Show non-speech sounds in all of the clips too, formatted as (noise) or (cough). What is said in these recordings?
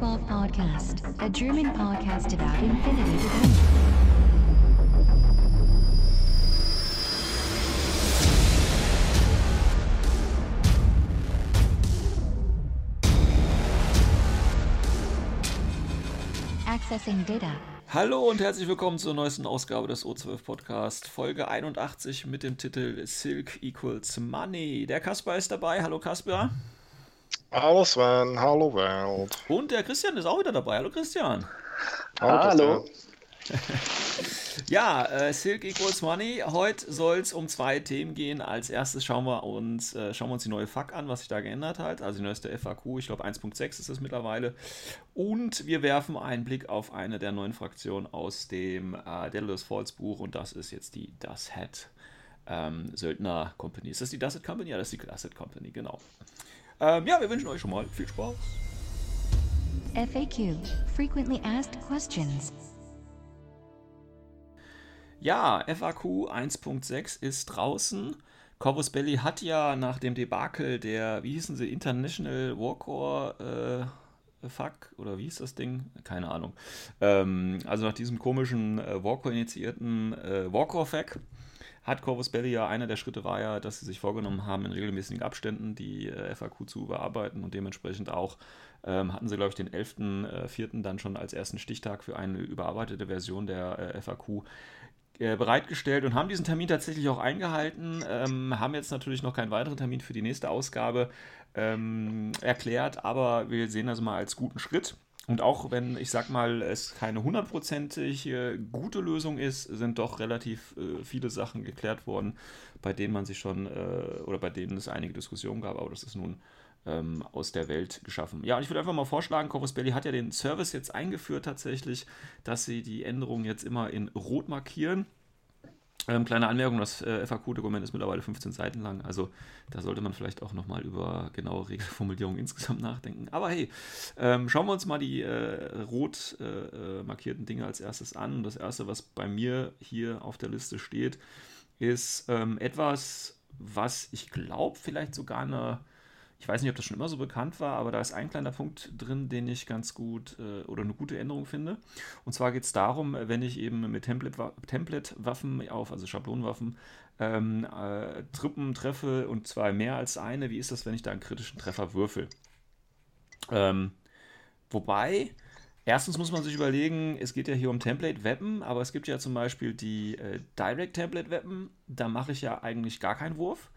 Welcome to the O12 Podcast, a German podcast about infinity. Accessing Data. Hallo und herzlich willkommen zur neuesten Ausgabe des O12 Podcast, Folge 81 mit dem Titel Silk Equals Money. Der Kasper ist dabei. Hallo Kasper. Hallo Sven, hallo Welt. Und der Christian ist auch wieder dabei. Hallo Christian. Hallo. Ja, äh, Silk Equals Money. Heute soll es um zwei Themen gehen. Als erstes schauen wir uns, äh, schauen wir uns die neue FAQ an, was sich da geändert hat. Also die neueste FAQ, ich glaube 1.6 ist es mittlerweile. Und wir werfen einen Blick auf eine der neuen Fraktionen aus dem äh, Daedalus Falls Buch und das ist jetzt die Das Hat ähm, Söldner Company. Ist das die Das Hat Company? Ja, das ist die Das Hat Company, genau. Ähm, ja, wir wünschen euch schon mal viel Spaß. FAQ Frequently Asked Questions. Ja, FAQ 1.6 ist draußen. Corvus Belli hat ja nach dem Debakel der, wie hießen sie, International Warcore äh, Fuck oder wie hieß das Ding? Keine Ahnung. Ähm, also nach diesem komischen äh, Warcore-initiierten äh, Warcore-Fack hat Corvus Belli ja, einer der Schritte war ja, dass sie sich vorgenommen haben, in regelmäßigen Abständen die äh, FAQ zu überarbeiten und dementsprechend auch ähm, hatten sie, glaube ich, den 11.04. Äh, dann schon als ersten Stichtag für eine überarbeitete Version der äh, FAQ äh, bereitgestellt und haben diesen Termin tatsächlich auch eingehalten. Ähm, haben jetzt natürlich noch keinen weiteren Termin für die nächste Ausgabe ähm, erklärt, aber wir sehen das mal als guten Schritt. Und auch wenn, ich sag mal, es keine hundertprozentig gute Lösung ist, sind doch relativ äh, viele Sachen geklärt worden, bei denen man sich schon, äh, oder bei denen es einige Diskussionen gab, aber das ist nun ähm, aus der Welt geschaffen. Ja, und ich würde einfach mal vorschlagen, Corvus Belli hat ja den Service jetzt eingeführt tatsächlich, dass sie die Änderungen jetzt immer in Rot markieren. Ähm, kleine Anmerkung, das äh, FAQ-Dokument ist mittlerweile 15 Seiten lang, also da sollte man vielleicht auch nochmal über genaue Regelformulierungen (laughs) insgesamt nachdenken. Aber hey, ähm, schauen wir uns mal die äh, rot äh, äh markierten Dinge als erstes an. Das erste, was bei mir hier auf der Liste steht, ist ähm, etwas, was ich glaube, vielleicht sogar eine ich weiß nicht, ob das schon immer so bekannt war, aber da ist ein kleiner Punkt drin, den ich ganz gut äh, oder eine gute Änderung finde. Und zwar geht es darum, wenn ich eben mit Template-Waffen auf, also Schablonenwaffen, ähm, äh, Truppen treffe und zwar mehr als eine, wie ist das, wenn ich da einen kritischen Treffer würfel? Ähm, wobei, Erstens muss man sich überlegen, es geht ja hier um Template-Weapon, aber es gibt ja zum Beispiel die äh, Direct-Template-Weapon, da mache ich ja eigentlich gar keinen Wurf.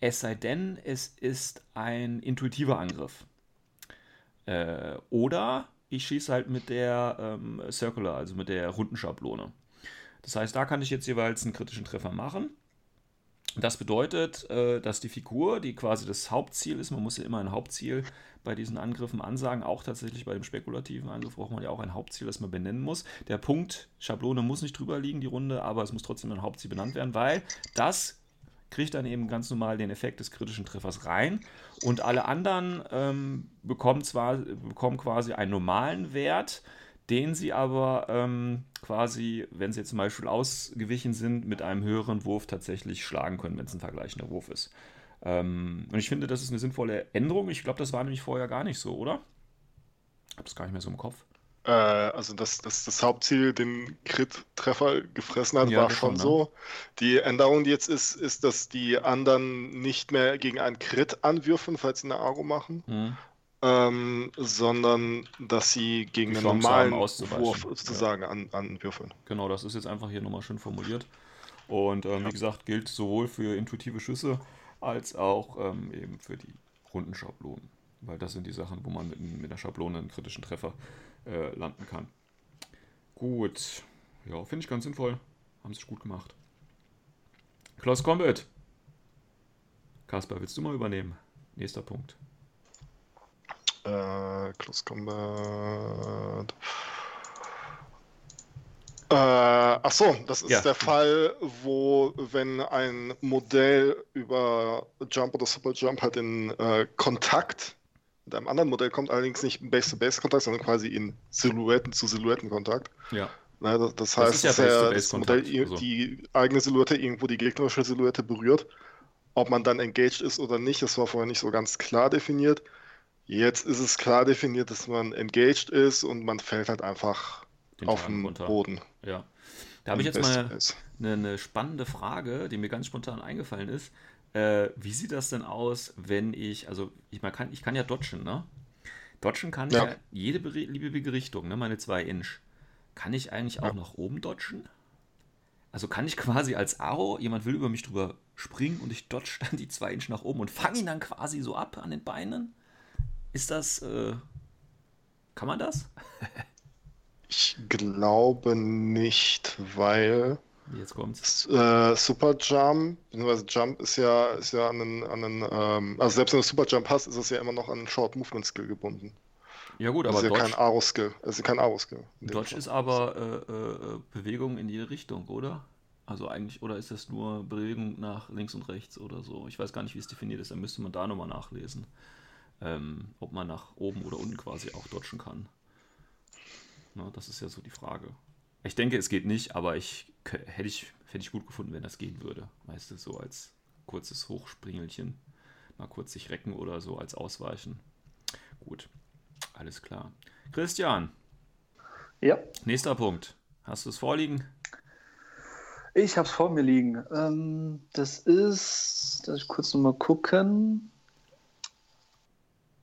Es sei denn, es ist ein intuitiver Angriff. Äh, oder ich schieße halt mit der ähm, Circular, also mit der Rundenschablone. Das heißt, da kann ich jetzt jeweils einen kritischen Treffer machen. Das bedeutet, äh, dass die Figur, die quasi das Hauptziel ist, man muss ja immer ein Hauptziel bei diesen Angriffen ansagen, auch tatsächlich bei dem spekulativen Angriff braucht man ja auch ein Hauptziel, das man benennen muss. Der Punkt, Schablone muss nicht drüber liegen, die Runde, aber es muss trotzdem ein Hauptziel benannt werden, weil das kriegt dann eben ganz normal den Effekt des kritischen Treffers rein. Und alle anderen ähm, bekommen, zwar, bekommen quasi einen normalen Wert, den sie aber ähm, quasi, wenn sie jetzt zum Beispiel ausgewichen sind, mit einem höheren Wurf tatsächlich schlagen können, wenn es ein vergleichender Wurf ist. Ähm, und ich finde, das ist eine sinnvolle Änderung. Ich glaube, das war nämlich vorher gar nicht so, oder? Ich habe das gar nicht mehr so im Kopf. Äh, also, dass, dass das Hauptziel den Crit-Treffer gefressen hat, ja, war schon ne? so. Die Änderung, die jetzt ist, ist, dass die anderen nicht mehr gegen einen Crit anwürfen, falls sie eine Argo machen. Mhm. Ähm, sondern dass sie gegen die einen normalen Wurf sozusagen ja. an, anwürfeln. Genau, das ist jetzt einfach hier nochmal schön formuliert. Und ähm, ja. wie gesagt, gilt sowohl für intuitive Schüsse als auch ähm, eben für die Rundenschablonen. Weil das sind die Sachen, wo man mit, mit einer Schablone einen kritischen Treffer äh, landen kann. Gut. Ja, finde ich ganz sinnvoll. Haben sich gut gemacht. Close Combat. Kasper, willst du mal übernehmen? Nächster Punkt. Äh, Close Combat. Äh, ach so, das ist ja. der Fall, wo wenn ein Modell über Jump oder Super Jump halt in äh, Kontakt mit einem anderen Modell kommt, allerdings nicht in Base-to-Base-Kontakt, sondern quasi in Silhouetten zu Silhouettenkontakt. Ja. Na, das, das, heißt, das, ja dass das Modell also. die eigene Silhouette irgendwo die gegnerische Silhouette berührt. Ob man dann engaged ist oder nicht, das war vorher nicht so ganz klar definiert. Jetzt ist es klar definiert, dass man engaged ist und man fällt halt einfach den auf den runter. Boden. Ja. Da habe ich jetzt mal eine, eine, spannende Frage, die mir ganz spontan eingefallen ist. Äh, wie sieht das denn aus, wenn ich, also ich, man kann, ich kann ja dodgen, ne? Dodgen kann ja. ich ja jede beliebige Richtung, ne? Meine 2 Inch. Kann ich eigentlich auch ja. nach oben dodgen? Also kann ich quasi als Aro, jemand will über mich drüber springen und ich dodge dann die 2 Inch nach oben und fange ihn dann quasi so ab an den Beinen? Ist das, äh, kann man das? ich glaube nicht, weil Jetzt kommt's. Äh, Superjump, beziehungsweise Jump ist ja, ist ja an einen, an einen ähm, also selbst wenn du Superjump hast, ist es ja immer noch an einen Short Movement Skill gebunden. Ja gut, aber das ist ja kein Aro-Skill. Ist kein Aro-Skill. Dodge Fall. ist aber äh, äh, Bewegung in jede Richtung, oder? Also eigentlich, oder ist das nur Bewegung nach links und rechts oder so? Ich weiß gar nicht, wie es definiert ist, dann müsste man da nochmal nachlesen. Ähm, ob man nach oben oder unten quasi auch dodgen kann. Na, das ist ja so die Frage. Ich denke, es geht nicht, aber ich hätte ich, hätte ich gut gefunden, wenn das gehen würde. Weißt du, so als kurzes Hochspringelchen. Mal kurz sich recken oder so als Ausweichen. Gut, alles klar. Christian. Ja. Nächster Punkt. Hast du es vorliegen? Ich habe es vor mir liegen. Ähm, das ist, darf ich kurz nochmal gucken.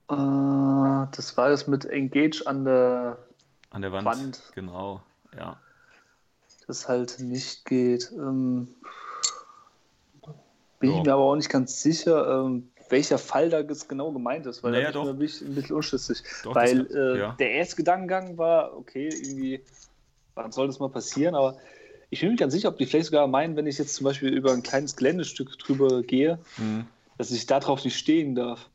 Äh, das war das mit Engage an der, an der Wand. Wand. Genau, ja. Das halt nicht geht. Ähm, bin so. ich mir aber auch nicht ganz sicher, ähm, welcher Fall da genau gemeint ist, weil naja, da bin ich ein bisschen unschlüssig. Doch, weil das, äh, ja. der erste Gedankengang war, okay, irgendwie, wann soll das mal passieren, aber ich bin mir nicht ganz sicher, ob die vielleicht sogar meinen, wenn ich jetzt zum Beispiel über ein kleines Geländestück drüber gehe, mhm. dass ich darauf nicht stehen darf.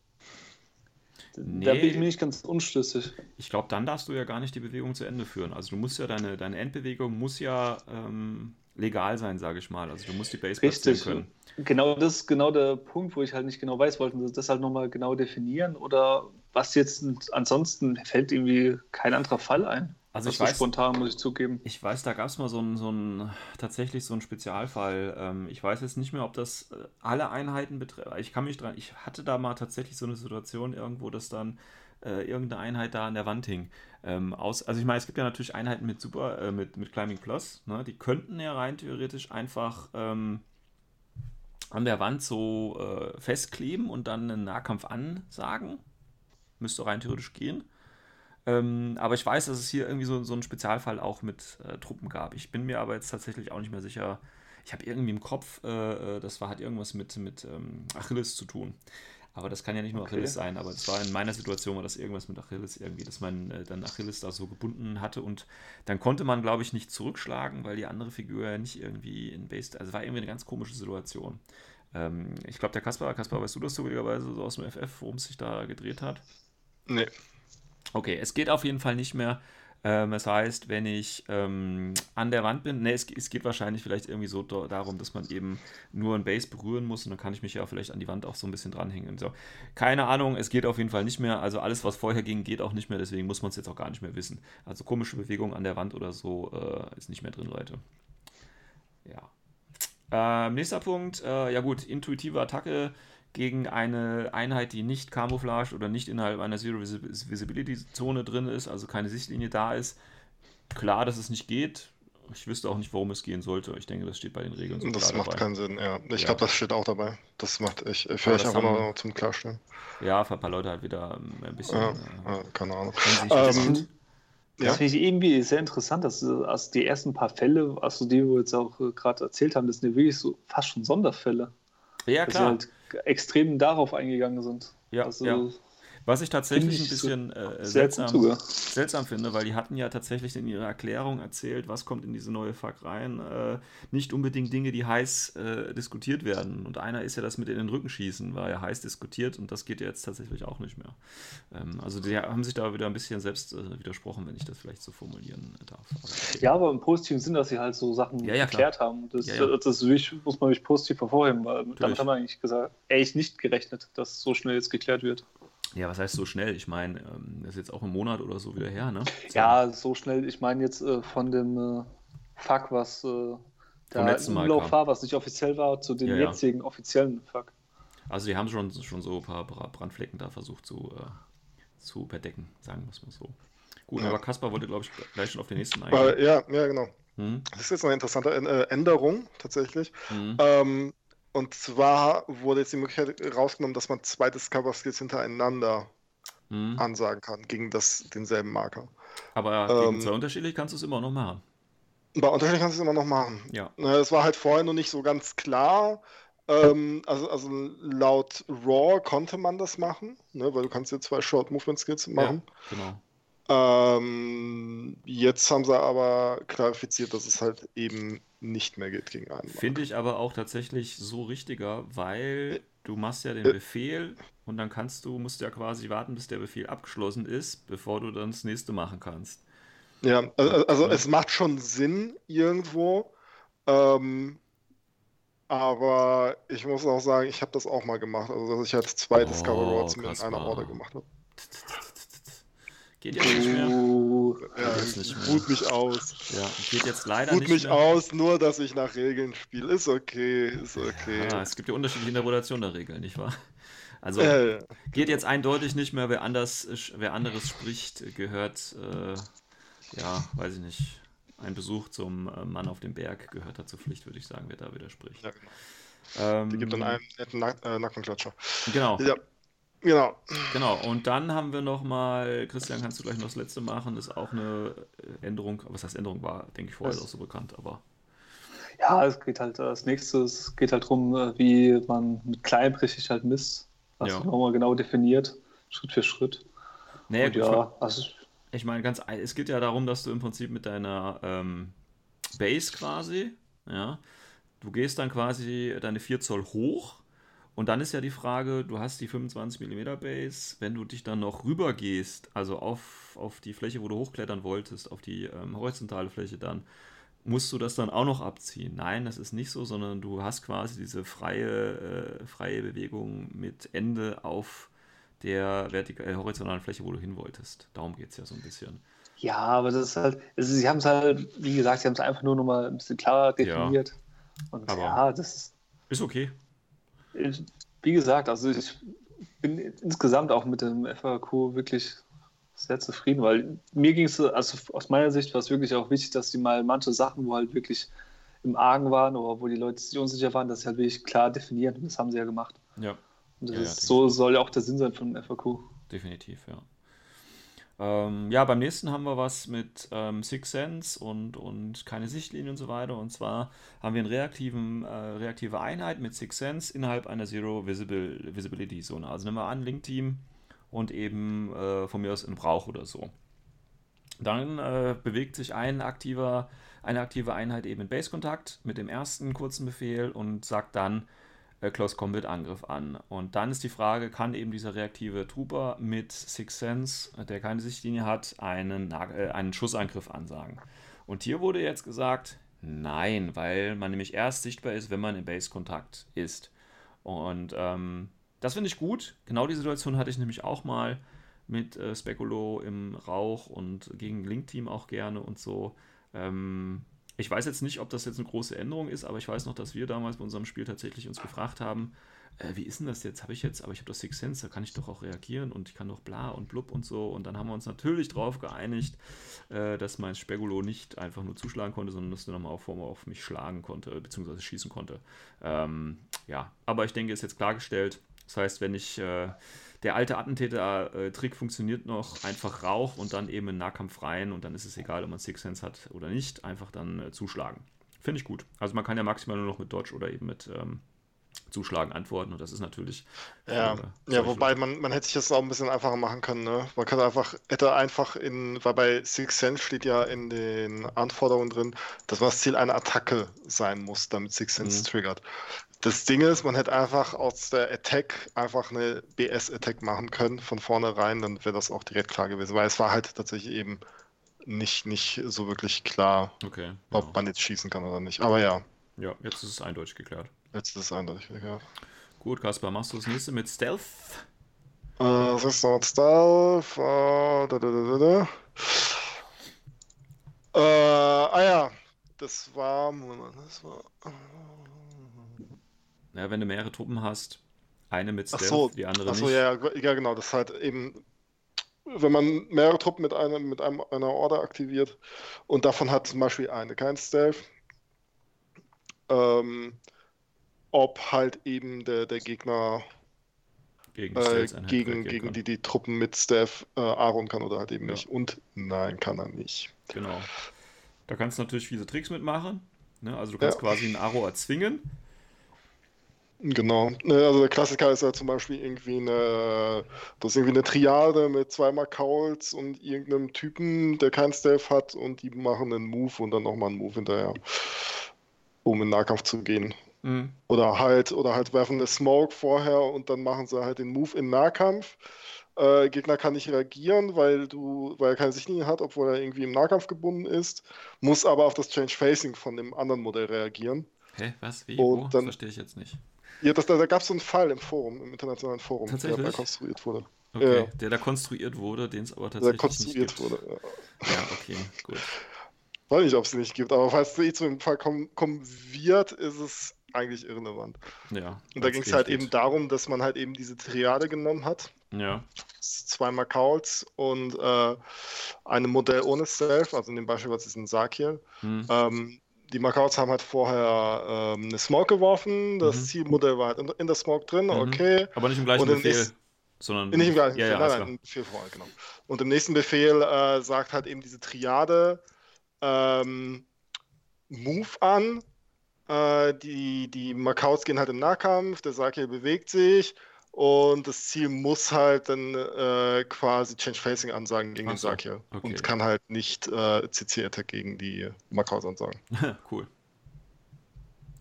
Nee, da bin ich mir nicht ganz unschlüssig. Ich glaube, dann darfst du ja gar nicht die Bewegung zu Ende führen. Also du musst ja deine, deine Endbewegung muss ja ähm, legal sein, sage ich mal. Also du musst die Base Richtig. können. Genau das ist genau der Punkt, wo ich halt nicht genau weiß, wollten sie das halt nochmal genau definieren oder was jetzt ansonsten fällt irgendwie kein anderer Fall ein. Also ich weiß, spontan muss ich zugeben. Ich weiß, da gab es mal so einen, so einen, tatsächlich so einen Spezialfall. Ähm, ich weiß jetzt nicht mehr, ob das äh, alle Einheiten betrifft. Ich kann mich dran, ich hatte da mal tatsächlich so eine Situation irgendwo, dass dann äh, irgendeine Einheit da an der Wand hing. Ähm, aus, also ich meine, es gibt ja natürlich Einheiten mit Super, äh, mit, mit Climbing Plus, ne? die könnten ja rein theoretisch einfach ähm, an der Wand so äh, festkleben und dann einen Nahkampf ansagen. Müsste rein theoretisch gehen. Ähm, aber ich weiß, dass es hier irgendwie so, so einen Spezialfall auch mit äh, Truppen gab. Ich bin mir aber jetzt tatsächlich auch nicht mehr sicher. Ich habe irgendwie im Kopf, äh, äh, das war hat irgendwas mit, mit ähm, Achilles zu tun. Aber das kann ja nicht nur okay. Achilles sein, aber es war in meiner Situation war das irgendwas mit Achilles irgendwie, dass man äh, dann Achilles da so gebunden hatte und dann konnte man, glaube ich, nicht zurückschlagen, weil die andere Figur ja nicht irgendwie in Base, also war irgendwie eine ganz komische Situation. Ähm, ich glaube, der Kaspar, Kaspar, weißt du das zufälligerweise so aus dem FF, worum es sich da gedreht hat? Nee. Okay, es geht auf jeden Fall nicht mehr. Ähm, das heißt, wenn ich ähm, an der Wand bin, ne, es, es, geht wahrscheinlich vielleicht irgendwie so darum, dass man eben nur ein Base berühren muss und dann kann ich mich ja vielleicht an die Wand auch so ein bisschen dranhängen. So. Keine Ahnung, es geht auf jeden Fall nicht mehr. Also alles, was vorher ging, geht auch nicht mehr, deswegen muss man es jetzt auch gar nicht mehr wissen. Also komische Bewegung an der Wand oder so äh, ist nicht mehr drin, Leute. Ja. Äh, nächster Punkt, äh, ja gut, intuitive Attacke gegen eine Einheit, die nicht camouflaged oder nicht innerhalb einer Zero Visibility Zone drin ist, also keine Sichtlinie da ist. Klar, dass es nicht geht. Ich wüsste auch nicht, warum es gehen sollte. Ich denke, das steht bei den Regeln so Das macht dabei. keinen Sinn, ja. Ich ja. glaube, das steht auch dabei. Das macht ich. Vielleicht einfach mal zum Klarstellen. Ja, für ein paar Leute halt wieder ähm, ein bisschen. Ja, äh, keine Ahnung. Ähm, das ja? finde ich irgendwie sehr interessant, dass also die ersten paar Fälle, also die wir jetzt auch äh, gerade erzählt haben, das sind ja wirklich so fast schon Sonderfälle. Ja, klar. Halt extrem darauf eingegangen sind. Ja, also, ja. Was ich tatsächlich ein bisschen äh, seltsam, seltsam finde, weil die hatten ja tatsächlich in ihrer Erklärung erzählt, was kommt in diese neue FAQ rein. Äh, nicht unbedingt Dinge, die heiß äh, diskutiert werden. Und einer ist ja das mit in den Rücken schießen, war ja heiß diskutiert und das geht ja jetzt tatsächlich auch nicht mehr. Ähm, also die haben sich da wieder ein bisschen selbst äh, widersprochen, wenn ich das vielleicht so formulieren darf. Aber okay. Ja, aber im positiven Sinn, dass sie halt so Sachen ja, ja, erklärt haben. Das, ja, das muss man mich positiv hervorheben, weil Natürlich. damit haben wir eigentlich gesagt, echt nicht gerechnet, dass so schnell jetzt geklärt wird. Ja, was heißt so schnell? Ich meine, ähm, das ist jetzt auch ein Monat oder so wieder her, ne? So. Ja, so schnell. Ich meine jetzt äh, von dem äh, Fuck, was äh, da im Umlauf war, was nicht offiziell war, zu dem ja, jetzigen ja. offiziellen Fuck. Also die haben schon, schon so ein paar Brandflecken da versucht zu, äh, zu verdecken, sagen wir es mal so. Gut, ja. aber Kaspar wollte, glaube ich, gleich schon auf den nächsten eingehen. Äh, ja, ja, genau. Hm? Das ist jetzt eine interessante äh, Änderung tatsächlich. Hm. Ähm, und zwar wurde jetzt die Möglichkeit rausgenommen, dass man zwei Discover-Skills hintereinander hm. ansagen kann gegen das, denselben Marker. Aber gegen ähm, zwei unterschiedlich kannst du es immer noch machen. Bei unterschiedlich kannst du es immer noch machen. Ja. Das war halt vorher noch nicht so ganz klar. Ähm, also, also laut Raw konnte man das machen, ne, weil du kannst hier zwei Short Movement Skills machen. Ja, genau. Ähm, jetzt haben sie aber klarifiziert, dass es halt eben nicht mehr geht gegen einen. Finde ich aber auch tatsächlich so richtiger, weil du machst ja den äh, Befehl und dann kannst du, musst ja quasi warten, bis der Befehl abgeschlossen ist, bevor du dann das nächste machen kannst. Ja, also, also es macht schon Sinn irgendwo. Ähm, aber ich muss auch sagen, ich habe das auch mal gemacht. Also, dass ich halt zwei oh, Discover Roads mit einer Order gemacht habe. Geht jetzt nicht mehr. Uh, ja, jetzt nicht mehr. Ruht mich aus. Ja, geht jetzt leider Ruht nicht mich mehr. aus, nur dass ich nach Regeln spiele. Ist okay, ist okay. Ja, es gibt ja unterschiedliche Interpretationen der Regeln, nicht wahr? Also äh, geht jetzt eindeutig nicht mehr, wer anders, wer anderes spricht, gehört, äh, ja, weiß ich nicht, ein Besuch zum äh, Mann auf dem Berg gehört dazu Pflicht, würde ich sagen, wer da widerspricht. Ja, genau. Ähm, Die gibt dann einen netten Nack äh, Nackenklatscher. Genau. Ja. Genau. Genau, und dann haben wir nochmal, Christian, kannst du gleich noch das letzte machen, das ist auch eine äh, Änderung, was heißt Änderung war, denke ich, vorher das auch so bekannt, aber. Ja, es geht halt, als nächstes es geht halt darum, äh, wie man mit klein richtig halt misst, was ja. nochmal genau definiert, Schritt für Schritt. Naja, und gut, ja, also ich meine, ganz, es geht ja darum, dass du im Prinzip mit deiner ähm, Base quasi, ja, du gehst dann quasi deine 4 Zoll hoch und dann ist ja die Frage, du hast die 25 mm Base, wenn du dich dann noch rüber gehst, also auf, auf die Fläche, wo du hochklettern wolltest, auf die ähm, horizontale Fläche dann, musst du das dann auch noch abziehen. Nein, das ist nicht so, sondern du hast quasi diese freie, äh, freie Bewegung mit Ende auf der äh, horizontalen Fläche, wo du hin wolltest. Darum geht es ja so ein bisschen. Ja, aber das ist halt, also sie haben es halt, wie gesagt, sie haben es einfach nur noch mal ein bisschen klarer definiert. Ja, Und aber ja, das ist. Ist okay wie gesagt, also ich bin insgesamt auch mit dem FAQ wirklich sehr zufrieden, weil mir ging es, also aus meiner Sicht war es wirklich auch wichtig, dass die mal manche Sachen, wo halt wirklich im Argen waren oder wo die Leute sich unsicher waren, dass sie halt wirklich klar definieren. Und das haben sie ja gemacht. Ja. Und das ja, ist, so soll ja auch der Sinn sein von FAQ. Definitiv, ja. Ähm, ja, beim nächsten haben wir was mit ähm, Six Sense und, und keine Sichtlinie und so weiter. Und zwar haben wir eine äh, reaktive Einheit mit Six Sense innerhalb einer Zero Visible, Visibility Zone. Also nehmen wir an, Link Team und eben äh, von mir aus in Brauch oder so. Dann äh, bewegt sich ein aktiver, eine aktive Einheit eben in Base-Kontakt mit dem ersten kurzen Befehl und sagt dann, Close Combat Angriff an. Und dann ist die Frage, kann eben dieser reaktive Trooper mit Six Sense, der keine Sichtlinie hat, einen, äh, einen Schussangriff ansagen? Und hier wurde jetzt gesagt, nein, weil man nämlich erst sichtbar ist, wenn man im Base-Kontakt ist. Und ähm, das finde ich gut. Genau die Situation hatte ich nämlich auch mal mit äh, Speculo im Rauch und gegen Link-Team auch gerne und so. Ähm, ich weiß jetzt nicht, ob das jetzt eine große Änderung ist, aber ich weiß noch, dass wir damals bei unserem Spiel tatsächlich uns gefragt haben, äh, wie ist denn das jetzt? Habe ich jetzt, aber ich habe das Six Sense, da kann ich doch auch reagieren und ich kann doch bla und blub und so. Und dann haben wir uns natürlich darauf geeinigt, äh, dass mein Spegulo nicht einfach nur zuschlagen konnte, sondern dass er nochmal auf, auf mich schlagen konnte, beziehungsweise schießen konnte. Ähm, ja, aber ich denke, ist jetzt klargestellt. Das heißt, wenn ich äh, der alte Attentäter-Trick funktioniert noch, einfach Rauch und dann eben in Nahkampf rein und dann ist es egal, ob man Six Sense hat oder nicht, einfach dann äh, zuschlagen. Finde ich gut. Also man kann ja maximal nur noch mit Dodge oder eben mit ähm, Zuschlagen antworten und das ist natürlich. Ja, äh, ja wobei man, man hätte sich das auch ein bisschen einfacher machen können. Ne? Man kann einfach, hätte einfach in, weil bei Six Sense steht ja in den Anforderungen drin, dass das Ziel eine Attacke sein muss, damit Six Sense mhm. triggert. Das Ding ist, man hätte einfach aus der Attack einfach eine BS-Attack machen können von vornherein, dann wäre das auch direkt klar gewesen, weil es war halt tatsächlich eben nicht, nicht so wirklich klar, okay, ob ja. man jetzt schießen kann oder nicht. Aber ja. Ja, jetzt ist es eindeutig geklärt. Jetzt ist es eindeutig geklärt. Gut, Kaspar, machst du das nächste mit Stealth? Äh, das ist noch Stealth. Uh, da, da, da, da. Äh, ah ja, das war. Das war. Ja, wenn du mehrere Truppen hast, eine mit Stealth, so, die andere achso, nicht. Achso, ja, ja, genau, das ist halt eben wenn man mehrere Truppen mit, einem, mit einem, einer Order aktiviert und davon hat zum Beispiel eine kein Stealth, ähm, ob halt eben der, der Gegner gegen, äh, gegen, gegen die, die Truppen mit Stealth äh, Aaron kann oder halt eben ja. nicht. Und nein, kann er nicht. Genau. Da kannst du natürlich viele Tricks mitmachen. Ne? Also du kannst ja. quasi einen Aro erzwingen. Genau. Ne, also der Klassiker ist ja zum Beispiel irgendwie eine, das ist irgendwie eine Triade mit zweimal Cowls und irgendeinem Typen, der keinen Stealth hat und die machen einen Move und dann nochmal einen Move hinterher, um in Nahkampf zu gehen. Mhm. Oder halt, oder halt werfen eine Smoke vorher und dann machen sie halt den Move in Nahkampf. Äh, Gegner kann nicht reagieren, weil du, weil er keine Sichtlinie hat, obwohl er irgendwie im Nahkampf gebunden ist, muss aber auf das Change Facing von dem anderen Modell reagieren. Hä, was? Wie? Und Wo? Dann, Verstehe ich jetzt nicht. Ja, das, da, da gab es so einen Fall im Forum, im internationalen Forum, der da konstruiert wurde. Okay, ja. der da konstruiert wurde, den es aber tatsächlich der konstruiert nicht gibt. wurde, ja. ja. okay, gut. Weiß nicht, ob es nicht gibt, aber falls es eh zu dem Fall kommen, kommen wird, ist es eigentlich irrelevant. Ja. Und da ging es halt geht. eben darum, dass man halt eben diese Triade genommen hat. Ja. Zweimal Cowls und äh, ein Modell ohne Self, also in dem Beispiel was ist ein Sakir. Hm. Ähm, die Makauts haben halt vorher ähm, eine Smoke geworfen, das mhm. Zielmodell war halt in, in der Smoke drin, mhm. okay. Aber nicht im gleichen Befehl, nächsten, sondern... Nicht im gleichen ja, Befehl, ja, nein, nein, im Befehl vorher, genau. Und im nächsten Befehl äh, sagt halt eben diese Triade ähm, Move an, äh, die, die Makauts gehen halt im Nahkampf, der Sake bewegt sich und das Ziel muss halt dann äh, quasi Change Facing ansagen gegen Ach den so. Sakya. Okay. Und kann halt nicht äh, CC-Attack gegen die Makaus ansagen. (laughs) cool.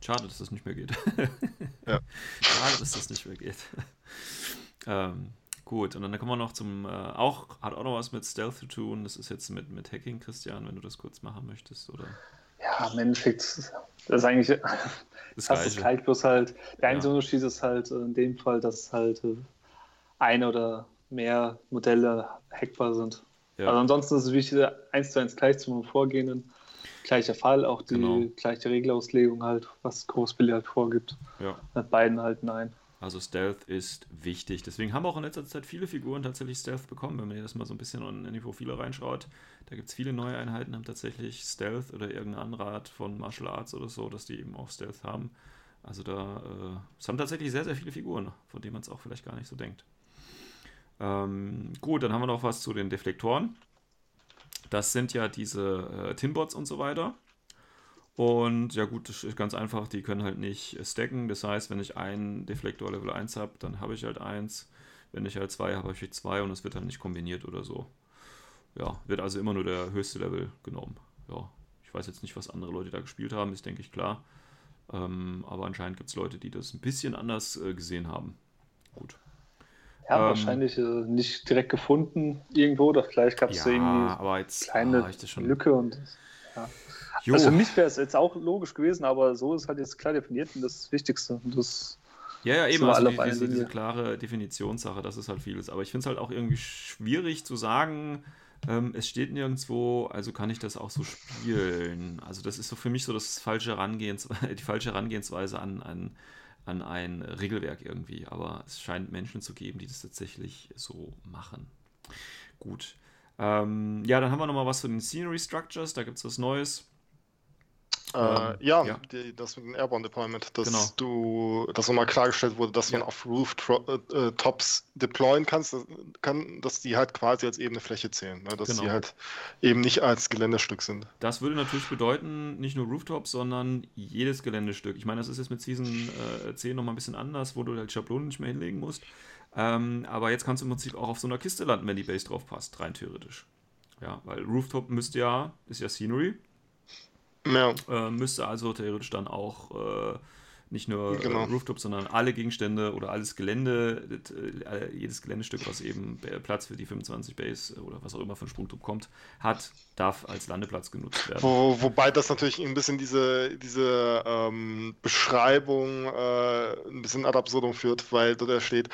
Schade, dass das nicht mehr geht. (laughs) ja. Schade, dass das nicht mehr geht. (laughs) ähm, gut, und dann kommen wir noch zum, äh, auch, hat auch noch was mit Stealth zu tun. Das ist jetzt mit, mit Hacking, Christian, wenn du das kurz machen möchtest, oder? Ja, im Endeffekt, das ist eigentlich (laughs) das (laughs) fast das gleiche, bloß halt, der einzige ja. Unterschied ist halt in dem Fall, dass halt äh, eine oder mehr Modelle hackbar sind. Ja. Also ansonsten ist es wichtig, eins zu eins gleich zum vorgehenden. Gleicher Fall, auch die genau. gleiche Regelauslegung halt, was Großbilly halt vorgibt. Ja. Mit beiden halt nein. Also Stealth ist wichtig. Deswegen haben auch in letzter Zeit viele Figuren tatsächlich Stealth bekommen. Wenn man das mal so ein bisschen in die Profile reinschaut, da gibt es viele neue Einheiten, haben tatsächlich Stealth oder irgendeine andere Art von Martial Arts oder so, dass die eben auch Stealth haben. Also da, äh, es haben tatsächlich sehr, sehr viele Figuren, von denen man es auch vielleicht gar nicht so denkt. Ähm, gut, dann haben wir noch was zu den Deflektoren. Das sind ja diese äh, Tinbots und so weiter. Und ja gut, das ist ganz einfach, die können halt nicht stacken. Das heißt, wenn ich einen Deflektor Level 1 habe, dann habe ich halt 1. Wenn ich halt 2 habe, habe ich 2 und es wird dann nicht kombiniert oder so. Ja, wird also immer nur der höchste Level genommen. Ja, ich weiß jetzt nicht, was andere Leute da gespielt haben, ist denke ich klar. Ähm, aber anscheinend gibt es Leute, die das ein bisschen anders äh, gesehen haben. Gut. Ja, ähm, wahrscheinlich äh, nicht direkt gefunden irgendwo oder vielleicht gab es ja, irgendwie aber jetzt, kleine ah, Lücke und ja. Jo. Also für mich wäre es jetzt auch logisch gewesen, aber so ist halt jetzt klar definiert und das Wichtigste. Das ja, ja, eben, also die, diese, diese, klare Definitionssache, das ist halt vieles. Aber ich finde es halt auch irgendwie schwierig zu sagen, ähm, es steht nirgendwo, also kann ich das auch so spielen. Also das ist so für mich so das falsche Herangehens, (laughs) die falsche Herangehensweise an, an, an ein Regelwerk irgendwie. Aber es scheint Menschen zu geben, die das tatsächlich so machen. Gut. Ähm, ja, dann haben wir nochmal was zu den Scenery Structures, da gibt es was Neues. Äh, ja, ja. Die, das mit dem Airborne Deployment, dass genau. du, dass nochmal klargestellt wurde, dass ja. man auf Rooftops äh, deployen kannst, kann, dass die halt quasi als ebene Fläche zählen, ne? dass genau. die halt eben nicht als Geländestück sind. Das würde natürlich bedeuten, nicht nur Rooftops, sondern jedes Geländestück. Ich meine, das ist jetzt mit Season äh, 10 nochmal ein bisschen anders, wo du halt Schablonen nicht mehr hinlegen musst. Ähm, aber jetzt kannst du im Prinzip auch auf so einer Kiste landen, wenn die Base drauf passt, rein theoretisch. Ja, weil Rooftop müsste ja, ist ja Scenery, ja. Äh, müsste also theoretisch dann auch äh, nicht nur äh, genau. Rooftop, sondern alle Gegenstände oder alles Gelände, äh, jedes Geländestück, was eben Platz für die 25 Base oder was auch immer von Sprungtrupp kommt, hat, darf als Landeplatz genutzt werden. Wo, wobei das natürlich ein bisschen diese, diese ähm, Beschreibung äh, ein bisschen ad absurdum führt, weil da steht,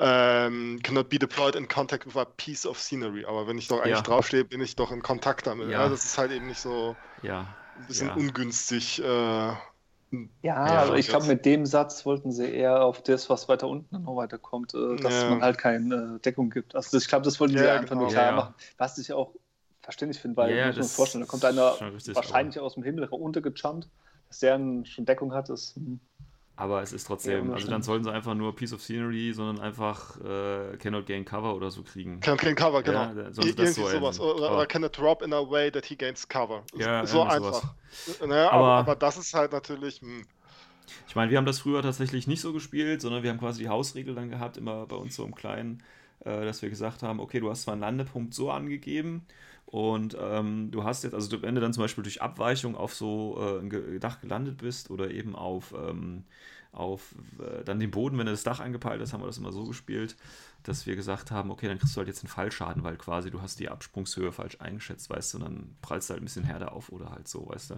ähm, cannot be deployed in contact with a piece of scenery. Aber wenn ich doch eigentlich ja. draufstehe, bin ich doch in Kontakt damit. Ja. ja. das ist halt eben nicht so. Ja ein bisschen ja. ungünstig. Äh, Ja, also ich glaube, mit dem Satz wollten sie eher auf das, was weiter unten noch weiterkommt, äh, dass ja. man halt keine äh, Deckung gibt. Also ich glaube, das wollten ja, sie einfach genau. nur klar machen. Was ich auch verständlich finde, weil ja, ich muss mir vorstellen, da kommt einer wahrscheinlich aus dem Himmel runtergejumpt, dass der schon Deckung hat, ist. Aber es ist trotzdem, also dann sollten sie einfach nur Piece of Scenery, sondern einfach äh, Cannot Gain Cover oder so kriegen. Cannot Gain Cover, genau. Ja, Irgendwie so sowas. Oder, oder Cannot Drop in a way that he gains Cover. Ja, so einfach. Naja, aber, aber, das ist halt natürlich. Mh. Hm. Ich meine, wir haben das früher tatsächlich nicht so gespielt, sondern wir haben quasi die Hausregel dann gehabt, immer bei uns so im Kleinen, äh, dass wir gesagt haben, okay, du hast zwar einen Landepunkt so angegeben und ähm, du hast jetzt, also wenn du dann zum Beispiel durch Abweichung auf so äh, ein Dach gelandet bist oder eben auf, ähm, auf äh, dann den Boden, wenn du das Dach angepeilt hast, haben wir das immer so gespielt, dass wir gesagt haben, okay, dann kriegst du halt jetzt einen Fallschaden, weil quasi du hast die Absprungshöhe falsch eingeschätzt, weißt du, und dann prallst du halt ein bisschen härter auf oder halt so, weißt du.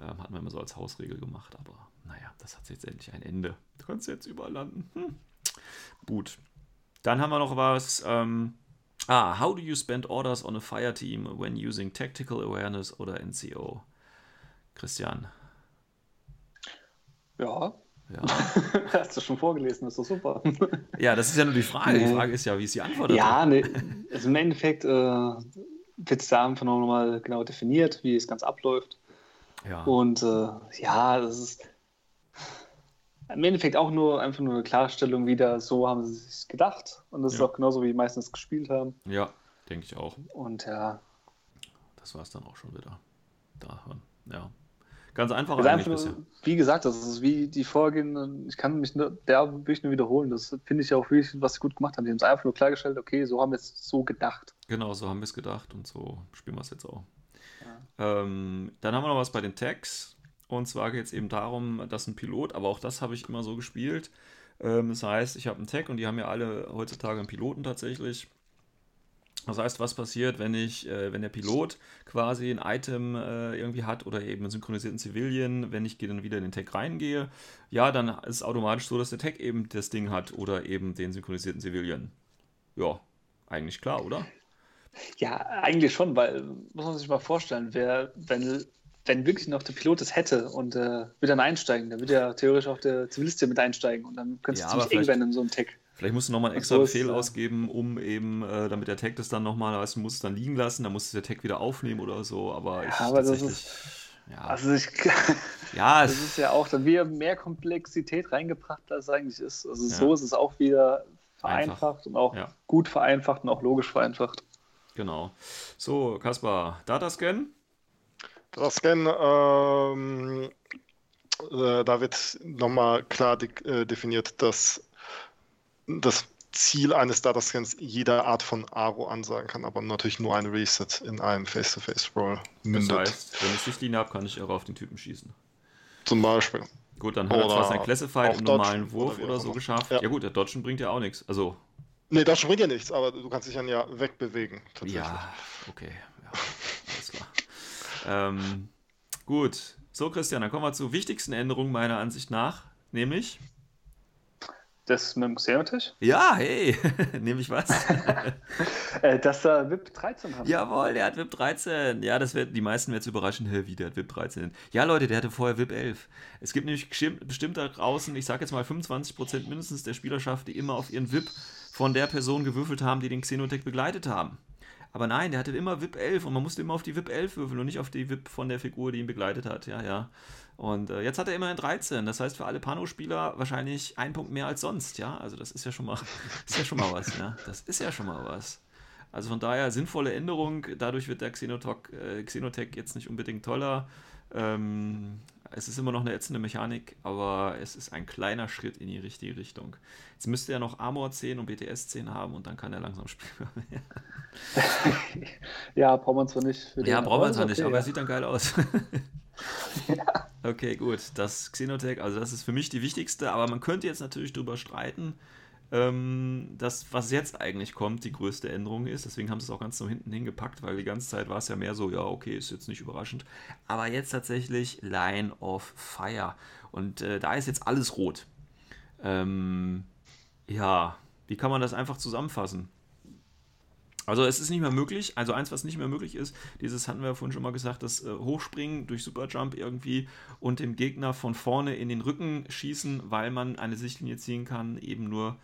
Ähm, hatten wir immer so als Hausregel gemacht, aber naja, das hat jetzt endlich ein Ende. Du kannst jetzt überall landen. Hm. Gut. Dann haben wir noch was, ähm, Ah, how do you spend orders on a fire team when using tactical awareness oder NCO? Christian. Ja. ja. (laughs) Hast du schon vorgelesen, ist doch super. (laughs) ja, das ist ja nur die Frage. Die Frage ist ja, wie ist die Antwort? Ja, ne, also im Endeffekt äh, wird es da einfach nochmal genau definiert, wie es ganz abläuft. Ja. Und äh, ja, das ist im Endeffekt auch nur einfach nur eine Klarstellung wieder, so haben sie sich gedacht. Und das ja. ist auch genauso, wie die meistens gespielt haben. Ja, denke ich auch. Und ja. Das war es dann auch schon wieder. Da, ja. Ganz einfach eigentlich einfach, Wie gesagt, das ist wie die Vorgehen, ich kann mich nur, der wirklich nur wiederholen. Das finde ich auch wirklich, was sie gut gemacht haben. Die haben es einfach nur klargestellt, okay, so haben wir es so gedacht. Genau, so haben wir es gedacht und so spielen wir es jetzt auch. Ja. Ähm, dann haben wir noch was bei den Tags. Und zwar geht es eben darum, dass ein Pilot, aber auch das habe ich immer so gespielt. Ähm, das heißt, ich habe einen Tag und die haben ja alle heutzutage einen Piloten tatsächlich. Das heißt, was passiert, wenn ich, äh, wenn der Pilot quasi ein Item äh, irgendwie hat oder eben einen synchronisierten Civilian, wenn ich dann wieder in den Tag reingehe, ja, dann ist es automatisch so, dass der Tag eben das Ding hat oder eben den synchronisierten Civilian. Ja, eigentlich klar, oder? Ja, eigentlich schon, weil muss man sich mal vorstellen, wer, wenn wenn wirklich noch der Pilot es hätte und äh, würde dann einsteigen, dann würde ja theoretisch auch der Zivilist mit einsteigen und dann könnte es ja, ziemlich eng werden in so einem Tag. Vielleicht musst du nochmal einen extra Befehl ausgeben, um eben, äh, damit der Tag das dann nochmal, weißt du, musst es dann liegen lassen, dann musst du der Tag wieder aufnehmen oder so, aber ja, ich aber das ist, ja. Also ich, (laughs) ja, das ist ja auch dann wieder mehr Komplexität reingebracht, als es eigentlich ist. Also ja. so ist es auch wieder vereinfacht Einfach. und auch ja. gut vereinfacht und auch logisch vereinfacht. Genau. So, Kaspar, Datascan? Scan, ähm, äh, da wird nochmal klar de äh, definiert, dass das Ziel eines Datascans jede Art von Aro ansagen kann, aber natürlich nur ein Reset in einem Face-to-Face-Roll mündet. Das heißt, wenn ich Sichtlinie habe, kann ich auch auf den Typen schießen. Zum Beispiel. Gut, dann hat er zwar sein Classified im normalen Wurf oder, oder so geschafft. Ja. ja. gut, der Dodgen bringt ja auch nichts. Also. Nee, Dodgen bringt ja nichts, aber du kannst dich dann ja wegbewegen. Ja, okay. Ähm, gut. So, Christian, dann kommen wir zur wichtigsten Änderung meiner Ansicht nach, nämlich. Das mit dem Xenotisch? Ja, hey, (laughs) nehme ich was? (laughs) Äh, dass er VIP 13 hat. Jawohl, der hat VIP 13. Ja, das wird die meisten werden jetzt überraschen, hey, wie der hat VIP 13. Ja, Leute, der hatte vorher VIP 11. Es gibt nämlich bestimmt da draußen, ich sage jetzt mal 25% mindestens der Spielerschaft, die immer auf ihren VIP von der Person gewürfelt haben, die den Xenotech begleitet haben. Aber nein, der hatte immer VIP 11 und man musste immer auf die VIP 11 würfeln und nicht auf die VIP von der Figur, die ihn begleitet hat. Ja, ja. Und äh, jetzt hat er immerhin 13. Das heißt für alle Pano-Spieler wahrscheinlich ein Punkt mehr als sonst. Ja, also das ist ja schon mal, (laughs) ist ja schon mal was. Ja, das ist ja schon mal was. Also von daher sinnvolle Änderung. Dadurch wird der Xenotech, äh, jetzt nicht unbedingt toller. Ähm, es ist immer noch eine ätzende Mechanik, aber es ist ein kleiner Schritt in die richtige Richtung. Jetzt müsste er noch Armor 10 und BTS 10 haben und dann kann er langsam spielen. (laughs) ja, braucht man zwar nicht. ja, braucht man zwar okay, nicht, aber er sieht dann geil aus. (laughs) ja. Okay, gut. Das Xenotech, also das ist für mich die wichtigste, aber man könnte jetzt natürlich darüber streiten, ähm, das, was jetzt eigentlich kommt, die größte Änderung ist. Deswegen haben sie es auch ganz so hinten hingepackt, weil die ganze Zeit war es ja mehr so, ja, okay, ist jetzt nicht überraschend. Aber jetzt tatsächlich Line of Fire. Und äh, da ist jetzt alles rot. Ähm, ja, wie kann man das einfach zusammenfassen? Also es ist nicht mehr möglich. Also eins, was nicht mehr möglich ist, dieses hatten wir vorhin schon mal gesagt, das äh, Hochspringen durch Superjump irgendwie und dem Gegner von vorne in den Rücken schießen, weil man eine Sichtlinie ziehen kann, eben nur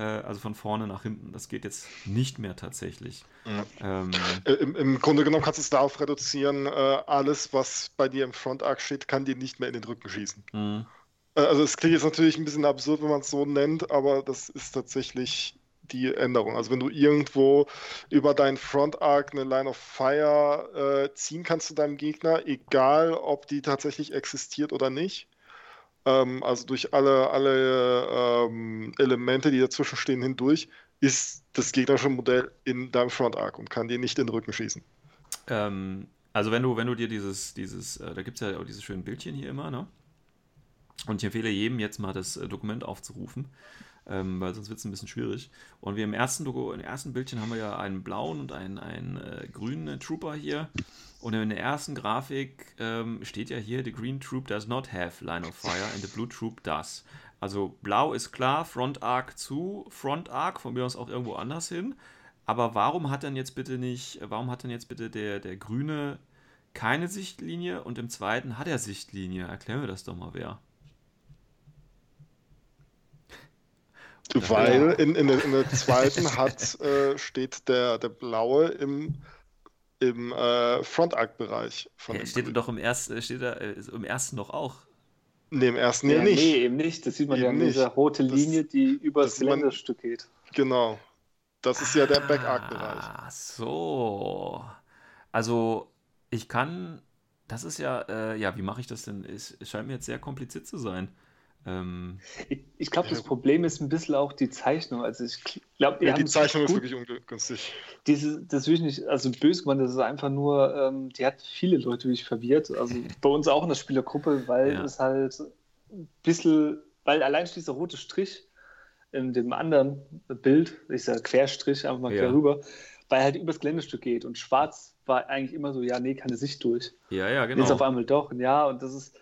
also von vorne nach hinten. Das geht jetzt nicht mehr tatsächlich. Mhm. Ähm, äh, Im, Im, Grunde genommen kannst du es darauf reduzieren, äh, alles, was bei dir im Front Arc steht, kann dir nicht mehr in den Rücken schießen. Mhm. Äh, also es klingt jetzt natürlich ein bisschen absurd, wenn man es so nennt, aber das ist tatsächlich die Änderung. Also wenn du irgendwo über deinen Front Arc eine Line of Fire äh, ziehen kannst zu deinem Gegner, egal ob die tatsächlich existiert oder nicht. Ähm, also durch alle, alle ähm, Elemente, die dazwischen stehen, hindurch, ist das gegnerische Modell in deinem Front Arc und kann dir nicht in den Rücken schießen. Ähm, also wenn du, wenn du dir dieses, dieses, äh, da gibt es ja auch diese schönen Bildchen hier immer, ne? Und ich empfehle jedem jetzt mal das äh, Dokument aufzurufen ähm, weil sonst wird es ein bisschen schwierig. Und wir im ersten, Logo, im ersten Bildchen haben wir ja einen blauen und einen, einen äh, grünen Trooper hier. Und in der ersten Grafik ähm, steht ja hier, the green troop does not have line of fire and the blue troop does. Also blau ist klar, Front Arc zu, Front Arc, von mir aus auch irgendwo anders hin. Aber warum hat dann jetzt bitte nicht, warum hat dann jetzt bitte der, der grüne keine Sichtlinie und im zweiten hat er Sichtlinie? Erklären wir das doch mal, wer. Weil in, in, in der zweiten (laughs) hat, äh, steht der, der blaue im, im äh, Front-Arc-Bereich. Ja, steht doch im ersten, steht da, äh, im ersten doch auch. Nee, im ersten ja, nicht. Nee, eben nicht. Das sieht man eben ja an dieser rote Linie, das, die über das Geländerstück geht. Genau. Das ist ja der Back-Arc-Bereich. Ach so. Also, ich kann, das ist ja, äh, ja, wie mache ich das denn? Es scheint mir jetzt sehr kompliziert zu sein. Ähm, ich, ich glaube, das Problem ist ein bisschen auch die Zeichnung. Also ich glaube, ja, die Zeichnung ist wirklich ungünstig. Diese, das will ich nicht, also böse gemeint, das ist einfach nur, ähm, die hat viele Leute wirklich verwirrt. Also (laughs) bei uns auch in der Spielergruppe, weil ja. es halt ein bisschen, weil allein dieser rote Strich in dem anderen Bild, dieser Querstrich, einfach mal ja. quer rüber, weil halt übers Geländestück geht und schwarz war eigentlich immer so, ja, nee, keine Sicht durch. Ja, ja, genau. Jetzt auf einmal doch, ja, und das ist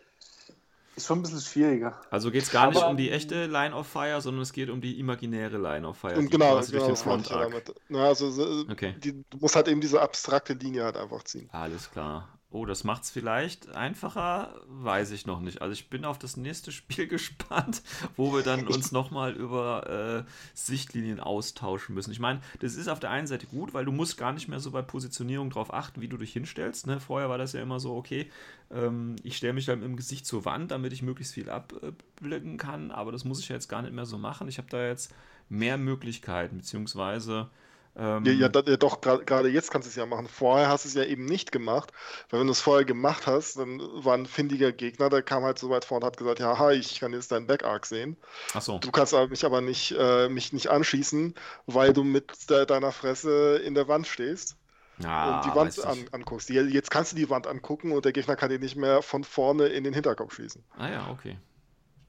ist schon ein bisschen schwieriger. Also geht es gar Aber, nicht um die echte Line of Fire, sondern es geht um die imaginäre Line of Fire. Und genau, genau durch den Front Arc. Na, also, okay. die, du musst halt eben diese abstrakte Linie halt einfach ziehen. Alles klar. Oh, das macht es vielleicht einfacher, weiß ich noch nicht. Also ich bin auf das nächste (laughs) Spiel gespannt, wo wir dann uns nochmal über äh, Sichtlinien austauschen müssen. Ich meine, das ist auf der einen Seite gut, weil du musst gar nicht mehr so bei Positionierung darauf achten, wie du dich hinstellst. Ne? Vorher war das ja immer so, okay, ähm, ich stelle mich dann im Gesicht zur Wand, damit ich möglichst viel abblicken kann, aber das muss ich jetzt gar nicht mehr so machen. Ich habe da jetzt mehr Möglichkeiten, beziehungsweise ähm, ja, ja, ja, doch, gerade jetzt kannst du es ja machen. Vorher hast du es ja eben nicht gemacht, weil wenn du es vorher gemacht hast, dann war ein findiger Gegner, der kam halt so weit vor und hat gesagt, ja, hi, ich kann jetzt deinen Back-Arc sehen. Ach so. Du kannst mich aber nicht, äh, mich nicht anschießen, weil du mit de deiner Fresse in der Wand stehst. Ah, und die Wand an, anguckst. Jetzt kannst du die Wand angucken und der Gegner kann dir nicht mehr von vorne in den Hinterkopf schießen. Ah ja, okay.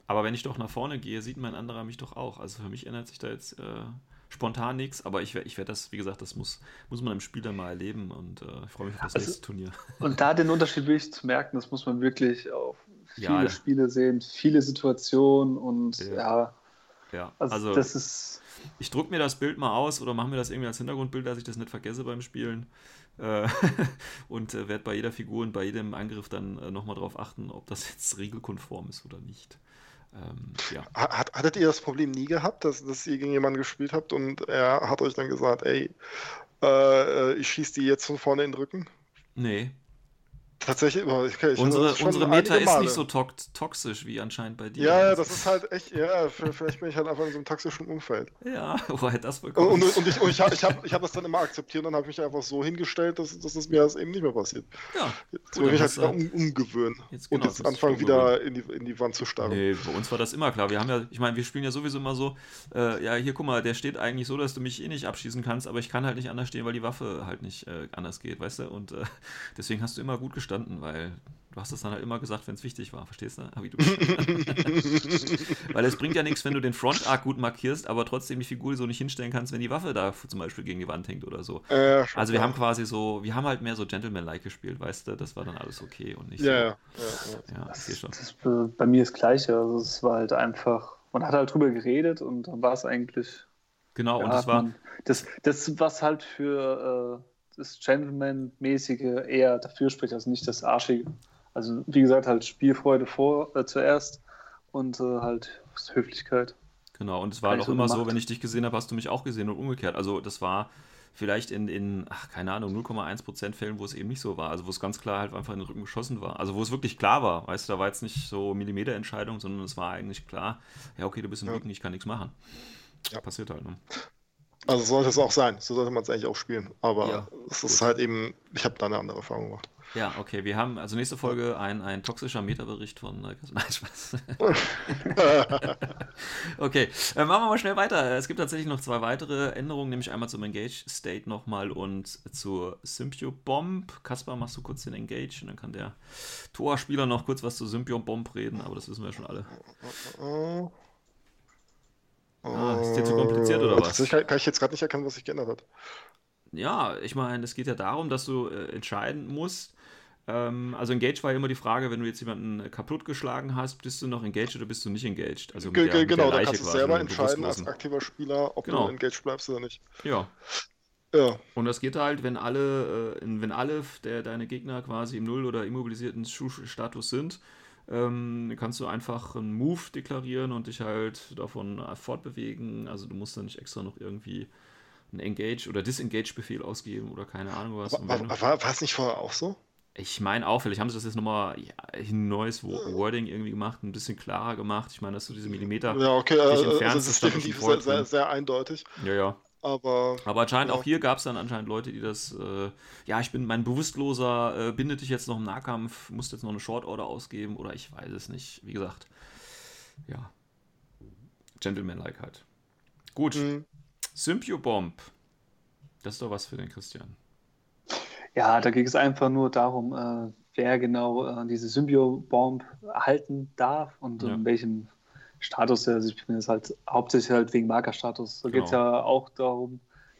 Aber wenn ich doch nach vorne gehe, sieht mein anderer mich doch auch. Also für mich ändert sich da jetzt äh, spontan nichts, aber ich, ich werde das, wie gesagt, das muss, muss man im Spiel dann mal erleben und äh, ich freue mich auf das also, nächste Turnier. (laughs) Und da den Unterschied wirklich zu merken, das muss man wirklich auf viele ja, Spiele sehen, viele Situationen und ja. Ja, ja. Also, also das ist. Ich drucke mir das Bild mal aus oder mache mir das irgendwie als Hintergrundbild, dass ich das nicht vergesse beim Spielen. Äh, (laughs) und äh, werde bei jeder Figur und bei jedem Angriff dann äh, nochmal darauf achten, ob das jetzt regelkonform ist oder nicht. Ähm, ja. Hat, hattet ihr das Problem nie gehabt, dass, dass ihr gegen jemanden gespielt habt und er hat euch dann gesagt, ey, äh, ich schieße die jetzt von vorne in den Rücken? Nee, Tatsächlich, okay, ich unsere, unsere Meta ist nicht so toxisch wie anscheinend bei dir. Ja, ja, das ist halt echt, ja, vielleicht bin ich halt einfach in so einem toxischen Umfeld. Ja, woher (laughs) das bekommen? Und, und, und ich, und ich habe ich hab, ich hab das dann immer akzeptiert und dann habe ich mich einfach so hingestellt, dass, dass es mir das eben nicht mehr passiert. Ja. Jetzt muss ich mich halt wieder um, umgewöhnen jetzt, genau, und jetzt anfangen wieder in die, in die Wand zu starren. Nee, bei uns war das immer klar. Wir haben ja, ich meine, wir spielen ja sowieso immer so, äh, ja, hier guck mal, der steht eigentlich so, dass du mich eh nicht abschießen kannst, aber ich kann halt nicht anders stehen, weil die Waffe halt nicht äh, anders geht, weißt du? Und äh, (laughs) deswegen hast du immer gut gestanden, weil Du hast es dann halt immer gesagt, wenn es wichtig war, verstehst du? (laughs) Wie du (laughs) Weil es bringt ja nichts, wenn du den Front Arc gut markierst, aber trotzdem die Figur so nicht hinstellen kannst, wenn die Waffe da zum Beispiel gegen die Wand hängt oder so. Äh, also wir haben quasi so, wir haben halt mehr so Gentleman-like gespielt, weißt du? Das war dann alles okay und nicht ja, so. Ja, ja, ja. das, schon. Das bei mir das Gleiche. Also es war halt einfach, man hat halt drüber geredet und dann war es eigentlich Genau, ja, und das war. Man, das, das, was halt für äh, das Gentleman-mäßige eher dafür spricht, also nicht das Arschige. Also, wie gesagt, halt Spielfreude vor, äh, zuerst und äh, halt Höflichkeit. Genau, und es war auch immer so, wenn ich dich gesehen habe, hast du mich auch gesehen und umgekehrt. Also, das war vielleicht in, in ach, keine Ahnung, 0,1% Fällen, wo es eben nicht so war. Also wo es ganz klar halt einfach in den Rücken geschossen war. Also wo es wirklich klar war. Weißt du, da war jetzt nicht so Millimeterentscheidung, sondern es war eigentlich klar, ja, okay, du bist im ja. Rücken, ich kann nichts machen. Ja. Passiert halt, ne? Also sollte es auch sein. So sollte man es eigentlich auch spielen. Aber ja, es ist halt eben, ich habe da eine andere Erfahrung gemacht. Ja, okay. Wir haben also nächste Folge ein, ein toxischer Metabericht von. Äh, (laughs) nein, Spaß. (laughs) okay, äh, machen wir mal schnell weiter. Es gibt tatsächlich noch zwei weitere Änderungen, nämlich einmal zum Engage State nochmal und zur Symbio Bomb. Kaspar, machst du kurz den Engage und dann kann der Torspieler noch kurz was zu Symbio Bomb reden, aber das wissen wir ja schon alle. Ah, ist dir zu kompliziert oder was? Kann, kann ich jetzt gerade nicht erkennen, was sich geändert hat. Ja, ich meine, es geht ja darum, dass du äh, entscheiden musst, ähm, also engaged war ja immer die Frage, wenn du jetzt jemanden kaputt geschlagen hast, bist du noch engaged oder bist du nicht engaged? Also mit der, genau, da kannst du selber entscheiden als aktiver Spieler, ob genau. du engaged bleibst oder nicht. Ja. Ja. Und das geht halt, wenn alle, äh, wenn alle der, deine Gegner quasi im Null- oder immobilisierten Status sind, ähm, kannst du einfach einen Move deklarieren und dich halt davon fortbewegen. Also du musst dann nicht extra noch irgendwie einen Engage- oder Disengage-Befehl ausgeben oder keine Ahnung was. War, war, war es nicht vorher auch so? Ich meine auch, vielleicht haben sie das jetzt nochmal ja, ein neues Wording irgendwie gemacht, ein bisschen klarer gemacht. Ich meine, dass du diese Millimeter ja, okay, dich entfernst, also das ist definitiv sehr, sehr, sehr, eindeutig. Ja, ja. Aber, Aber anscheinend ja. auch hier gab es dann anscheinend Leute, die das, äh, ja, ich bin mein Bewusstloser, äh, bindet dich jetzt noch im Nahkampf, musst jetzt noch eine Short Order ausgeben oder ich weiß es nicht. Wie gesagt, ja. Gentleman-like halt. Gut. Mhm. Symbio-Bomb. Das ist doch was für den Christian. Ja, da ging es einfach nur darum, äh, wer genau äh, diese Symbio-Bomb halten darf und ja. in welchem Status er. Also ich bin jetzt halt hauptsächlich halt wegen Markerstatus. Da genau. geht es ja auch darum,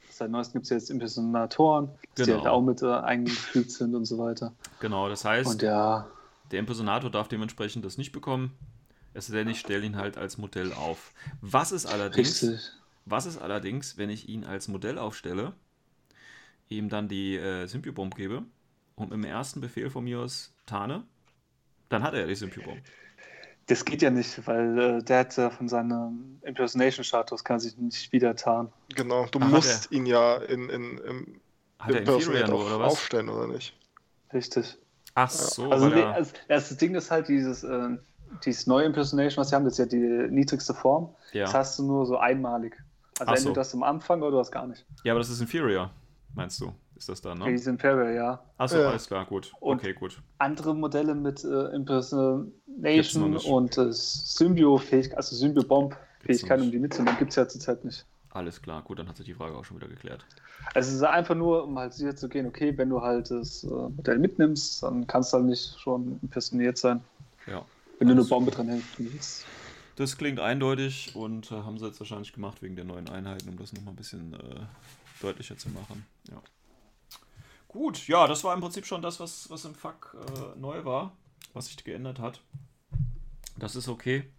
seit neuestem gibt es jetzt Impersonatoren, genau. die halt auch mit äh, eingefügt sind und so weiter. Genau, das heißt, und ja, der Impersonator darf dementsprechend das nicht bekommen. Es denn ich stelle ihn halt als Modell auf. Was ist allerdings, Richtig. was ist allerdings, wenn ich ihn als Modell aufstelle? ihm dann die äh, Symbio-Bomb gebe und dem ersten Befehl von mir aus tarne, dann hat er ja die Symbio-Bomb. Das geht ja nicht, weil äh, der hat ja von seinem Impersonation-Status kann sich nicht wieder tarnen. Genau, du Ach, musst ihn ja in, in, im Impersonate oder was? aufstellen, oder nicht? Richtig. Ach so. Also, nee, also, das Ding ist halt dieses, äh, dieses neue Impersonation, was sie haben, das ist ja die niedrigste Form. Ja. Das hast du nur so einmalig. Also Ach entweder so. das am Anfang oder du hast gar nicht. Ja, aber das ist Inferior meinst du? Ist das da, ne? Die sind Inferior, ja. Achso, ja. alles klar, gut. Und okay, gut. Andere Modelle mit äh, Impersonation und äh, Symbio-Fähigkeit, also Symbio-Bomb-Fähigkeit, um die mitzunehmen, gibt es ja zurzeit nicht. Alles klar, gut, dann hat sich die Frage auch schon wieder geklärt. Also es ist einfach nur, um halt sicher zu gehen, okay, wenn du halt das äh, Modell mitnimmst, dann kannst du halt nicht schon impersoniert sein. Ja. Wenn du eine Bombe dran hängst. Das klingt eindeutig und äh, haben sie jetzt wahrscheinlich gemacht wegen der neuen Einheiten, um das nochmal ein bisschen äh, deutlicher zu machen. Ja. Gut, ja, das war im Prinzip schon das, was, was im Fuck äh, neu war, was sich geändert hat. Das ist okay.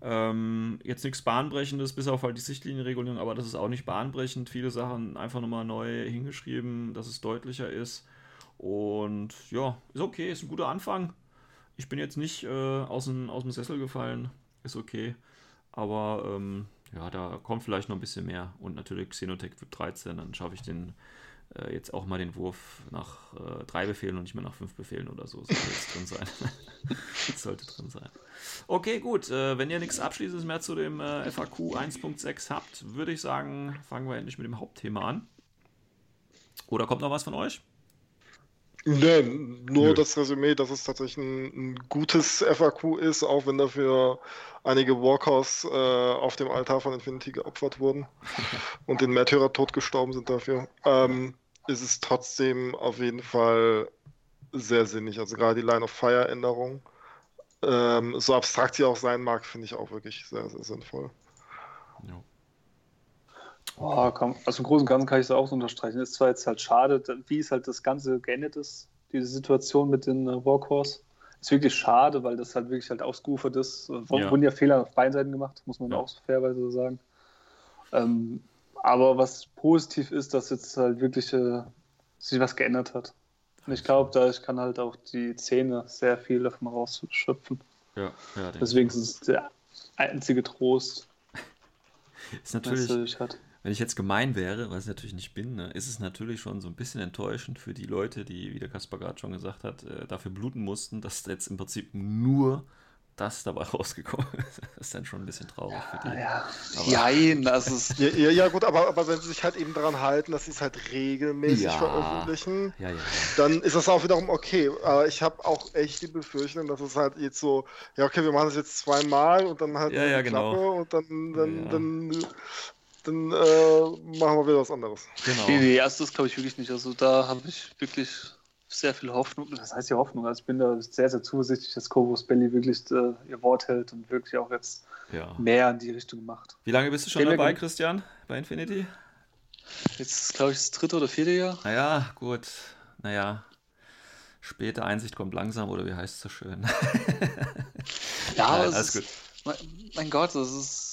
Ähm, jetzt nichts Bahnbrechendes, bis auf halt die Sichtlinienregulierung, aber das ist auch nicht bahnbrechend. Viele Sachen einfach nochmal neu hingeschrieben, dass es deutlicher ist. Und ja, ist okay, ist ein guter Anfang. Ich bin jetzt nicht äh, aus, dem, aus dem Sessel gefallen, ist okay. Aber ähm, ja, da kommt vielleicht noch ein bisschen mehr. Und natürlich Xenotech Typ 13, dann schaffe ich den äh, jetzt auch mal den Wurf nach äh, drei Befehlen und nicht mehr nach fünf Befehlen oder so. Sollte jetzt drin sein. (laughs) sollte drin sein. Okay, gut. Äh, wenn ihr nichts Abschließendes mehr zu dem äh, FAQ 1.6 habt, würde ich sagen, fangen wir endlich mit dem Hauptthema an. Oder kommt noch was von euch? Nee, nur Nö. das Resümee, dass es tatsächlich ein, ein, gutes FAQ ist, auch wenn dafür einige Walkers äh, auf dem Altar von Infinity geopfert wurden (laughs) und den Märtyrer tot gestorben sind dafür. Ähm, ist es trotzdem auf jeden Fall sehr sinnig. Also gerade die Line of Fire Änderung, ähm, so abstrakt sie auch sein mag, finde ich auch wirklich sehr, sehr sinnvoll. Ja. Oh, komm. Also im Großen und Ganzen kann ich es auch so unterstreichen. Ist zwar jetzt halt schade, wie es halt das Ganze geendet ist, diese Situation mit den äh, Warhorse. Ist wirklich schade, weil das halt wirklich halt ausgeufert ist. Ja. Wurden ja Fehler auf beiden Seiten gemacht, muss man ja. auch fairweise sagen. Ähm, Aber was positiv ist, dass jetzt halt wirklich äh, sich was geändert hat. Und ich glaube, da ich kann halt auch die Szene sehr viel davon rausschöpfen. Ja, ja. Deswegen ist es der einzige Trost. (laughs) ist natürlich, wenn ich jetzt gemein wäre, was ich natürlich nicht bin, ne, ist es natürlich schon so ein bisschen enttäuschend für die Leute, die, wie der Kaspar gerade schon gesagt hat, äh, dafür bluten mussten, dass jetzt im Prinzip nur das dabei (laughs) rausgekommen ist. Das ist dann schon ein bisschen traurig ja, für die. Ja, Nein, das ist. ja, ja, ja, gut, aber, aber wenn sie sich halt eben daran halten, dass sie es halt regelmäßig ja. veröffentlichen, ja, ja. dann ist das auch wiederum okay. Aber ich habe auch echt die Befürchtung, dass es halt jetzt so, ja, okay, wir machen das jetzt zweimal und dann halt ja, ja, genau. Klappe und dann, dann, dann dann äh, machen wir wieder was anderes. Genau. Nee, nee, erstes glaube ich wirklich nicht. Also da habe ich wirklich sehr viel Hoffnung. Das heißt ja Hoffnung. Also ich bin da sehr, sehr zuversichtlich, dass Corvus Belly wirklich äh, ihr Wort hält und wirklich auch jetzt ja. mehr in die Richtung macht. Wie lange bist du schon dabei, Christian, bei Infinity? Jetzt glaube ich das dritte oder vierte Jahr. Naja, gut. Naja, späte Einsicht kommt langsam oder wie heißt es so schön? ja, (laughs) Nein, alles gut. Mein, mein Gott, das ist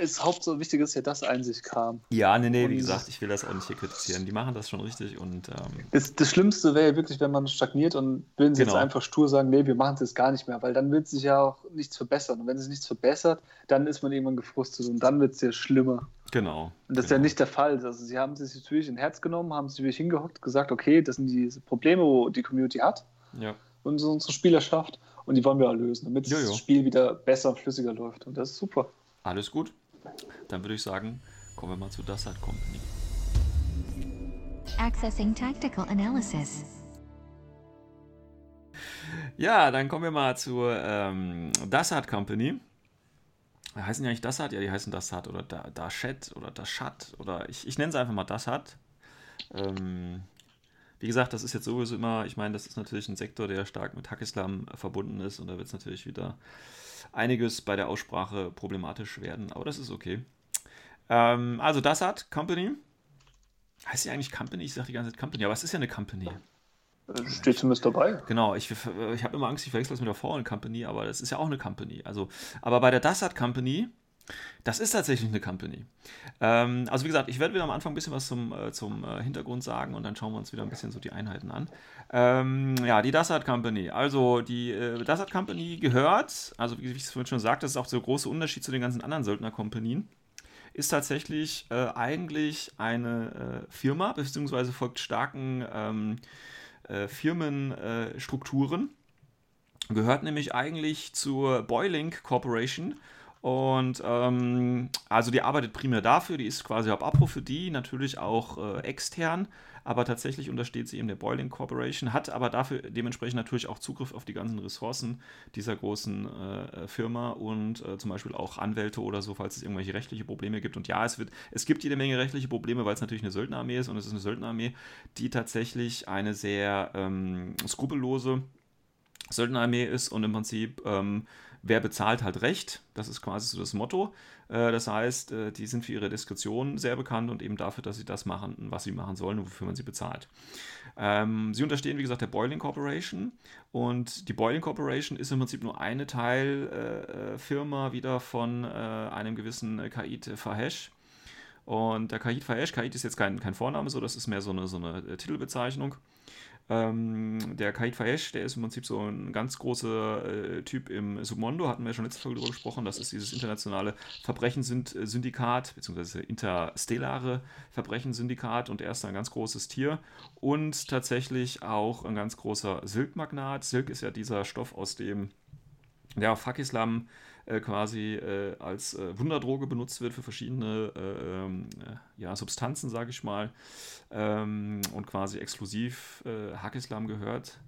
das Haupt so wichtig ist ja, dass Einsicht kam. Ja, nee, nee, und wie gesagt, ich will das auch nicht hier kritisieren. Die machen das schon richtig und. Ähm, das, das, Schlimmste wäre ja wirklich, wenn man stagniert und würden sie genau. jetzt einfach stur sagen, nee, wir machen es jetzt gar nicht mehr, weil dann wird sich ja auch nichts verbessern. Und wenn sich nichts verbessert, dann ist man irgendwann gefrustet und dann wird es ja schlimmer. Genau. Und das genau. ist ja nicht der Fall. Also sie haben sich natürlich in Herz genommen, haben sich wirklich hingehockt, gesagt, okay, das sind die Probleme, wo die Community hat. Ja. Und unsere Spielerschaft. Und die wollen wir auch lösen, damit jo, jo. das Spiel wieder besser und flüssiger läuft. Und das ist super. Alles gut. Dann würde ich sagen, kommen wir mal zu Dassat Company. Accessing Tactical Analysis. Ja, dann kommen wir mal zur ähm, Dassat Company. Heißen die eigentlich Dassat? Ja, die heißen Dassat oder da Dashat oder Dashat oder ich, ich nenne es einfach mal Dassat. Ähm, wie gesagt, das ist jetzt sowieso immer, ich meine, das ist natürlich ein Sektor, der stark mit Hackislam verbunden ist und da wird es natürlich wieder einiges bei der Aussprache problematisch werden, aber das ist okay. Ähm, also das hat Company. Heißt sie eigentlich Company? Ich sage die ganze Zeit Company, aber es ist ja eine Company. Steht zumindest dabei. Genau, ich, ich habe immer Angst, ich verwechsel das mit der Foreign Company, aber das ist ja auch eine Company. Also, aber bei der Dassat Company das ist tatsächlich eine Company. Ähm, also wie gesagt, ich werde wieder am Anfang ein bisschen was zum, äh, zum äh, Hintergrund sagen und dann schauen wir uns wieder ein bisschen so die Einheiten an. Ähm, ja, die Dassat Company. Also die äh, Dassat Company gehört, also wie ich es vorhin schon sagte, das ist auch so der große Unterschied zu den ganzen anderen Söldnerkompanien, ist tatsächlich äh, eigentlich eine äh, Firma, beziehungsweise folgt starken ähm, äh, Firmenstrukturen. Gehört nämlich eigentlich zur Boylink Corporation und ähm, also die arbeitet primär dafür, die ist quasi Hauptabruf für die, natürlich auch äh, extern, aber tatsächlich untersteht sie eben der Boiling Corporation, hat aber dafür dementsprechend natürlich auch Zugriff auf die ganzen Ressourcen dieser großen äh, Firma und äh, zum Beispiel auch Anwälte oder so, falls es irgendwelche rechtliche Probleme gibt. Und ja, es, wird, es gibt jede Menge rechtliche Probleme, weil es natürlich eine Söldnerarmee ist und es ist eine Söldnerarmee, die tatsächlich eine sehr ähm, skrupellose Söldnerarmee ist und im Prinzip ähm, wer bezahlt, halt recht. Das ist quasi so das Motto. Äh, das heißt, äh, die sind für ihre Diskretion sehr bekannt und eben dafür, dass sie das machen, was sie machen sollen und wofür man sie bezahlt. Ähm, sie unterstehen, wie gesagt, der Boiling Corporation und die Boiling Corporation ist im Prinzip nur eine Teilfirma äh, wieder von einem gewissen Kaid Fahesh. Und der Kaid Fahesh, Kaid ist jetzt kein, kein Vorname, so, das ist mehr so eine, so eine Titelbezeichnung. Ähm, der Kaid Fayesh, der ist im Prinzip so ein ganz großer äh, Typ im Submondo, hatten wir ja schon letzte Folge darüber gesprochen. Das ist dieses internationale Verbrechenssyndikat, beziehungsweise interstellare Verbrechenssyndikat und er ist ein ganz großes Tier und tatsächlich auch ein ganz großer Silk-Magnat. Silk ist ja dieser Stoff, aus dem ja, Fakislam äh, quasi äh, als äh, Wunderdroge benutzt wird für verschiedene äh, ähm, äh, ja, Substanzen, sage ich mal, ähm, und quasi exklusiv äh, Hakislam gehört.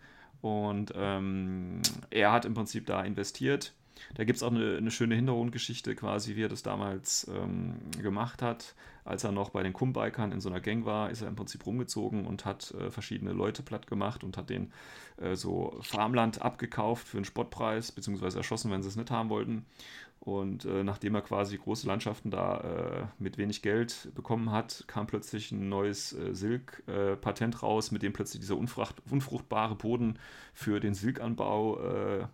Und ähm, er hat im Prinzip da investiert. Da gibt es auch eine, eine, schöne Hintergrundgeschichte, quasi, wie er das damals ähm, gemacht hat. Als er noch bei den Kumbikern in so einer Gang war, ist er im Prinzip rumgezogen und hat äh, verschiedene Leute platt gemacht und hat denen äh, so Farmland abgekauft für einen Spottpreis, beziehungsweise erschossen, wenn sie es nicht haben wollten. Und äh, nachdem er quasi große Landschaften da äh, mit wenig Geld bekommen hat, kam plötzlich ein neues äh, Silk-Patent raus, mit dem plötzlich dieser unfruchtbare Boden für den Silkanbau äh,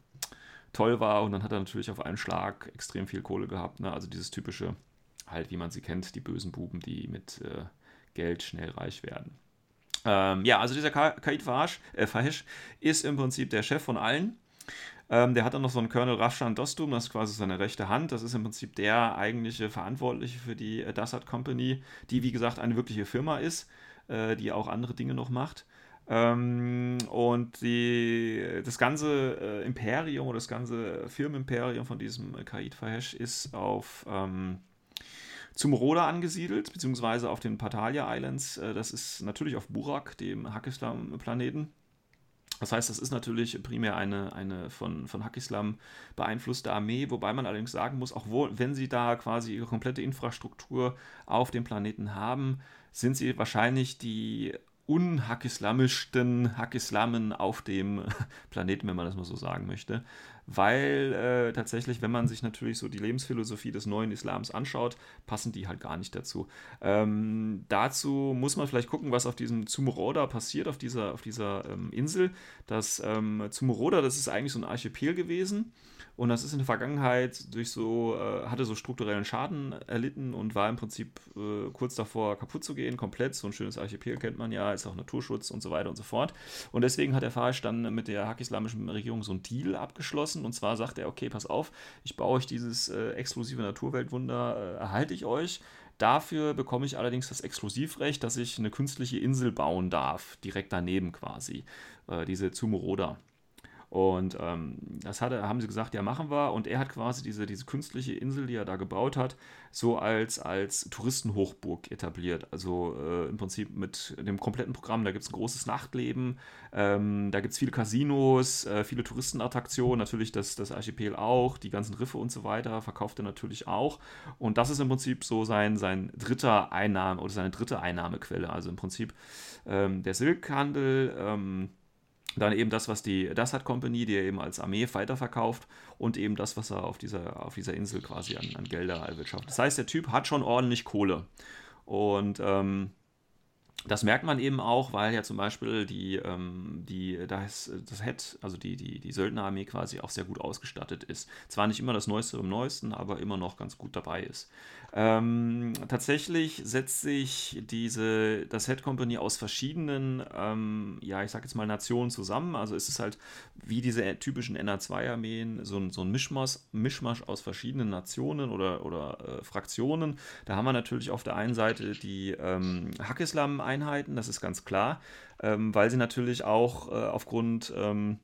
toll war. Und dann hat er natürlich auf einen Schlag extrem viel Kohle gehabt. Ne? Also dieses typische halt, wie man sie kennt, die bösen Buben, die mit äh, Geld schnell reich werden. Ähm, ja, also dieser Kaid Fahish, äh, Fahish ist im Prinzip der Chef von allen. Ähm, der hat dann noch so einen Colonel Rafshan Dostum, das ist quasi seine rechte Hand. Das ist im Prinzip der eigentliche Verantwortliche für die äh, Dassad Company, die wie gesagt eine wirkliche Firma ist, äh, die auch andere Dinge noch macht. Ähm, und die, das ganze äh, Imperium oder das ganze Firmenimperium von diesem Kaid Fahesh ist auf ähm, Zumroda angesiedelt, beziehungsweise auf den Patalia Islands. Äh, das ist natürlich auf Burak, dem Hakislam-Planeten. Das heißt, das ist natürlich primär eine, eine von, von Hakislam beeinflusste Armee, wobei man allerdings sagen muss, auch wo, wenn sie da quasi ihre komplette Infrastruktur auf dem Planeten haben, sind sie wahrscheinlich die unhackislamischsten Hackislamen auf dem (laughs) Planeten, wenn man das mal so sagen möchte. Weil äh, tatsächlich, wenn man sich natürlich so die Lebensphilosophie des neuen Islams anschaut, passen die halt gar nicht dazu. Ähm, dazu muss man vielleicht gucken, was auf diesem Zumuroda passiert, auf dieser, auf dieser ähm, Insel. Das ähm, Zumuroda, das ist eigentlich so ein Archipel gewesen und das ist in der Vergangenheit durch so, äh, hatte so strukturellen Schaden erlitten und war im Prinzip äh, kurz davor kaputt zu gehen, komplett. So ein schönes Archipel kennt man ja, ist auch Naturschutz und so weiter und so fort. Und deswegen hat der Farisch dann mit der hakislamischen Regierung so einen Deal abgeschlossen. Und zwar sagt er, okay, pass auf, ich baue euch dieses äh, exklusive Naturweltwunder, äh, erhalte ich euch. Dafür bekomme ich allerdings das Exklusivrecht, dass ich eine künstliche Insel bauen darf, direkt daneben quasi, äh, diese Zumuroda. Und ähm, das hatte, haben sie gesagt, ja, machen wir. Und er hat quasi diese, diese künstliche Insel, die er da gebaut hat, so als, als Touristenhochburg etabliert. Also äh, im Prinzip mit dem kompletten Programm. Da gibt es ein großes Nachtleben, ähm, da gibt es viele Casinos, äh, viele Touristenattraktionen, natürlich das, das Archipel auch, die ganzen Riffe und so weiter, verkauft er natürlich auch. Und das ist im Prinzip so sein, sein dritter Einnahme oder seine dritte Einnahmequelle. Also im Prinzip ähm, der Silkhandel. Dann eben das, was die Dassad Company, die er eben als Armee weiterverkauft und eben das, was er auf dieser, auf dieser Insel quasi an, an Gelder erwirtschaftet. Das heißt, der Typ hat schon ordentlich Kohle. Und ähm, das merkt man eben auch, weil ja zum Beispiel die, ähm, die, das, das Head, also die, die, die Söldnerarmee quasi auch sehr gut ausgestattet ist. Zwar nicht immer das Neueste im Neuesten, aber immer noch ganz gut dabei ist. Ähm, tatsächlich setzt sich diese, das Head Company aus verschiedenen, ähm, ja, ich sag jetzt mal Nationen zusammen. Also ist es halt wie diese typischen NR2-Armeen, so ein, so ein Mischmasch, Mischmasch aus verschiedenen Nationen oder, oder äh, Fraktionen. Da haben wir natürlich auf der einen Seite die ähm, Hackislam-Einheiten, das ist ganz klar, ähm, weil sie natürlich auch äh, aufgrund ähm,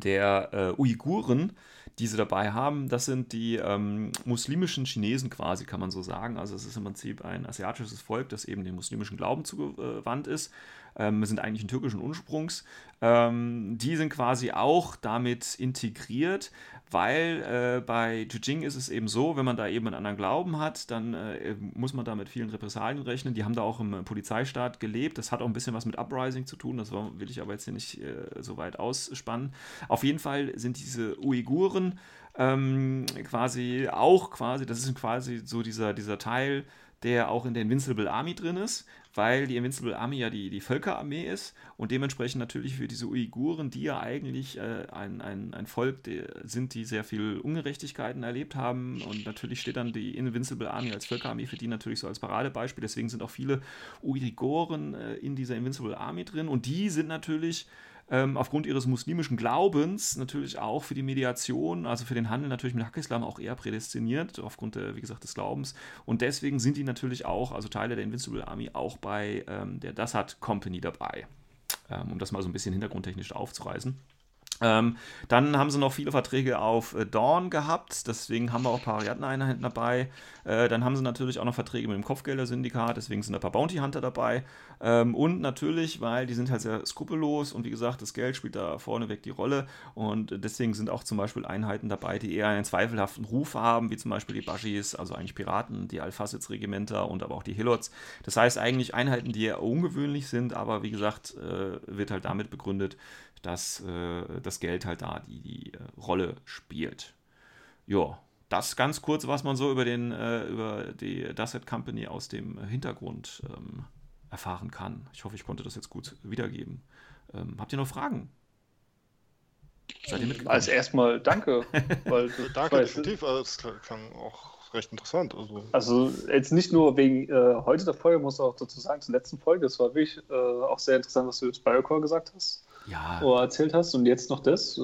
der äh, Uiguren die sie dabei haben, das sind die ähm, muslimischen Chinesen quasi, kann man so sagen. Also es ist im Prinzip ein asiatisches Volk, das eben dem muslimischen Glauben zugewandt ist. Ähm, sind eigentlich einen türkischen Ursprungs. Ähm, die sind quasi auch damit integriert, weil äh, bei Jijing ist es eben so, wenn man da eben einen anderen Glauben hat, dann äh, muss man da mit vielen Repressalien rechnen. Die haben da auch im Polizeistaat gelebt. Das hat auch ein bisschen was mit Uprising zu tun, das will ich aber jetzt hier nicht äh, so weit ausspannen. Auf jeden Fall sind diese Uiguren ähm, quasi auch quasi, das ist quasi so dieser, dieser Teil, der auch in der Invincible Army drin ist, weil die Invincible Army ja die, die Völkerarmee ist und dementsprechend natürlich für diese Uiguren, die ja eigentlich äh, ein, ein, ein Volk sind, die sehr viel Ungerechtigkeiten erlebt haben und natürlich steht dann die Invincible Army als Völkerarmee für die natürlich so als Paradebeispiel, deswegen sind auch viele Uiguren äh, in dieser Invincible Army drin und die sind natürlich ähm, aufgrund ihres muslimischen Glaubens natürlich auch für die Mediation, also für den Handel natürlich mit Hackislam auch eher prädestiniert, aufgrund, der, wie gesagt, des Glaubens. Und deswegen sind die natürlich auch, also Teile der Invincible Army, auch bei ähm, der Dassad Company dabei. Ähm, um das mal so ein bisschen hintergrundtechnisch aufzureißen. Ähm, dann haben sie noch viele Verträge auf äh, Dawn gehabt, deswegen haben wir auch ein paar Ariadne-Einheiten dabei. Äh, dann haben sie natürlich auch noch Verträge mit dem Kopfgelder-Syndikat, deswegen sind ein paar Bounty Hunter dabei. Ähm, und natürlich, weil die sind halt sehr skrupellos und wie gesagt, das Geld spielt da vorneweg die Rolle. Und deswegen sind auch zum Beispiel Einheiten dabei, die eher einen zweifelhaften Ruf haben, wie zum Beispiel die Bashis, also eigentlich Piraten, die Alphasids-Regimenter und aber auch die Hilots. Das heißt eigentlich Einheiten, die eher ungewöhnlich sind, aber wie gesagt, äh, wird halt damit begründet, dass äh, das Geld halt da die, die äh, Rolle spielt. Ja, das ganz kurz, was man so über, den, äh, über die Dasset Company aus dem Hintergrund ähm, erfahren kann. Ich hoffe, ich konnte das jetzt gut wiedergeben. Ähm, habt ihr noch Fragen? Seid ihr mitgekommen? Als erstmal danke. (laughs) Weil, danke, definitiv. Also, das klang auch recht interessant. Also, also jetzt nicht nur wegen äh, heute der Folge, muss auch dazu sagen, zur letzten Folge, es war wirklich äh, auch sehr interessant, was du jetzt Spyrocore gesagt hast. Ja. Oder erzählt hast und jetzt noch das.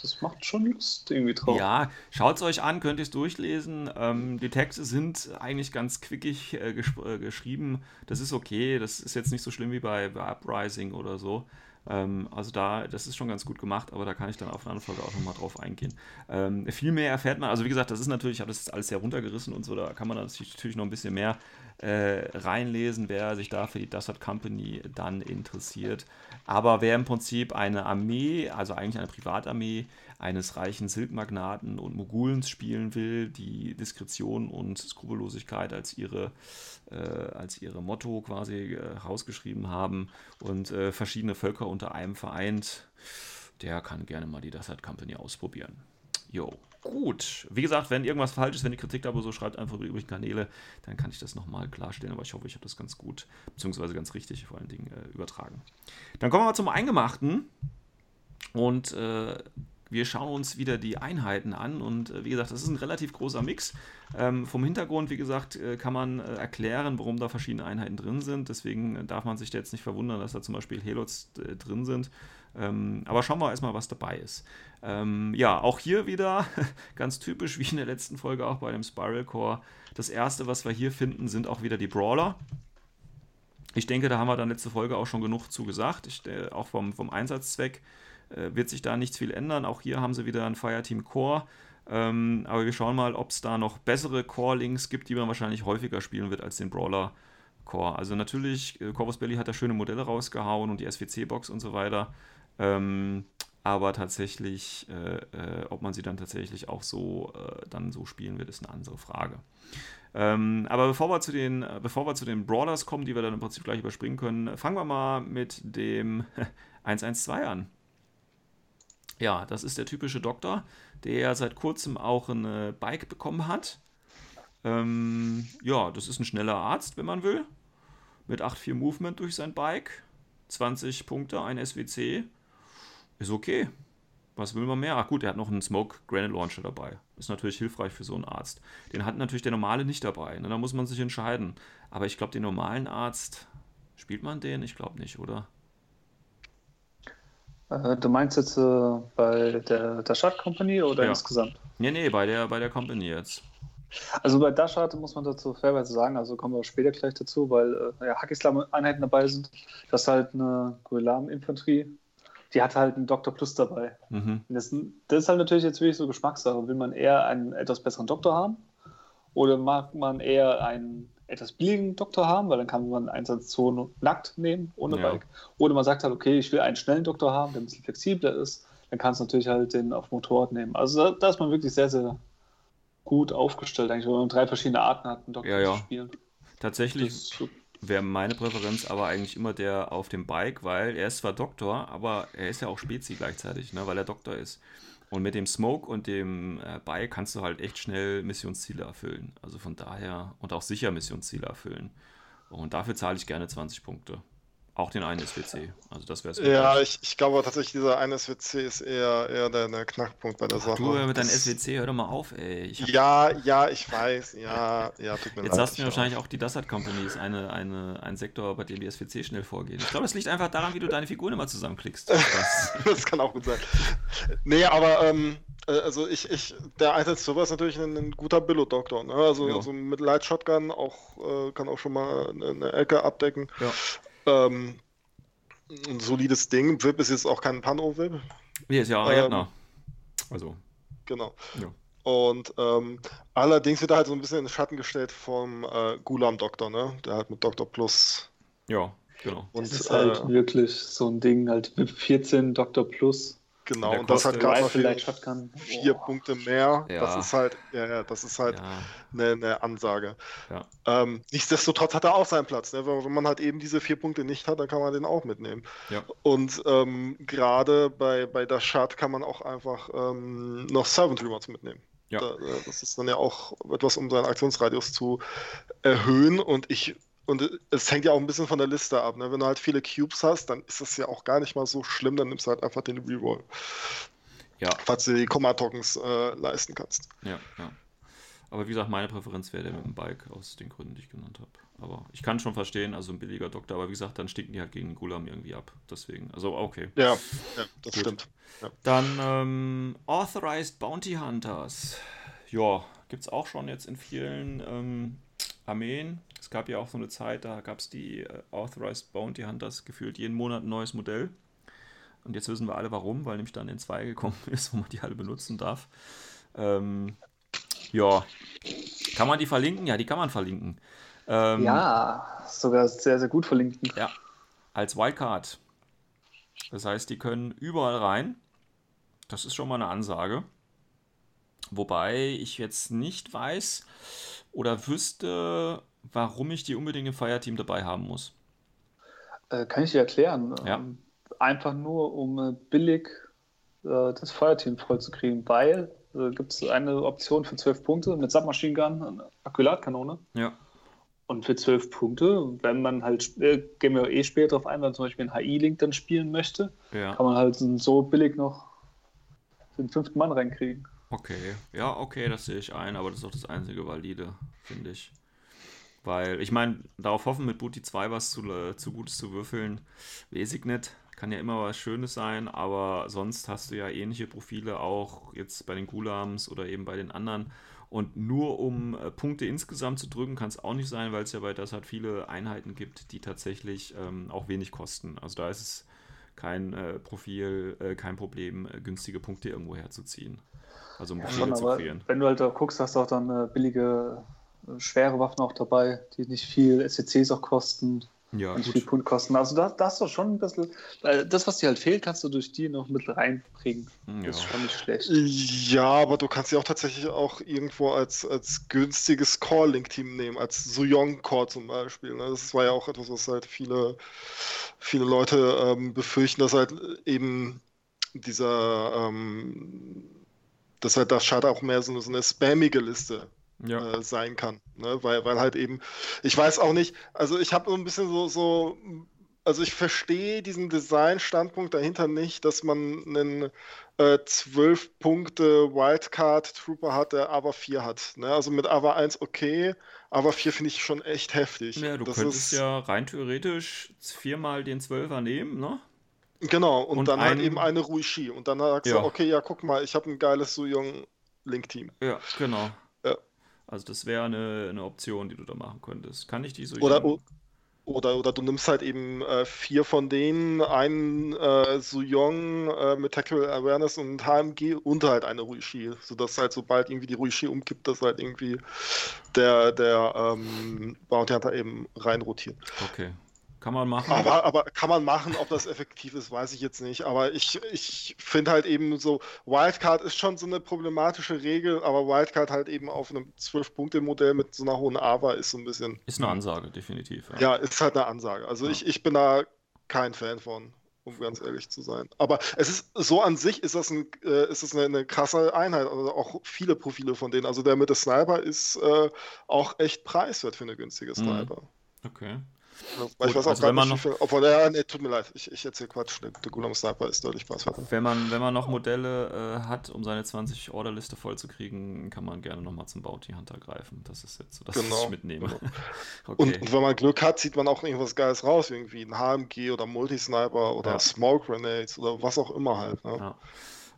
Das macht schon Lust irgendwie drauf. Ja, schaut es euch an, könnt ihr es durchlesen. Ähm, die Texte sind eigentlich ganz quickig äh, äh, geschrieben. Das ist okay, das ist jetzt nicht so schlimm wie bei, bei Uprising oder so. Ähm, also da, das ist schon ganz gut gemacht, aber da kann ich dann auf eine andere Folge auch nochmal drauf eingehen. Ähm, viel mehr erfährt man, also wie gesagt, das ist natürlich, ich habe das jetzt alles sehr runtergerissen und so, da kann man natürlich noch ein bisschen mehr äh, reinlesen, wer sich da für die Dussard Company dann interessiert. Aber wer im Prinzip eine Armee, also eigentlich eine Privatarmee eines reichen Silkmagnaten und Mogulens spielen will, die Diskretion und Skrupellosigkeit als ihre, äh, als ihre Motto quasi äh, rausgeschrieben haben und äh, verschiedene Völker unter einem vereint, der kann gerne mal die Dussard Company ausprobieren. Jo. Gut, wie gesagt, wenn irgendwas falsch ist, wenn die Kritik da so schreibt, einfach über die übrigen Kanäle, dann kann ich das nochmal klarstellen. Aber ich hoffe, ich habe das ganz gut, beziehungsweise ganz richtig vor allen Dingen äh, übertragen. Dann kommen wir mal zum Eingemachten. Und äh, wir schauen uns wieder die Einheiten an und äh, wie gesagt, das ist ein relativ großer Mix. Ähm, vom Hintergrund, wie gesagt, äh, kann man äh, erklären, warum da verschiedene Einheiten drin sind. Deswegen äh, darf man sich da jetzt nicht verwundern, dass da zum Beispiel Helots drin sind. Ähm, aber schauen wir erstmal, was dabei ist. Ähm, ja, auch hier wieder (laughs) ganz typisch wie in der letzten Folge auch bei dem Spiral Core. Das erste, was wir hier finden, sind auch wieder die Brawler. Ich denke, da haben wir dann letzte Folge auch schon genug zu gesagt. Ich, äh, auch vom, vom Einsatzzweck äh, wird sich da nichts viel ändern. Auch hier haben sie wieder ein Fireteam Core. Ähm, aber wir schauen mal, ob es da noch bessere Core-Links gibt, die man wahrscheinlich häufiger spielen wird als den Brawler Core. Also natürlich, äh, Corvus Belly hat da schöne Modelle rausgehauen und die SWC-Box und so weiter. Ähm, aber tatsächlich, äh, äh, ob man sie dann tatsächlich auch so äh, dann so spielen wird, ist eine andere Frage. Ähm, aber bevor wir, zu den, bevor wir zu den Brawlers kommen, die wir dann im Prinzip gleich überspringen können, fangen wir mal mit dem (laughs) 112 an. Ja, das ist der typische Doktor, der seit kurzem auch ein Bike bekommen hat. Ähm, ja, das ist ein schneller Arzt, wenn man will. Mit 8-4 Movement durch sein Bike. 20 Punkte, ein SWC. Ist okay. Was will man mehr? Ach gut, er hat noch einen Smoke Granite Launcher dabei. Ist natürlich hilfreich für so einen Arzt. Den hat natürlich der normale nicht dabei. Ne? Da muss man sich entscheiden. Aber ich glaube, den normalen Arzt, spielt man den? Ich glaube nicht, oder? Äh, du meinst jetzt äh, bei der, der Shard Company oder ja. insgesamt? Nee, nee, bei der, bei der Company jetzt. Also bei Dashart muss man dazu fairweise sagen, also kommen wir später gleich dazu, weil äh, ja, Hackislam-Einheiten dabei sind. Das ist halt eine Guelam-Infanterie, die hat halt einen Doktor Plus dabei. Mhm. Das, das, ist halt natürlich jetzt wirklich so Geschmackssache. Will man eher einen etwas besseren Doktor haben oder mag man eher einen etwas billigen Doktor haben, weil dann kann man Einsatzzone nackt nehmen, ohne ja. Bike. Oder man sagt halt, okay, ich will einen schnellen Doktor haben, der ein bisschen flexibler ist, dann kannst du natürlich halt den auf Motorrad nehmen. Also da, da ist man wirklich sehr, sehr gut aufgestellt, eigentlich, wenn man drei verschiedene Arten hat, einen Doktor ja, ja. zu spielen. Tatsächlich wäre meine Präferenz aber eigentlich immer der auf dem Bike, weil er ist zwar Doktor, aber er ist ja auch Spezi gleichzeitig, ne, weil er Doktor ist. Und mit dem Smoke und dem äh, Bike kannst du halt echt schnell Missionsziele erfüllen. Also von daher und auch sicher Missionsziele erfüllen. Und dafür zahle ich gerne 20 Punkte. Auch den einen SWC. Also das wäre es. Ja, ich, ich glaube tatsächlich, dieser eine SWC ist eher, eher der, der Knackpunkt bei der Ach, Sache. Du mit deinem SWC, hör doch mal auf, ey. ja, ja, ich weiß. Ja, ja, tut mir Jetzt leid. Sagst du mir wahrscheinlich auch, die Dassat Company ist eine, eine, ein Sektor, bei dem die SWC schnell vorgehen. Ich glaube, das liegt einfach daran, wie du deine Figuren immer zusammenklickst. (laughs) Das, kann auch gut sein. Nee, aber ähm, äh, also ich, ich, der Einsatz sowas ist natürlich ein, ein guter Billo-Doktor. Ne? Also, also, mit Light Shotgun auch, äh, kann auch schon mal eine, eine Ecke abdecken. Ja. Ähm, ein solides Ding. VIP ist jetzt auch kein Pano-VIP. Nee, ist ja Ariadna. Ähm, also. Genau. Ja. Und ähm, allerdings wird er halt so ein bisschen in den Schatten gestellt vom äh, Gulam-Doktor, ne? Der halt mit Doktor Plus. Ja, genau. Und, das ist halt äh, wirklich so ein Ding, halt VIP 14 Doktor Plus. Genau, und das hat gerade noch vier oh. Punkte mehr. Ja. Das ist halt, ja, ja, das ist halt ja. eine, eine, Ansage. Ja. Ähm, nichtsdestotrotz hat er auch seinen Platz. Ne? Wenn man halt eben diese vier Punkte nicht hat, dann kann man den auch mitnehmen. Ja. Und ähm, gerade bei, bei der Shard kann man auch einfach ähm, noch Servant Rewards mitnehmen. Ja. Da, äh, das ist dann ja auch etwas, um seinen Aktionsradius zu erhöhen. Und ich und es hängt ja auch ein bisschen von der Liste ab. Ne? Wenn du halt viele Cubes hast, dann ist das ja auch gar nicht mal so schlimm, dann nimmst du halt einfach den Reroll. Ja. Falls du die Komma-Tokens äh, leisten kannst. Ja, ja. Aber wie gesagt, meine Präferenz wäre der mit dem Bike aus den Gründen, die ich genannt habe. Aber ich kann schon verstehen, also ein billiger Doktor, aber wie gesagt, dann stinken die halt gegen Gulam irgendwie ab. Deswegen, also okay. Ja, ja das Gut. stimmt. Ja. Dann ähm, Authorized Bounty Hunters. Ja, gibt es auch schon jetzt in vielen ähm, Armeen. Es gab ja auch so eine Zeit, da gab es die äh, Authorized Bounty Hunters gefühlt jeden Monat ein neues Modell. Und jetzt wissen wir alle warum, weil nämlich dann in zwei gekommen (laughs) ist, wo man die alle benutzen darf. Ähm, ja. Kann man die verlinken? Ja, die kann man verlinken. Ähm, ja, sogar sehr, sehr gut verlinken. Ja, als Wildcard. Das heißt, die können überall rein. Das ist schon mal eine Ansage. Wobei ich jetzt nicht weiß oder wüsste, warum ich die unbedingt im Fireteam dabei haben muss. Äh, kann ich dir erklären. Ja. Ähm, einfach nur, um äh, billig äh, das Fireteam vollzukriegen, weil äh, gibt es eine Option für 12 Punkte mit Submachine Gun, eine Akkulatkanone. Ja. Und für 12 Punkte, wenn man halt, äh, gehen wir eh später darauf ein, wenn man zum Beispiel einen HI-Link dann spielen möchte, ja. kann man halt so billig noch den fünften Mann reinkriegen. Okay, ja, okay, das sehe ich ein, aber das ist auch das einzige Valide, finde ich. Weil, ich meine, darauf hoffen, mit Booty 2 was zu, äh, zu Gutes zu würfeln, weiß ich nicht. Kann ja immer was Schönes sein, aber sonst hast du ja ähnliche Profile auch jetzt bei den Gulams oder eben bei den anderen. Und nur um äh, Punkte insgesamt zu drücken, kann es auch nicht sein, weil es ja bei das halt viele Einheiten gibt, die tatsächlich ähm, auch wenig kosten. Also da ist es kein äh, Profil, äh, kein Problem, äh, günstige Punkte irgendwo herzuziehen. Also um Profile ja, zu kreieren. Wenn du halt da guckst, hast du auch dann äh, billige, schwere Waffen auch dabei, die nicht viel SCCs auch kosten ja, und viel Punkt kosten. Also da, da hast du schon ein bisschen, das, was dir halt fehlt, kannst du durch die noch mit reinbringen. Ja. Das ist schon nicht schlecht. Ja, aber du kannst sie auch tatsächlich auch irgendwo als, als günstiges Core-Link-Team nehmen, als Suyong-Core zum Beispiel. Ne? Das war ja auch etwas, was halt viele, viele Leute ähm, befürchten, dass halt eben dieser, ähm, dass halt das Schad auch mehr so, so eine spammige Liste ja. äh, sein kann. Ne? Weil, weil halt eben, ich weiß auch nicht, also ich habe so ein bisschen so, so also ich verstehe diesen Design-Standpunkt dahinter nicht, dass man einen äh, 12 Punkte Wildcard Trooper hat, der AVA 4 hat. Ne? Also mit AVA 1 okay, AVA 4 finde ich schon echt heftig. Ja, du das könntest ist... ja rein theoretisch viermal den 12er nehmen, ne? Genau, und, und dann halt ein... halt eben eine Ruishi. Und dann sagst ja. du, okay, ja, guck mal, ich habe ein geiles Suyong Link-Team. Ja, genau. Also das wäre eine, eine Option, die du da machen könntest. Kann ich die so oder, oder, oder du nimmst halt eben äh, vier von denen, einen äh, Suyong äh, mit Tactical Awareness und HMG und halt eine Ruishi, sodass halt sobald irgendwie die Ruishi umkippt, dass halt irgendwie der, der ähm, Bounty Hunter eben rein rotiert. Okay. Kann man machen. Aber, aber kann man machen, ob das effektiv ist, weiß ich jetzt nicht. Aber ich, ich finde halt eben so, Wildcard ist schon so eine problematische Regel, aber Wildcard halt eben auf einem 12-Punkte-Modell mit so einer hohen AVA ist so ein bisschen. Ist eine Ansage, definitiv. Ja, ja ist halt eine Ansage. Also ja. ich, ich bin da kein Fan von, um ganz ehrlich zu sein. Aber es ist so an sich ist das, ein, äh, ist das eine, eine, krasse Einheit. Also auch viele Profile von denen. Also der mit der Sniper ist äh, auch echt preiswert für eine günstige mhm. Sniper. Okay. Gut, ich weiß auch also gar nicht, viel, obwohl, ja, nee, tut mir leid, ich, ich erzähle Quatsch. Der, der Gulam Sniper ist deutlich preiswerter. Wenn man, wenn man noch Modelle äh, hat, um seine 20 Orderliste voll zu kriegen, kann man gerne nochmal zum Bounty Hunter greifen. Das ist jetzt so, dass genau, ich mitnehme. Genau. (laughs) okay. und, und, wenn man Glück hat, sieht man auch irgendwas Geiles raus, irgendwie ein HMG oder Multisniper oder ja. Smoke Grenades oder was auch immer halt. Ne? Ja.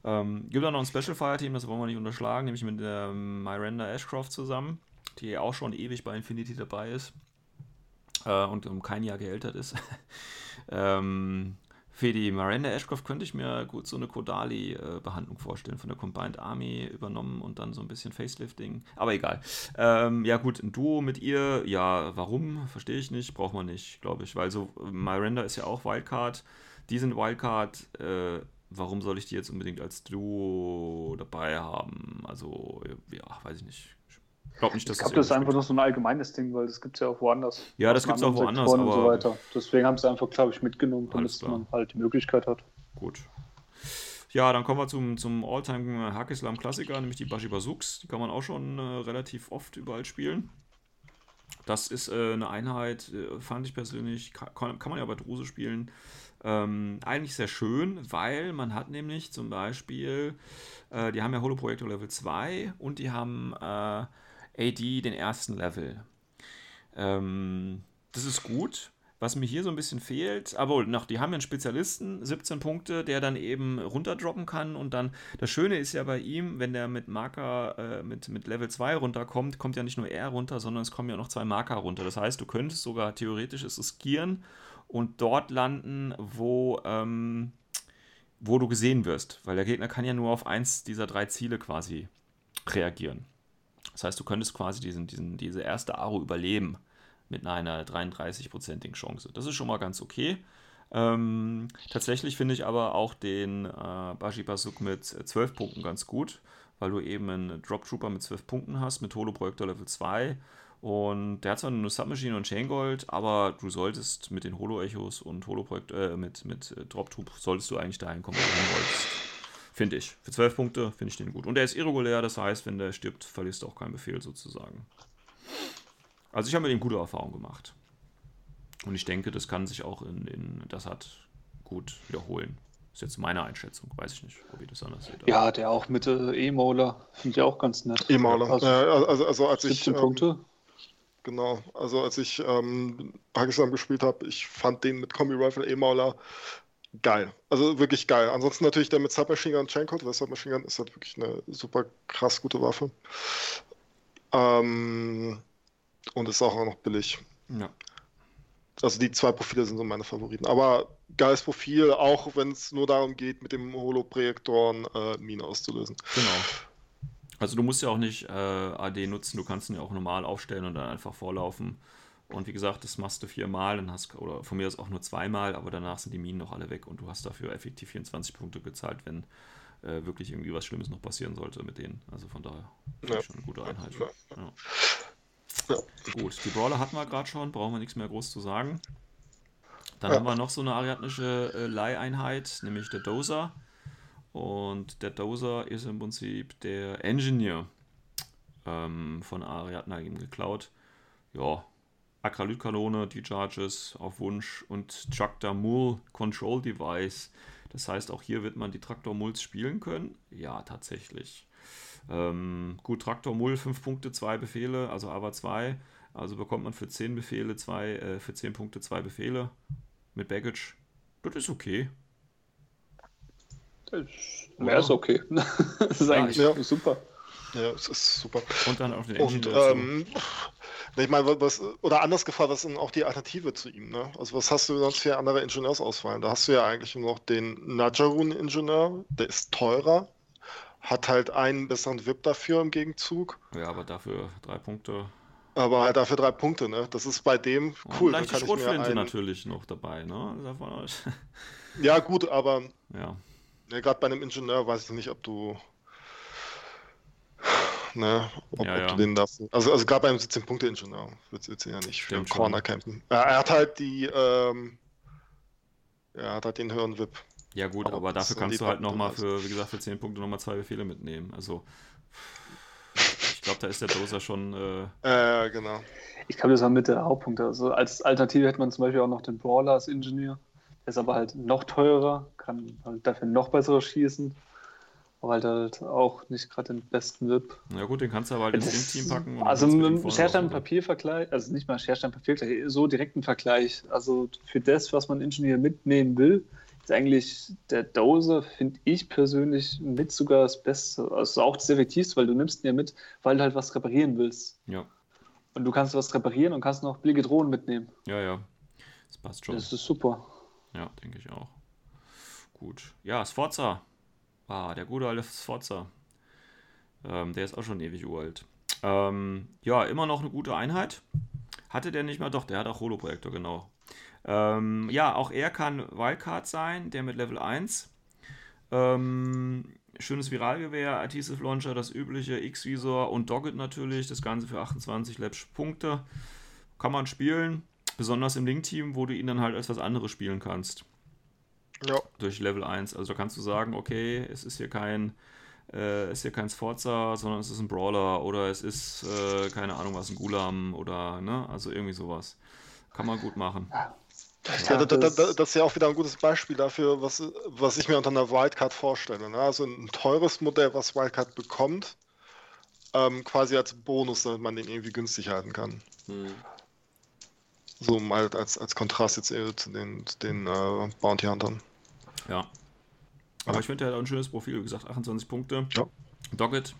Ähm, gibt auch noch ein Special Fire Team, das wollen wir nicht unterschlagen, nämlich mit ähm, Miranda Ashcroft zusammen, die auch schon ewig bei Infinity dabei ist äh, und um kein Jahr geältert ist. (laughs) ähm, für die Miranda Ashcroft könnte ich mir gut so eine Kodali-Behandlung vorstellen, von der Combined Army übernommen und dann so ein bisschen Facelifting. Aber egal. Ähm, ja, gut, ein Duo mit ihr, ja, warum? Verstehe ich nicht, braucht man nicht, glaube ich, weil so Miranda ist ja auch Wildcard. Die sind Wildcard. Äh, warum soll ich die jetzt unbedingt als Duo dabei haben? Also, ja, weiß ich nicht glaube nicht, dass ich glaube, das, das ist einfach nur so ein allgemeines Ding, weil das gibt es ja auch woanders. Ja, das gibt es auch woanders. aber und so weiter. Deswegen haben sie einfach, glaube ich, mitgenommen, damit man halt die Möglichkeit hat. Gut. Ja, dann kommen wir zum, zum Alltime Hakislam Klassiker, nämlich die Bashi Bazooks. Die kann man auch schon äh, relativ oft überall spielen. Das ist äh, eine Einheit, äh, fand ich persönlich, kann, kann man ja bei Druse spielen. Ähm, eigentlich sehr schön, weil man hat nämlich zum Beispiel, äh, die haben ja Holoprojektor Level 2 und die haben äh, AD den ersten Level. Ähm, das ist gut. Was mir hier so ein bisschen fehlt, aber noch, die haben ja einen Spezialisten, 17 Punkte, der dann eben runterdroppen kann und dann, das Schöne ist ja bei ihm, wenn der mit Marker, äh, mit, mit Level 2 runterkommt, kommt ja nicht nur er runter, sondern es kommen ja noch zwei Marker runter. Das heißt, du könntest sogar theoretisch es riskieren und dort landen, wo, ähm, wo du gesehen wirst, weil der Gegner kann ja nur auf eins dieser drei Ziele quasi reagieren. Das heißt, du könntest quasi diesen, diesen, diese erste Aro überleben mit einer 33-prozentigen Chance. Das ist schon mal ganz okay. Ähm, tatsächlich finde ich aber auch den äh, Bashi Basuk mit 12 Punkten ganz gut, weil du eben einen Drop Trooper mit 12 Punkten hast, mit Holo-Projektor Level 2. Und der hat zwar eine Submachine und Chain Gold, aber du solltest mit den Holo-Echos und Holo-Projekt, äh, mit, mit Drop Troop, solltest du eigentlich dahin kommen, wo du wolltest. Finde ich. Für 12 Punkte finde ich den gut. Und er ist irregulär, das heißt, wenn der stirbt, verlierst du auch keinen Befehl sozusagen. Also ich habe mit ihm gute Erfahrungen gemacht. Und ich denke, das kann sich auch in, in das hat gut wiederholen. Das ist jetzt meine Einschätzung, weiß ich nicht, ob ihr das anders seht. Ja, der auch mit äh, E-Mauler finde ich auch ganz nett. E-Mauler, also, äh, also, also, als 17 ich. Punkte. Ähm, genau, also als ich ähm, Pakistan gespielt habe, ich fand den mit Kombi Rifle E-Mauler geil. Also wirklich geil. Ansonsten natürlich der mit Submachine Gun Chaincode, weil Submachine Gun ist halt wirklich eine super krass gute Waffe. Ähm, und ist auch noch billig. Ja. Also die zwei Profile sind so meine Favoriten. Aber geiles Profil, auch wenn es nur darum geht, mit dem Holo-Projektoren äh, Mine auszulösen. Genau. Also du musst ja auch nicht äh, AD nutzen, du kannst ihn ja auch normal aufstellen und dann einfach vorlaufen. Und wie gesagt, das machst du viermal, dann hast oder von mir aus auch nur zweimal, aber danach sind die Minen noch alle weg und du hast dafür effektiv 24 Punkte gezahlt, wenn äh, wirklich irgendwie was Schlimmes noch passieren sollte mit denen. Also von daher ja. schon eine gute Einheit. Ja. Ja. Gut, die Brawler hatten wir gerade schon, brauchen wir nichts mehr groß zu sagen. Dann haben wir noch so eine ariadnische äh, Leiheinheit, nämlich der Dozer. Und der Dozer ist im Prinzip der Engineer ähm, von Ariadna eben geklaut. Ja, Akralytkanone, die Charges auf Wunsch und Tractor Mull Control Device. Das heißt, auch hier wird man die Traktor Mulls spielen können. Ja, tatsächlich. Ähm, gut, Traktor Mull, 5 Punkte, 2 Befehle, also aber 2. Also bekommt man für 10 Befehle, zwei, äh, für 10 Punkte 2 Befehle mit Baggage. Das ist okay. Das wäre okay. (laughs) das ist eigentlich ja, super. Ja, es ist super. Und dann auf den Engine. Und, ähm, ich meine, was, oder anders gefragt, was ist denn auch die Alternative zu ihm? Ne? Also, was hast du sonst für andere Ingenieursauswahlen? Da hast du ja eigentlich noch den Najarun-Ingenieur, der ist teurer, hat halt einen besseren VIP dafür im Gegenzug. Ja, aber dafür drei Punkte. Aber halt dafür drei Punkte, ne? Das ist bei dem cool. Und die Schrotflinte einen... natürlich noch dabei, ne? ja, gut, aber ja. ja Gerade bei einem Ingenieur weiß ich nicht, ob du. Ne, ob, ja, ob ja. du den dafür. Also, also gerade beim 17-Punkte-Ingenieur wird es ja nicht für Corner campen. Er hat halt die. Ähm, er hat halt den höheren VIP. Ja gut, aber, aber dafür kannst du halt nochmal für, wie gesagt, für 10 Punkte nochmal zwei Befehle mitnehmen. Also ich glaube, da ist der Doser schon... Äh, (laughs) äh genau. Ich glaube, das war mit der Hauptpunkt. Also als Alternative hätte man zum Beispiel auch noch den Brawler als Ingenieur. Der ist aber halt noch teurer, kann halt dafür noch besser schießen. Aber halt, halt auch nicht gerade den besten VIP. Ja gut, den kannst du aber halt ins Team packen. Also mit dem Scherstein-Papier-Vergleich, also nicht mal Scherstein-Papier, so direkten Vergleich. Also für das, was man Ingenieur mitnehmen will, ist eigentlich der Dozer, finde ich persönlich, mit sogar das Beste. Also auch das Effektivste, weil du nimmst ihn ja mit, weil du halt was reparieren willst. Ja. Und du kannst was reparieren und kannst noch billige Drohnen mitnehmen. Ja, ja. Das passt schon. Das ist super. Ja, denke ich auch. Gut. Ja, Sforza. Ah, der gute alte Sforza. Ähm, der ist auch schon ewig uralt. Ähm, ja, immer noch eine gute Einheit. Hatte der nicht mal? Doch, der hat auch Holo-Projektor, genau. Ähm, ja, auch er kann Wildcard sein, der mit Level 1. Ähm, schönes Viralgewehr, Adhesive Launcher, das übliche, X-Visor und Dogged natürlich, das Ganze für 28 Labs Punkte. Kann man spielen, besonders im Link-Team, wo du ihn dann halt als was anderes spielen kannst. Ja. Durch Level 1. Also da kannst du sagen, okay, es ist hier kein, äh, ist hier kein Sforza, sondern es ist ein Brawler oder es ist, äh, keine Ahnung was, ein Gulam oder, ne, also irgendwie sowas. Kann man gut machen. Ja. Ja, da, da, da, das ist ja auch wieder ein gutes Beispiel dafür, was, was ich mir unter einer Wildcard vorstelle. Ne? Also ein teures Modell, was Wildcard bekommt, ähm, quasi als Bonus, damit man den irgendwie günstig halten kann. Hm. So mal als, als Kontrast jetzt eher zu den, zu den äh, Bounty Huntern. Ja. Aber ja. ich finde, er hat auch ein schönes Profil, wie gesagt, 28 Punkte. Ja. Doggett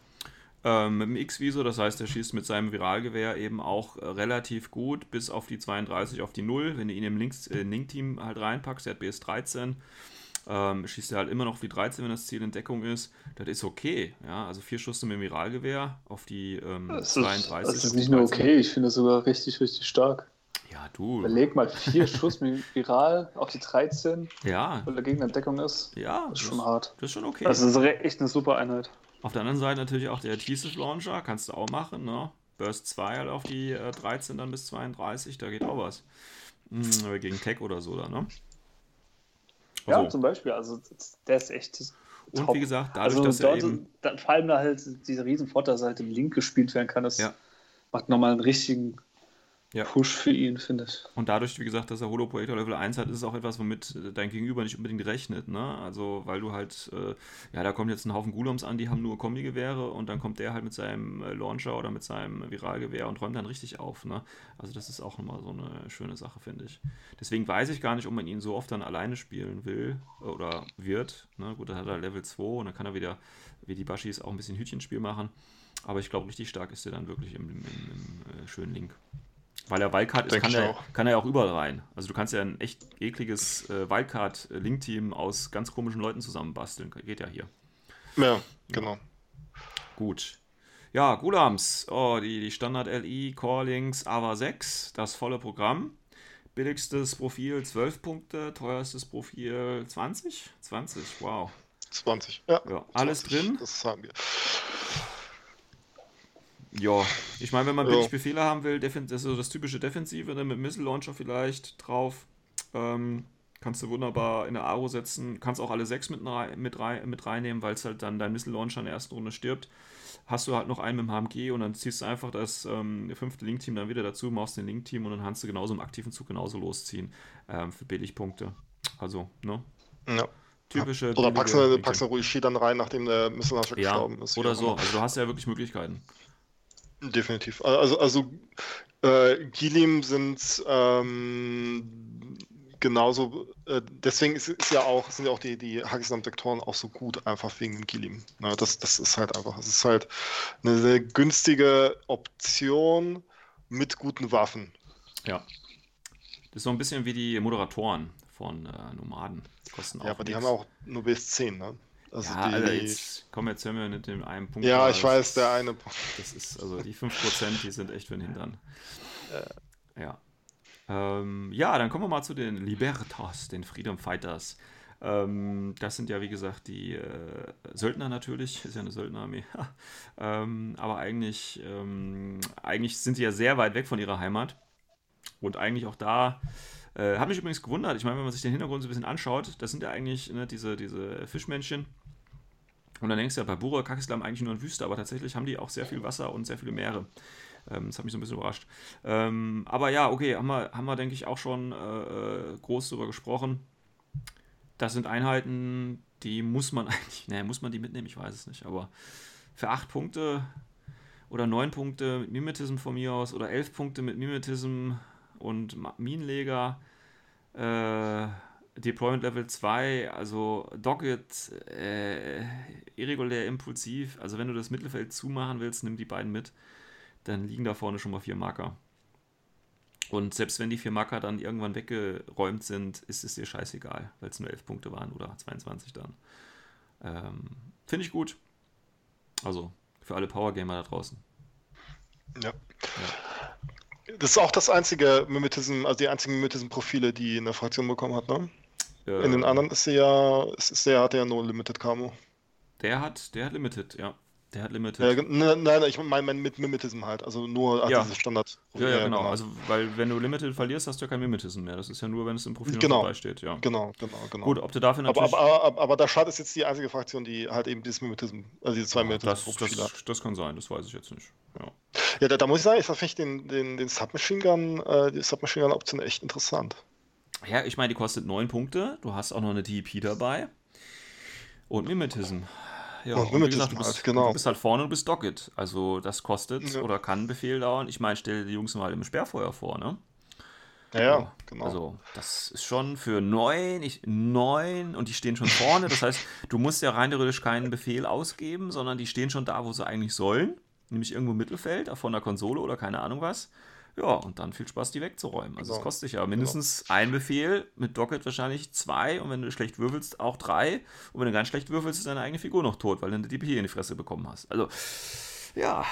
ähm, mit dem X-Visor, das heißt, er schießt mit seinem Viralgewehr eben auch äh, relativ gut, bis auf die 32 auf die 0. Wenn du ihn im Links, äh, Link-Team halt reinpackst, der hat BS 13, ähm, schießt er halt immer noch auf die 13, wenn das Ziel in Deckung ist. Das ist okay. Ja, also vier Schuss mit dem Viralgewehr auf die ähm, das 32. Ist, das ist nicht nur okay, ich finde das sogar richtig, richtig stark. Ja, du. Überleg mal, vier Schuss mit (laughs) Viral auf die 13, ja. weil der Gegner in Deckung ist. Ja. Das ist schon hart. Das ist schon okay. Das ist echt eine super Einheit. Auf der anderen Seite natürlich auch der Thesis Launcher, kannst du auch machen, ne? Burst 2 halt auf die äh, 13 dann bis 32, da geht auch was. Hm, gegen Tech oder so da, ne? Also, ja, zum Beispiel, also der ist echt Und top. wie gesagt, dadurch, also dass er eben... Dann vor allem da halt dieser riesen Vorteil, dass halt im Link gespielt werden kann, das ja. macht nochmal einen richtigen ja. Push für ihn, finde ich. Und dadurch, wie gesagt, dass er Holo Projektor Level 1 hat, ist es auch etwas, womit dein Gegenüber nicht unbedingt rechnet. Ne? Also, weil du halt, äh, ja, da kommt jetzt ein Haufen Gulams an, die haben nur Kombigewehre und dann kommt der halt mit seinem äh, Launcher oder mit seinem Viralgewehr und räumt dann richtig auf. Ne? Also, das ist auch nochmal so eine schöne Sache, finde ich. Deswegen weiß ich gar nicht, ob man ihn so oft dann alleine spielen will oder wird. Ne? Gut, dann hat er Level 2 und dann kann er wieder, wie die Bashis, auch ein bisschen Hütchenspiel machen. Aber ich glaube, richtig stark ist er dann wirklich im, im, im, im äh, schönen Link. Weil er Wildcard ist, kann er, kann er ja auch überall rein. Also du kannst ja ein echt ekliges äh, Wildcard-Link-Team aus ganz komischen Leuten zusammenbasteln. Geht ja hier. Ja, genau. Gut. Ja, Gulams. Oh, die, die Standard-LI, Core-Links, AVA 6, das volle Programm. Billigstes Profil 12 Punkte, teuerstes Profil 20? 20, wow. 20, ja. ja alles 20, drin. Das haben wir. Ja, ich meine, wenn man billig Befehle haben will, das ist so das typische Defensive, ne, mit Missile Launcher vielleicht drauf. Ähm, kannst du wunderbar in der Aro setzen. Kannst auch alle sechs mit, mit, rein, mit reinnehmen, weil es halt dann dein Missile Launcher in der ersten Runde stirbt. Hast du halt noch einen mit dem HMG und dann ziehst du einfach das ähm, fünfte Link-Team dann wieder dazu, machst den Link-Team und dann kannst du genauso im aktiven Zug genauso losziehen ähm, für Billigpunkte. Also, ne? Ja. Typische. Oder packst du, packst du Ruishi dann rein, nachdem der Missile Launcher ja, gestorben ist. Oder so. Also, du hast ja wirklich Möglichkeiten. Definitiv. Also, also äh, Gilim sind ähm, genauso, äh, deswegen ist, ist, ja auch, sind ja auch die, die Hagisam-Sektoren auch so gut, einfach wegen Gilim. Ja, das, das ist halt einfach, es ist halt eine sehr günstige Option mit guten Waffen. Ja. Das ist so ein bisschen wie die Moderatoren von äh, Nomaden. Die kosten auch ja, aber nichts. die haben auch nur bis 10, ne? Also ja, die, Alter, jetzt, komm, jetzt hören wir mit dem einen Punkt. Ja, ich weiß, der eine Punkt. Das ist, also die 5%, die sind echt für den Hintern. Ja. Ähm, ja, dann kommen wir mal zu den Libertas, den Freedom Fighters. Ähm, das sind ja, wie gesagt, die äh, Söldner natürlich, ist ja eine Söldnerarmee. (laughs) ähm, aber eigentlich, ähm, eigentlich sind sie ja sehr weit weg von ihrer Heimat. Und eigentlich auch da äh, hat mich übrigens gewundert, ich meine, wenn man sich den Hintergrund so ein bisschen anschaut, das sind ja eigentlich ne, diese, diese Fischmännchen, und dann denkst du ja, bei Bura Kakislam eigentlich nur eine Wüste, aber tatsächlich haben die auch sehr viel Wasser und sehr viele Meere. Ähm, das hat mich so ein bisschen überrascht. Ähm, aber ja, okay, haben wir, haben wir denke ich, auch schon äh, äh groß darüber gesprochen. Das sind Einheiten, die muss man (laughs) eigentlich, naja, muss man die mitnehmen, ich weiß es nicht, aber für acht Punkte oder neun Punkte mit Mimetism von mir aus oder elf Punkte mit Mimetism und Minenleger, äh, Deployment Level 2, also Dogged, äh, irregulär impulsiv. Also wenn du das Mittelfeld zumachen willst, nimm die beiden mit. Dann liegen da vorne schon mal vier Marker. Und selbst wenn die vier Marker dann irgendwann weggeräumt sind, ist es dir scheißegal, weil es nur 11 Punkte waren oder 22 dann. Ähm, Finde ich gut. Also für alle Power Gamer da draußen. Ja. ja. Das ist auch das einzige Mimetism, also die einzigen Mimetism-Profile, die eine Fraktion bekommen hat, ne? Ja. In den anderen ist sie ja, ist der hat ja nur Limited Camo. Der hat, der hat Limited, ja. Der hat Limited. Ja, nein, nein, ich meine mein, mit Mimetism halt, also nur ja. dieses Standard. Ja, ja, genau. genau. Also, weil wenn du Limited verlierst, hast du ja kein Mimetism mehr. Das ist ja nur, wenn es im Profil genau. dabei steht, ja. Genau, genau, genau. Gut, ob du dafür natürlich. Aber, aber, aber, aber der Schad ist jetzt die einzige Fraktion, die halt eben dieses Mimetism, also diese zwei ja, Mimetism-Profile das, das, das, kann sein, das weiß ich jetzt nicht. Ja, ja da, da muss ich sagen, ich finde den, den, den Submachine Gun, äh, die Submachine Gun-Option echt interessant. Ja, ich meine, die kostet 9 Punkte. Du hast auch noch eine DEP dabei. Und Mimetism. Ja, und, und gesagt, du, bist, halt, genau. du bist halt vorne und bist Docket. Also das kostet ja. oder kann Befehl dauern. Ich meine, stell dir die Jungs mal im Sperrfeuer vor, ne? Ja, ja, genau. Also, das ist schon für neun, ich, neun und die stehen schon vorne. Das heißt, du musst ja rein theoretisch keinen Befehl ausgeben, sondern die stehen schon da, wo sie eigentlich sollen. Nämlich irgendwo im Mittelfeld, von der Konsole oder keine Ahnung was. Ja, und dann viel Spaß, die wegzuräumen. Also, es genau. kostet dich ja mindestens genau. ein Befehl, mit Docket wahrscheinlich zwei und wenn du schlecht würfelst, auch drei. Und wenn du ganz schlecht würfelst, ist deine eigene Figur noch tot, weil du eine DPI in die Fresse bekommen hast. Also, ja,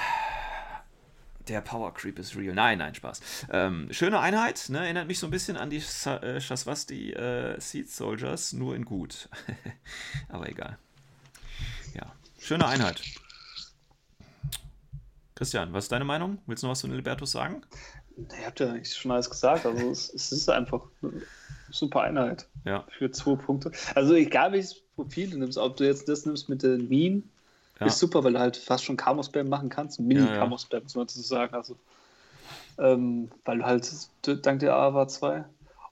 der Power Creep ist real. Nein, nein, Spaß. Ähm, schöne Einheit, ne? erinnert mich so ein bisschen an die äh, Shaswasti äh, Seed Soldiers, nur in gut. (laughs) Aber egal. Ja, schöne Einheit. Christian, was ist deine Meinung? Willst du noch was zu Libertus sagen? Ihr habt ja eigentlich schon alles gesagt. Also es, es ist einfach eine super Einheit ja. für zwei Punkte. Also egal welches Profil du nimmst, ob du jetzt das nimmst mit den Minen, ja. Ist super, weil du halt fast schon Camo-Spam machen kannst. Mini-Camo-Spam, muss man dazu sagen. Also, ähm, weil du halt dank der AWA 2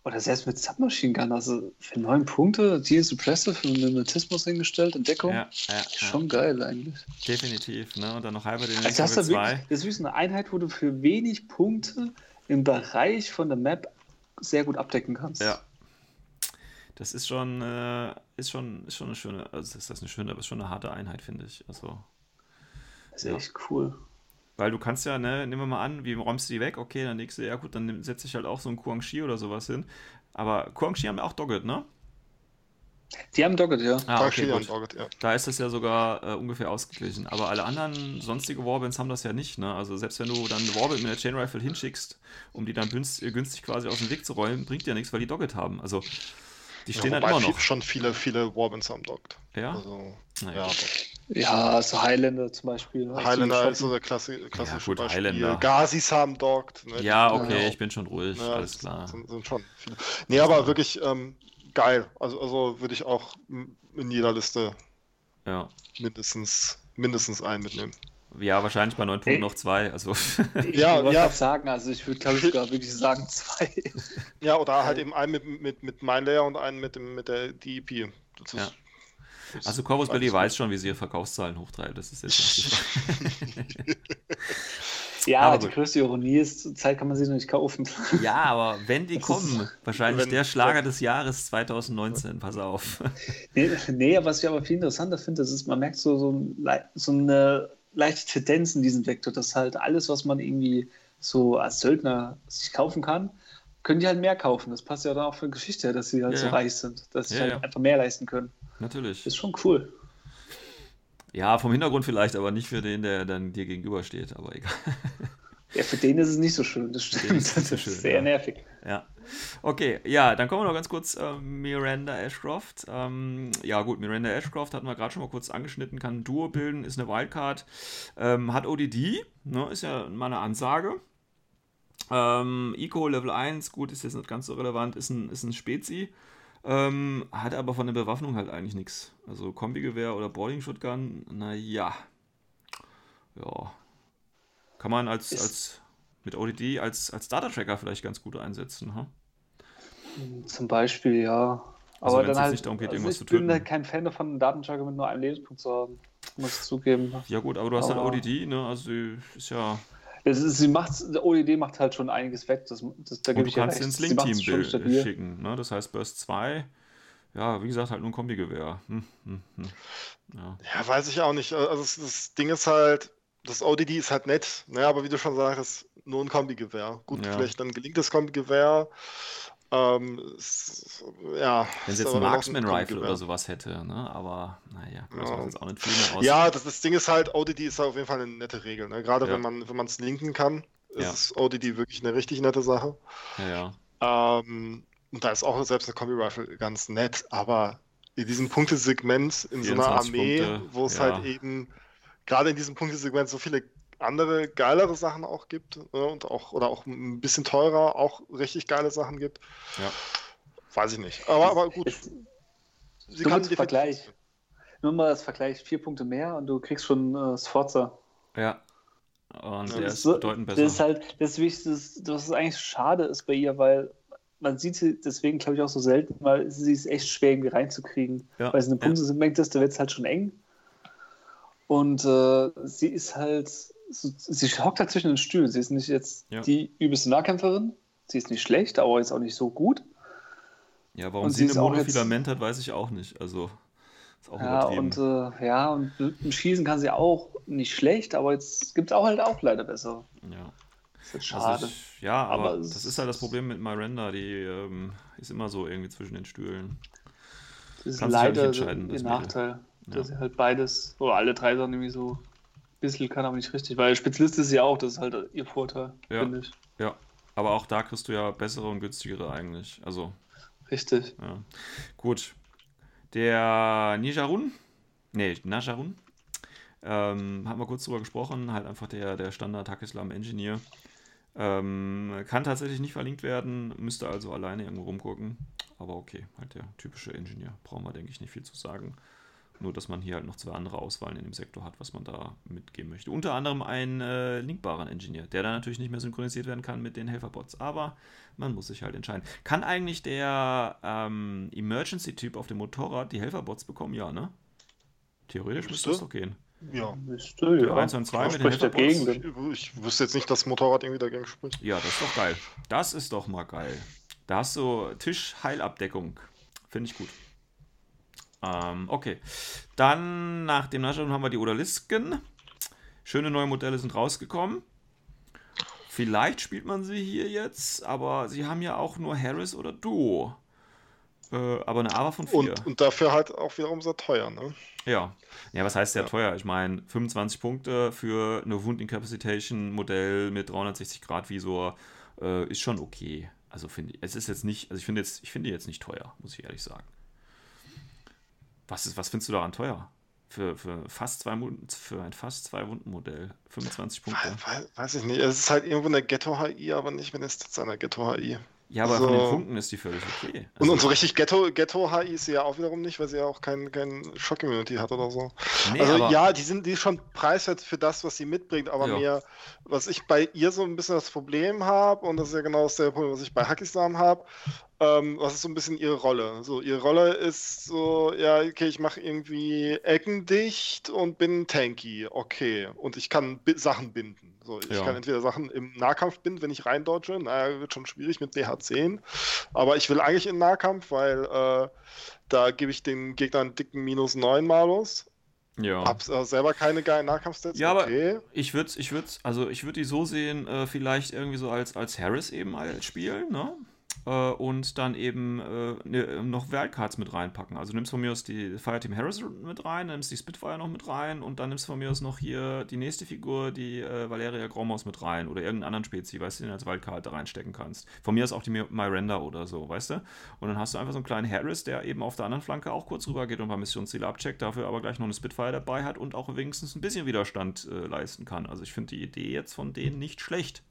oder selbst mit Submachine Gun, also für neun Punkte, die ist Suppressive und Mimetismus hingestellt, Entdeckung. Ja, ja, schon ja. geil eigentlich. Definitiv, ne? Und dann noch halber den also das, ist wirklich, das ist wirklich eine Einheit, wo du für wenig Punkte im Bereich von der Map sehr gut abdecken kannst. Ja, das ist schon, äh, ist schon, ist schon eine schöne, also ist das eine schöne, aber ist schon eine harte Einheit, finde ich. Also, das ist ja. echt cool. Weil du kannst ja, ne, nehmen wir mal an, wie räumst du die weg? Okay, dann nächste, ja gut, dann setze ich halt auch so einen Kuang Shi oder sowas hin. Aber Kuang Shi haben ja auch Dogget, ne? Die haben Dogget, ja. Ah, okay, gut. Dogget, ja. Da ist das ja sogar äh, ungefähr ausgeglichen. Aber alle anderen sonstige Warbands haben das ja nicht. Ne? Also selbst wenn du dann eine Warband mit der Chain Rifle hinschickst, um die dann günstig, günstig quasi aus dem Weg zu räumen, bringt ja nichts, weil die Dogget haben. Also die stehen ja, halt immer noch. schon viele, viele Warbins am Dockt. Ja? Also, naja. ja, ja, also Highlander zum Beispiel. Highlander ist so der Klassi klassische ja, gut. Highlander. Gazis haben Dockt. Ne? Ja, okay, ja. ich bin schon ruhig, ja, alles klar. Sind, sind schon viele. Nee, aber wirklich ähm, geil. Also, also würde ich auch in jeder Liste ja. mindestens, mindestens einen mitnehmen. Ja, wahrscheinlich bei neun Punkten noch zwei. Also. ja, (laughs) ich ja. sagen, also ich würde, glaube ich, sogar wirklich sagen zwei. Ja, oder halt eben einen mit, mit, mit MindLayer und einen mit, dem, mit der DEP. Das ja. Ist, also Corvus Belly weiß schon, wie sie ihre Verkaufszahlen hochtreibt. Das ist jetzt (laughs) Ja, aber die größte Ironie ist, zur Zeit kann man sie noch nicht kaufen. (laughs) Ja, aber wenn die das kommen, wahrscheinlich wenn, der Schlager des Jahres 2019, pass auf. (laughs) Nee, nee, was ich aber viel interessanter finde, ist, man merkt so, so, so eine leichte Tendenz in diesem Vektor, dass halt alles, was man irgendwie so als Söldner sich kaufen kann, können die halt mehr kaufen. Das passt ja dann auch für die Geschichte, dass sie halt ja, so ja. reich sind, dass sie ja, halt einfach mehr leisten können. Natürlich. ist schon cool. Ja, vom Hintergrund vielleicht, aber nicht für den, der dann dir gegenübersteht, aber egal. (laughs) Ja, für den ist es nicht so schön, das stimmt. Ist das ist schön, sehr ja. nervig. Ja. Okay, ja, dann kommen wir noch ganz kurz äh, Miranda Ashcroft. Ähm, ja, gut, Miranda Ashcroft hatten wir gerade schon mal kurz angeschnitten, kann ein Duo bilden, ist eine Wildcard, ähm, hat ODD, ne, ist ja mal eine Ansage. Ähm, Eco Level 1, gut, ist jetzt nicht ganz so relevant, ist ein, ist ein Spezi. Ähm, hat aber von der Bewaffnung halt eigentlich nichts. Also Kombigewehr oder Boarding Shotgun, naja. Ja, kann man als, als mit ODD als, als Data-Tracker vielleicht ganz gut einsetzen. Hm? Zum Beispiel, ja. Also Aber dann halt, nicht darum geht, also ich bin halt kein Fan davon, einen Datentracker mit nur einem Lebenspunkt zu haben. Muss ich zugeben. Ja gut, aber du hast halt aber halt ODD, ne? Also ist ja. Es ist, sie macht, ODD macht halt schon einiges weg. Das, das, da Und du kannst ja ins Link-Team schicken. Ne? Das heißt, Burst 2, ja, wie gesagt, halt nur ein Kombigewehr. Hm, hm, hm. Ja. ja. weiß ich auch nicht. Also das Ding ist halt, das ODD ist halt nett, ne? aber wie du schon sagst, nur ein Kombi-Gewehr. Gut, ja. vielleicht dann gelingt das Kombi-Gewehr. Ähm, ja, Wenn es jetzt ein Marksman-Rifle oder sowas hätte, ne? aber naja, das ja. jetzt auch nicht viel mehr aus. Ja, das, das Ding ist halt, ODD ist halt auf jeden Fall eine nette Regel. Ne? Gerade ja. wenn man wenn es linken kann, ist ja. ODD wirklich eine richtig nette Sache. Ja, ja. Ähm, und da ist auch selbst eine Kombi-Rifle ganz nett, aber in diesem Punktesegment in so einer Armee, Punkte, wo es halt eben gerade in diesem Punktesegment so viele andere geilere Sachen auch gibt ne, und auch oder auch ein bisschen teurer auch richtig geile Sachen gibt. Ja. Weiß ich nicht. Aber, aber gut. Sie kann Vergleich. Nur mal das Vergleich, vier Punkte mehr und du kriegst schon äh, Sforza. Ja. Und ja, der ist so, bedeutend besser. Das ist halt, das ist, das ist eigentlich schade ist bei ihr, weil man sieht sie deswegen, glaube ich, auch so selten, weil sie ist echt schwer irgendwie reinzukriegen. Ja. Weil es eine Punkte ja. sind, da wird es halt schon eng. Und äh, sie ist halt, sie hockt halt zwischen den Stühlen. Sie ist nicht jetzt ja. die übelste Nahkämpferin. Sie ist nicht schlecht, aber jetzt auch nicht so gut. Ja, warum und sie, sie eine Monofilament hat, weiß ich auch nicht. Also, ist auch ja, und äh, ja, und im Schießen kann sie auch nicht schlecht, aber jetzt gibt es auch halt auch leider besser. Ja. Ist schade. Also ich, ja, aber, aber das ist halt das Problem mit Miranda, die ähm, ist immer so irgendwie zwischen den Stühlen. Das ist Kannst leider halt der Nachteil, ja. dass sie halt beides, oder alle drei Sachen irgendwie so bisschen kann, aber nicht richtig, weil Spezialist ist ja auch, das ist halt ihr Vorteil, ja. finde ich. Ja, aber auch da kriegst du ja bessere und günstigere eigentlich. Also. Richtig. Ja. Gut. Der Nijarun, nee, Najarun, ähm, haben wir kurz drüber gesprochen, halt einfach der, der Standard Hakislam Engineer. Ähm, kann tatsächlich nicht verlinkt werden, müsste also alleine irgendwo rumgucken. Aber okay, halt der typische Engineer. Brauchen wir, denke ich, nicht viel zu sagen. Nur, dass man hier halt noch zwei andere Auswahlen in dem Sektor hat, was man da mitgeben möchte. Unter anderem einen äh, linkbaren Engineer, der dann natürlich nicht mehr synchronisiert werden kann mit den Helferbots. Aber man muss sich halt entscheiden. Kann eigentlich der ähm, Emergency-Typ auf dem Motorrad die Helferbots bekommen? Ja, ne? Theoretisch müsste das doch gehen. Ja. Müsste, ja. 1 und 2 mit den dagegen. Ich, ich wüsste jetzt nicht, dass das Motorrad irgendwie dagegen spricht. Ja, das ist doch geil. Das ist doch mal geil. Da hast du Tischheilabdeckung. Finde ich gut. Ähm, okay. Dann nach dem Nachschauen haben wir die Odalisken. Schöne neue Modelle sind rausgekommen. Vielleicht spielt man sie hier jetzt, aber sie haben ja auch nur Harris oder Duo. Äh, aber eine AVA von 4. Und, und, dafür halt auch wiederum sehr teuer, ne? Ja. Ja, was heißt sehr ja. teuer? Ich meine, 25 Punkte für eine Wound Incapacitation Modell mit 360 Grad Visor äh, ist schon okay. Also finde ich, es ist jetzt nicht, also ich finde jetzt, ich finde jetzt nicht teuer, muss ich ehrlich sagen. Was, ist, was findest du daran teuer? Für, für, fast zwei, für ein fast zwei Wunden Modell. 25 Punkte. Weiß, weiß ich nicht. Es ist halt irgendwo eine Ghetto-HI, aber nicht wenn es jetzt einer Ghetto-HI. Ja, aber also, von den Punkten ist die völlig okay. Also, und, und so richtig Ghetto, Ghetto ist sie ja auch wiederum nicht, weil sie ja auch kein, kein Shock-Immunity hat oder so. Nee, also ja, die sind die ist schon preiswert für das, was sie mitbringt, aber ja. mehr, was ich bei ihr so ein bisschen das Problem habe, und das ist ja genau das Problem, was ich bei Hakislam habe, ähm, was ist so ein bisschen ihre Rolle? So, ihre Rolle ist so, ja, okay, ich mache irgendwie Ecken dicht und bin tanky, okay. Und ich kann Sachen binden. So, ich ja. kann entweder Sachen im Nahkampf binden, wenn ich reindodge, naja, wird schon schwierig mit BH10. Aber ich will eigentlich in Nahkampf, weil äh, da gebe ich den Gegnern einen dicken Minus 9 Malus. Ja. Hab äh, selber keine geilen Nahkampfstats. Ja, okay. aber ich würde ich würd, also ich würde die so sehen, äh, vielleicht irgendwie so als, als Harris eben als spielen, ne? Äh, und dann eben äh, ne, noch Wildcards mit reinpacken. Also nimmst von mir aus die Fireteam Harris mit rein, nimmst die Spitfire noch mit rein und dann nimmst von mir aus noch hier die nächste Figur, die äh, Valeria Gromos mit rein oder irgendeinen anderen Spezi, weißt du, den als Wildcard da reinstecken kannst. Von mir aus auch die Miranda oder so, weißt du? Und dann hast du einfach so einen kleinen Harris, der eben auf der anderen Flanke auch kurz rüber geht und ein paar Missionsziele abcheckt, dafür aber gleich noch eine Spitfire dabei hat und auch wenigstens ein bisschen Widerstand äh, leisten kann. Also ich finde die Idee jetzt von denen nicht schlecht.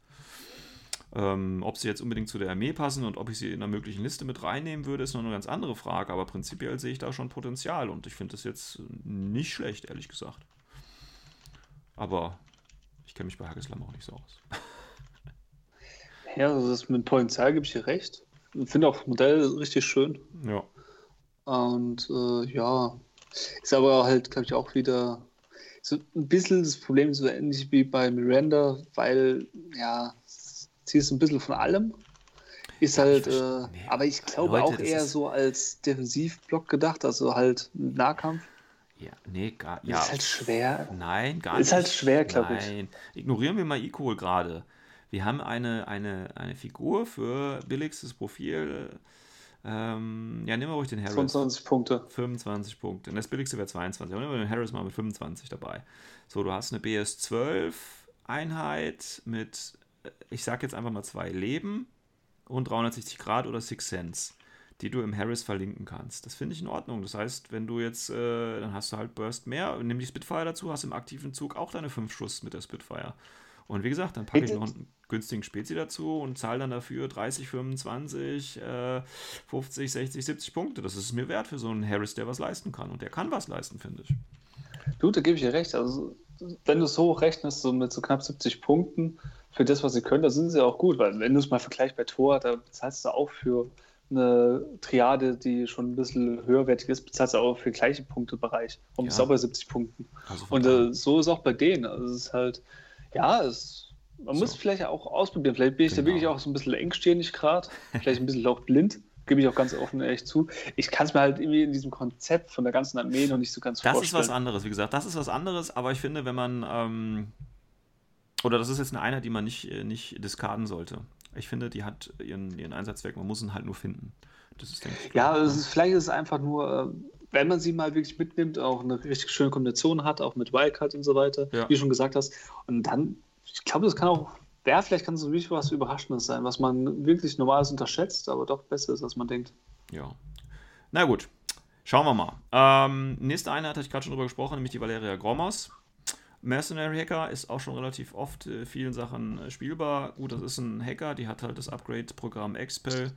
Ähm, ob sie jetzt unbedingt zu der Armee passen und ob ich sie in einer möglichen Liste mit reinnehmen würde, ist noch eine ganz andere Frage. Aber prinzipiell sehe ich da schon Potenzial und ich finde das jetzt nicht schlecht, ehrlich gesagt. Aber ich kenne mich bei Hageslam auch nicht so aus. (laughs) Ja, also das mit Potenzial gebe ich dir recht. Ich finde auch das Modell richtig schön. Ja. Und äh, ja, ist aber halt, glaube ich, auch wieder so ein bisschen das Problem, so ähnlich wie bei Miranda, weil ja, sie ist ein bisschen von allem. Ist halt, äh, nee, aber ich glaube Leute, auch eher so als Defensivblock gedacht, also halt Nahkampf. Ja, nee, gar ja. Ist halt schwer. Nein, gar ist nicht. Ist halt schwer, glaube ich. Nein, ignorieren wir mal Equal gerade. Wir haben eine, eine, eine Figur für billigstes Profil. Ähm, ja, nehmen wir ruhig den Harris. 25 Punkte. 25 Punkte. Und das billigste wäre 22. Aber nehmen wir den Harris mal mit 25 dabei. So, du hast eine BS12 Einheit mit ich sage jetzt einfach mal zwei Leben und 360 Grad oder Six Sense, die du im Harris verlinken kannst. Das finde ich in Ordnung. Das heißt, wenn du jetzt, äh, dann hast du halt Burst mehr, nimm die Spitfire dazu, hast im aktiven Zug auch deine 5 Schuss mit der Spitfire. Und wie gesagt, dann packe ich noch einen günstigen Spezi dazu und zahle dann dafür 30, 25, äh, 50, 60, 70 Punkte. Das ist mir wert für so einen Harris, der was leisten kann. Und der kann was leisten, finde ich. Du, da gebe ich dir recht. Also, wenn du so rechnest, so mit so knapp 70 Punkten, für das, was sie können, da sind sie auch gut, weil wenn du es mal vergleichst bei Tor, da zahlst du auch für eine Triade, die schon ein bisschen höherwertig ist, bezahlst du auch für den gleichen Punktebereich. Und ja. bist auch bei 70 Punkten. Also und äh, so ist auch bei denen. Also es ist halt, ja, es, man so. muss vielleicht auch ausprobieren. Vielleicht bin ich genau. da wirklich auch so ein bisschen engstirnig gerade, vielleicht ein bisschen auch blind. Gebe ich auch ganz offen ehrlich zu. Ich kann es mir halt irgendwie in diesem Konzept von der ganzen Armee noch nicht so ganz das vorstellen. Das ist was anderes, wie gesagt. Das ist was anderes, aber ich finde, wenn man. Ähm, oder das ist jetzt eine Einheit, die man nicht, äh, nicht diskarden sollte. Ich finde, die hat ihren, ihren Einsatzzweck, man muss ihn halt nur finden. Das ist, denke ich, ja, es ist, vielleicht ist es einfach nur, äh, wenn man sie mal wirklich mitnimmt, auch eine richtig schöne Kombination hat, auch mit Wildcard und so weiter, ja. wie du schon gesagt hast. Und dann, ich glaube, das kann auch, ja, vielleicht kann es wirklich was Überraschendes sein, was man wirklich normales unterschätzt, aber doch besser ist, als man denkt. Ja. Na gut, schauen wir mal. Ähm, nächste Einheit hatte ich gerade schon drüber gesprochen, nämlich die Valeria Gromos. Mercenary Hacker ist auch schon relativ oft äh, vielen Sachen äh, spielbar. Gut, das ist ein Hacker, die hat halt das Upgrade-Programm Expel,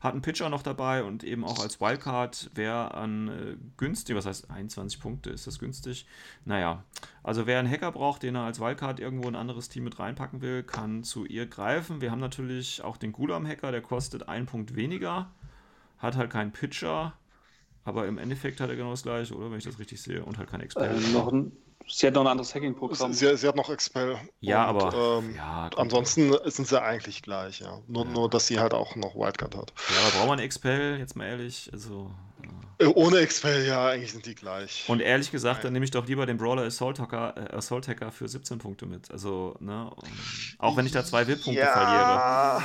hat einen Pitcher noch dabei und eben auch als Wildcard, wer an äh, günstig, was heißt 21 Punkte, ist das günstig? Naja, also wer einen Hacker braucht, den er als Wildcard irgendwo ein anderes Team mit reinpacken will, kann zu ihr greifen. Wir haben natürlich auch den Gulam-Hacker, der kostet einen Punkt weniger, hat halt keinen Pitcher, aber im Endeffekt hat er genau das gleiche, oder? Wenn ich das richtig sehe. Und halt kein Expel. Äh, noch Sie hat noch ein anderes Hacking-Programm. Sie, sie, hat noch Expel. Ja, und, aber ähm, ja, ansonsten sind sie eigentlich gleich, ja. Nur, ja. nur, dass sie halt auch noch Wildcard hat. Ja, aber braucht man Expel, jetzt mal ehrlich? Also, ja. Äh, ohne Expel, ja, eigentlich sind die gleich. Und ehrlich gesagt, Nein. dann nehme ich doch lieber den Brawler Assault Hacker, äh, Assault Hacker für 17 Punkte mit. Also, ne, auch wenn ich da zwei VIP-Punkte verliere.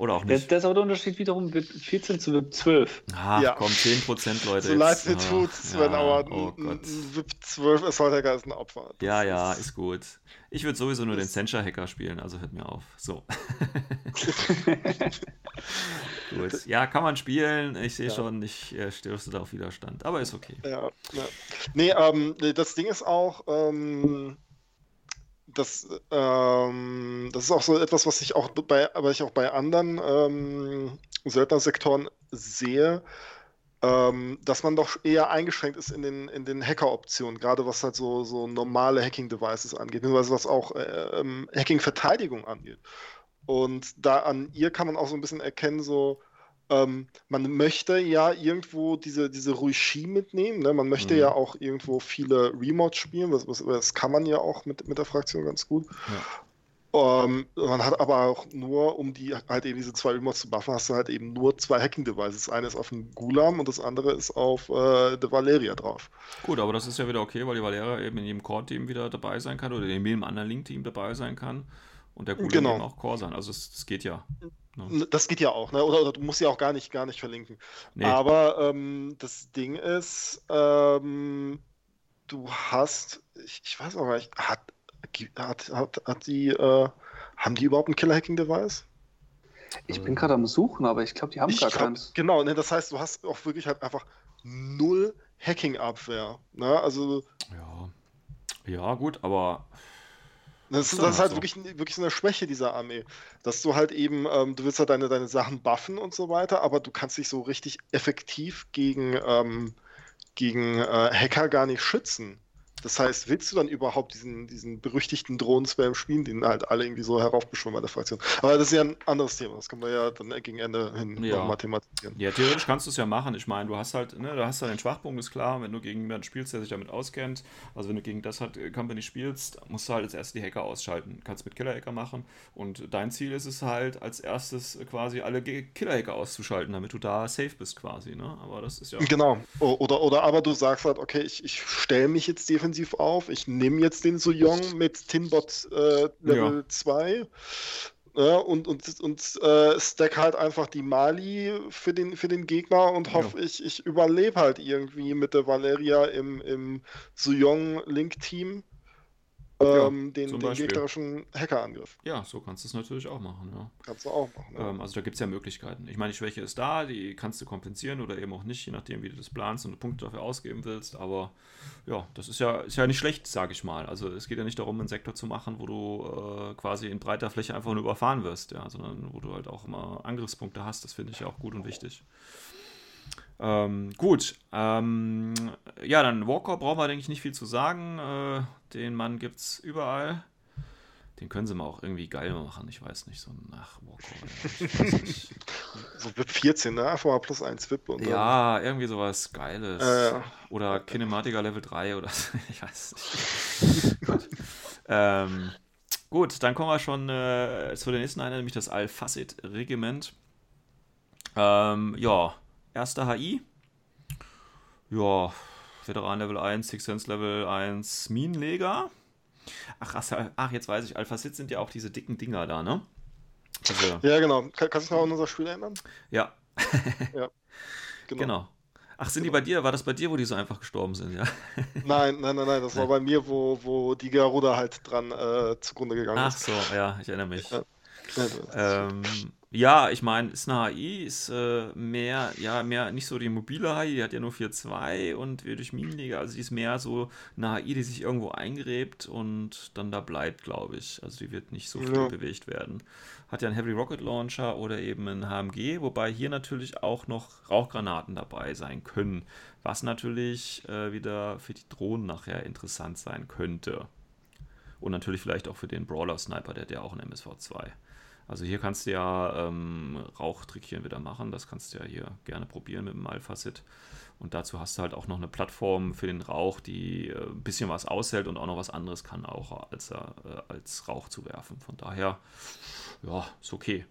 Oder auch nicht. Das, ist aber der Unterschied wiederum VIP 14 zu VIP 12. Ach ja. komm, 10% Leute. So leid mir tut, Sven, ja, aber oh VIP 12 Assault Hacker ist ein Opfer. Das ja, ja, ist gut. Ich würde sowieso nur den Censure Hacker spielen, also hört mir auf. So. (laughs) gut. Ja, kann man spielen. Ich sehe ja. schon, ich äh, stöße da auf Widerstand. Aber ist okay. Ja, ja. Nee, ähm, das Ding ist auch, ähm, das, ähm, das ist auch so etwas, was ich auch bei, aber ich auch bei anderen ähm, Söldnersektoren sehe, ähm, dass man doch eher eingeschränkt ist in den, in den Hacker-Optionen, gerade was halt so, so normale Hacking-Devices angeht, beziehungsweise was auch äh, ähm, Hacking-Verteidigung angeht. Und da an ihr kann man auch so ein bisschen erkennen, so, ähm, man möchte ja irgendwo diese, diese Ruishi mitnehmen. Ne? Man möchte mhm. ja auch irgendwo viele Remotes spielen. Das, das, kann man ja auch mit, mit der Fraktion ganz gut. Ja. Ähm, man hat aber auch nur, um die halt eben diese zwei Remotes zu buffen, hast du halt eben nur zwei Hacking-Devices. Das eine ist auf dem Gulam und das andere ist auf äh, der Valeria drauf. Gut, aber das ist ja wieder okay, weil die Valeria eben in jedem Core-Team wieder dabei sein kann oder in jedem anderen Link-Team dabei sein kann und der Gulam genau. eben auch Core sein. Also es geht ja. Ne? Das geht ja auch, ne? Oder, oder, du musst ja auch gar nicht, gar nicht verlinken. Nee. Aber ähm, das Ding ist, ähm, du hast, ich, ich, weiß auch gar nicht, hat, hat, hat, hat die, äh, haben die überhaupt ein Killer-Hacking-Device? Ich bin gerade am Suchen, aber ich glaube, die haben ich gar keins. Genau, ne, das heißt, du hast auch wirklich halt einfach null Hacking-Abwehr. Ne? Also. Ja. Ja, gut, aber das, ist, das ist halt so. wirklich, wirklich eine Schwäche dieser Armee. Dass du halt eben, ähm, du willst halt deine, deine Sachen buffen und so weiter, aber du kannst dich so richtig effektiv gegen, ähm, gegen äh, Hacker gar nicht schützen. Das heißt, willst du dann überhaupt diesen, diesen berüchtigten Drohnen-Spam spielen, den halt alle irgendwie so heraufbeschwören bei der Fraktion? Aber das ist ja ein anderes Thema, das können wir ja dann gegen Ende hin ja. nochmal thematisieren. Ja, theoretisch kannst du es ja machen. Ich meine, du hast halt, ne, du hast halt den Schwachpunkt, ist klar, wenn du gegen jemanden spielst, der sich damit auskennt, also wenn du gegen das halt äh, Company spielst, musst du halt als erstes die Hacker ausschalten. Kannst mit Killer-Hacker machen und dein Ziel ist es halt, als erstes quasi alle Killer-Hacker auszuschalten, damit du da safe bist quasi, ne? Aber das ist ja... Genau. Oder, oder aber du sagst halt, okay, ich, ich stelle mich jetzt definitiv offensiv auf. Ich nehme jetzt den Suyong mit Tinbot äh, Level ja. 2 ja, und, und, und äh, stack halt einfach die Mali für den, für den Gegner und hoffe, ja. ich, ich überlebe halt irgendwie mit der Valeria im, im Suyong-Link-Team ähm, den, den gegnerischen Hackerangriff. Ja, so kannst du es natürlich auch machen. Ja. Kannst du auch machen. Ja. Ähm, also da gibt es ja Möglichkeiten. Ich meine, die Schwäche ist da, die kannst du kompensieren oder eben auch nicht, je nachdem, wie du das planst und Punkte dafür ausgeben willst. Aber ja, das ist ja, ist ja nicht schlecht, sage ich mal. Also es geht ja nicht darum, einen Sektor zu machen, wo du äh, quasi in breiter Fläche einfach nur überfahren wirst, ja, sondern wo du halt auch immer Angriffspunkte hast. Das finde ich ja auch gut und wichtig. Ähm, gut, ähm, ja, dann Walker brauchen wir, denke ich, nicht viel zu sagen. Äh, den Mann gibt es überall. Den können sie mal auch irgendwie geil machen. Ich weiß nicht, so nach Walker. So VIP 14, ne? Einfach mal plus 1 VIP. Und ja, dann... irgendwie sowas Geiles. Äh, oder Kinematiker Level 3 oder so. ich weiß nicht. (laughs) (laughs) (laughs) gut. Ähm, gut, dann kommen wir schon äh, zu der nächsten Einheit, nämlich das Al-Facet-Regiment. Ähm, ja, erster HI. Ja, Veteran Level 1, Six Sense Level 1, Minenleger. Ach, ach, jetzt weiß ich, Alpha-Sit sind ja auch diese dicken Dinger da, ne? Also, ja, genau. Kann, kannst du dich noch an unser Spiel erinnern? Ja. (laughs) ja. Genau. genau. Ach, sind genau. die bei dir? War das bei dir, wo die so einfach gestorben sind, ja? (laughs) nein, nein, nein, nein. Das war bei mir, wo, wo die Garuda halt dran äh, zugrunde gegangen ist. Ach so, ja, ich erinnere mich. Ja. Ähm, ja, ich meine, ist eine HI, ist äh, mehr, ja, mehr nicht so die mobile HI, die hat ja nur 4.2 und wir durch Minenleger, also die ist mehr so eine HI, die sich irgendwo eingräbt und dann da bleibt, glaube ich. Also die wird nicht so viel ja. bewegt werden. Hat ja einen Heavy Rocket Launcher oder eben ein HMG, wobei hier natürlich auch noch Rauchgranaten dabei sein können, was natürlich äh, wieder für die Drohnen nachher interessant sein könnte. Und natürlich vielleicht auch für den Brawler-Sniper, der hat ja auch ein MSV2. Also hier kannst du ja ähm, Rauchtrickchen wieder machen. Das kannst du ja hier gerne probieren mit dem Alpha-Sit. Und dazu hast du halt auch noch eine Plattform für den Rauch, die äh, ein bisschen was aushält und auch noch was anderes kann, auch als, äh, als Rauch zu werfen. Von daher, ja, ist okay.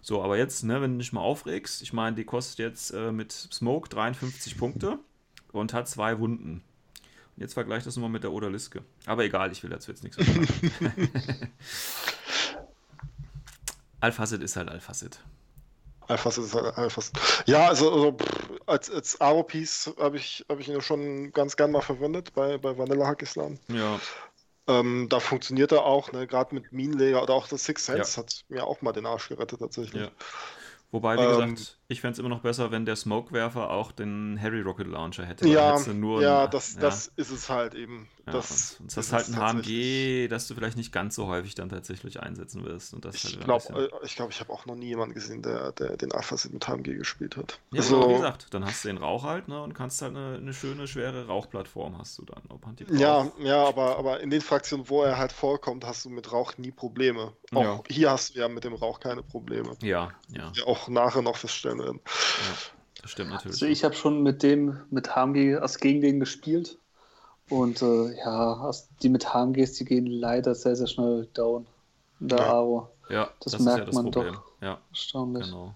So, aber jetzt, ne, wenn du dich mal aufregst, ich meine, die kostet jetzt äh, mit Smoke 53 Punkte und hat zwei Wunden. Und jetzt vergleich das nochmal mit der Odaliske. Aber egal, ich will dazu jetzt nichts sagen. (laughs) (laughs) Alphacid ist halt Alphacid. Alphacid ist halt Alphacid. Ja, also, also als, als Aro-Piece habe ich, hab ich ihn schon ganz gern mal verwendet bei, bei Vanilla Hack Islam. Ja. Ähm, da funktioniert er auch, ne? gerade mit Minenleger oder auch das Six Sense ja. hat mir auch mal den Arsch gerettet tatsächlich. Ja. Wobei, wie ähm, gesagt, ich fände es immer noch besser, wenn der Smokewerfer auch den Harry Rocket Launcher hätte. Ja, ja, ein, das, ja, das ist es halt eben. Ja, das, das ist halt ein HMG, das du vielleicht nicht ganz so häufig dann tatsächlich einsetzen wirst. Und das ich halt glaube, äh, ich, glaub, ich habe auch noch nie jemanden gesehen, der, der den Alpha mit HMG gespielt hat. Ja, also, wie gesagt, dann hast du den Rauch halt ne, und kannst halt eine, eine schöne, schwere Rauchplattform hast du dann. ja, ja aber, aber in den Fraktionen, wo er halt vorkommt, hast du mit Rauch nie Probleme. Auch ja. hier hast du ja mit dem Rauch keine Probleme. Ja, ja. ja auch nachher noch feststellen werden. Ja, das stimmt natürlich. Also ich habe schon mit dem, mit HMG als gegen den gespielt. Und äh, ja, die mit HMGs, die gehen leider sehr, sehr schnell down. Der ja. Aro. Ja, das, das merkt ja das man Problem. doch. Ja, erstaunlich. Genau.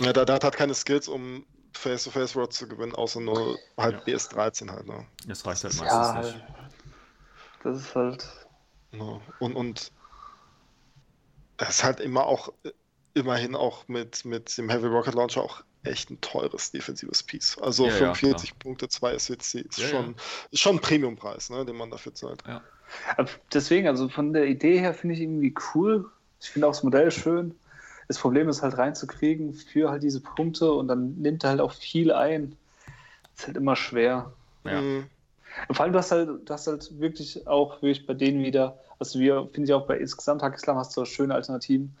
Ja, der, der hat keine Skills, um Face-to-Face-World zu gewinnen, außer nur halt ja. BS13 halt. Ne? Das reicht halt meistens ja, nicht. Das ist halt. Ja. Und, und das ist halt immer auch immerhin auch mit, mit dem Heavy Rocket Launcher auch echt ein teures defensives Piece. Also ja, 45 ja, Punkte, 2 SWC ist, ja, schon, ist schon ein Premiumpreis, ne, den man dafür zahlt. Ja. Deswegen, also von der Idee her finde ich irgendwie cool. Ich finde auch das Modell schön. Das Problem ist halt reinzukriegen für halt diese Punkte und dann nimmt er halt auch viel ein. Ist halt immer schwer. Ja. Mhm. Und vor allem, du hast halt, du hast halt wirklich auch wirklich bei denen wieder, also wir, finde ich auch bei insgesamt Hackislam hast du schöne Alternativen,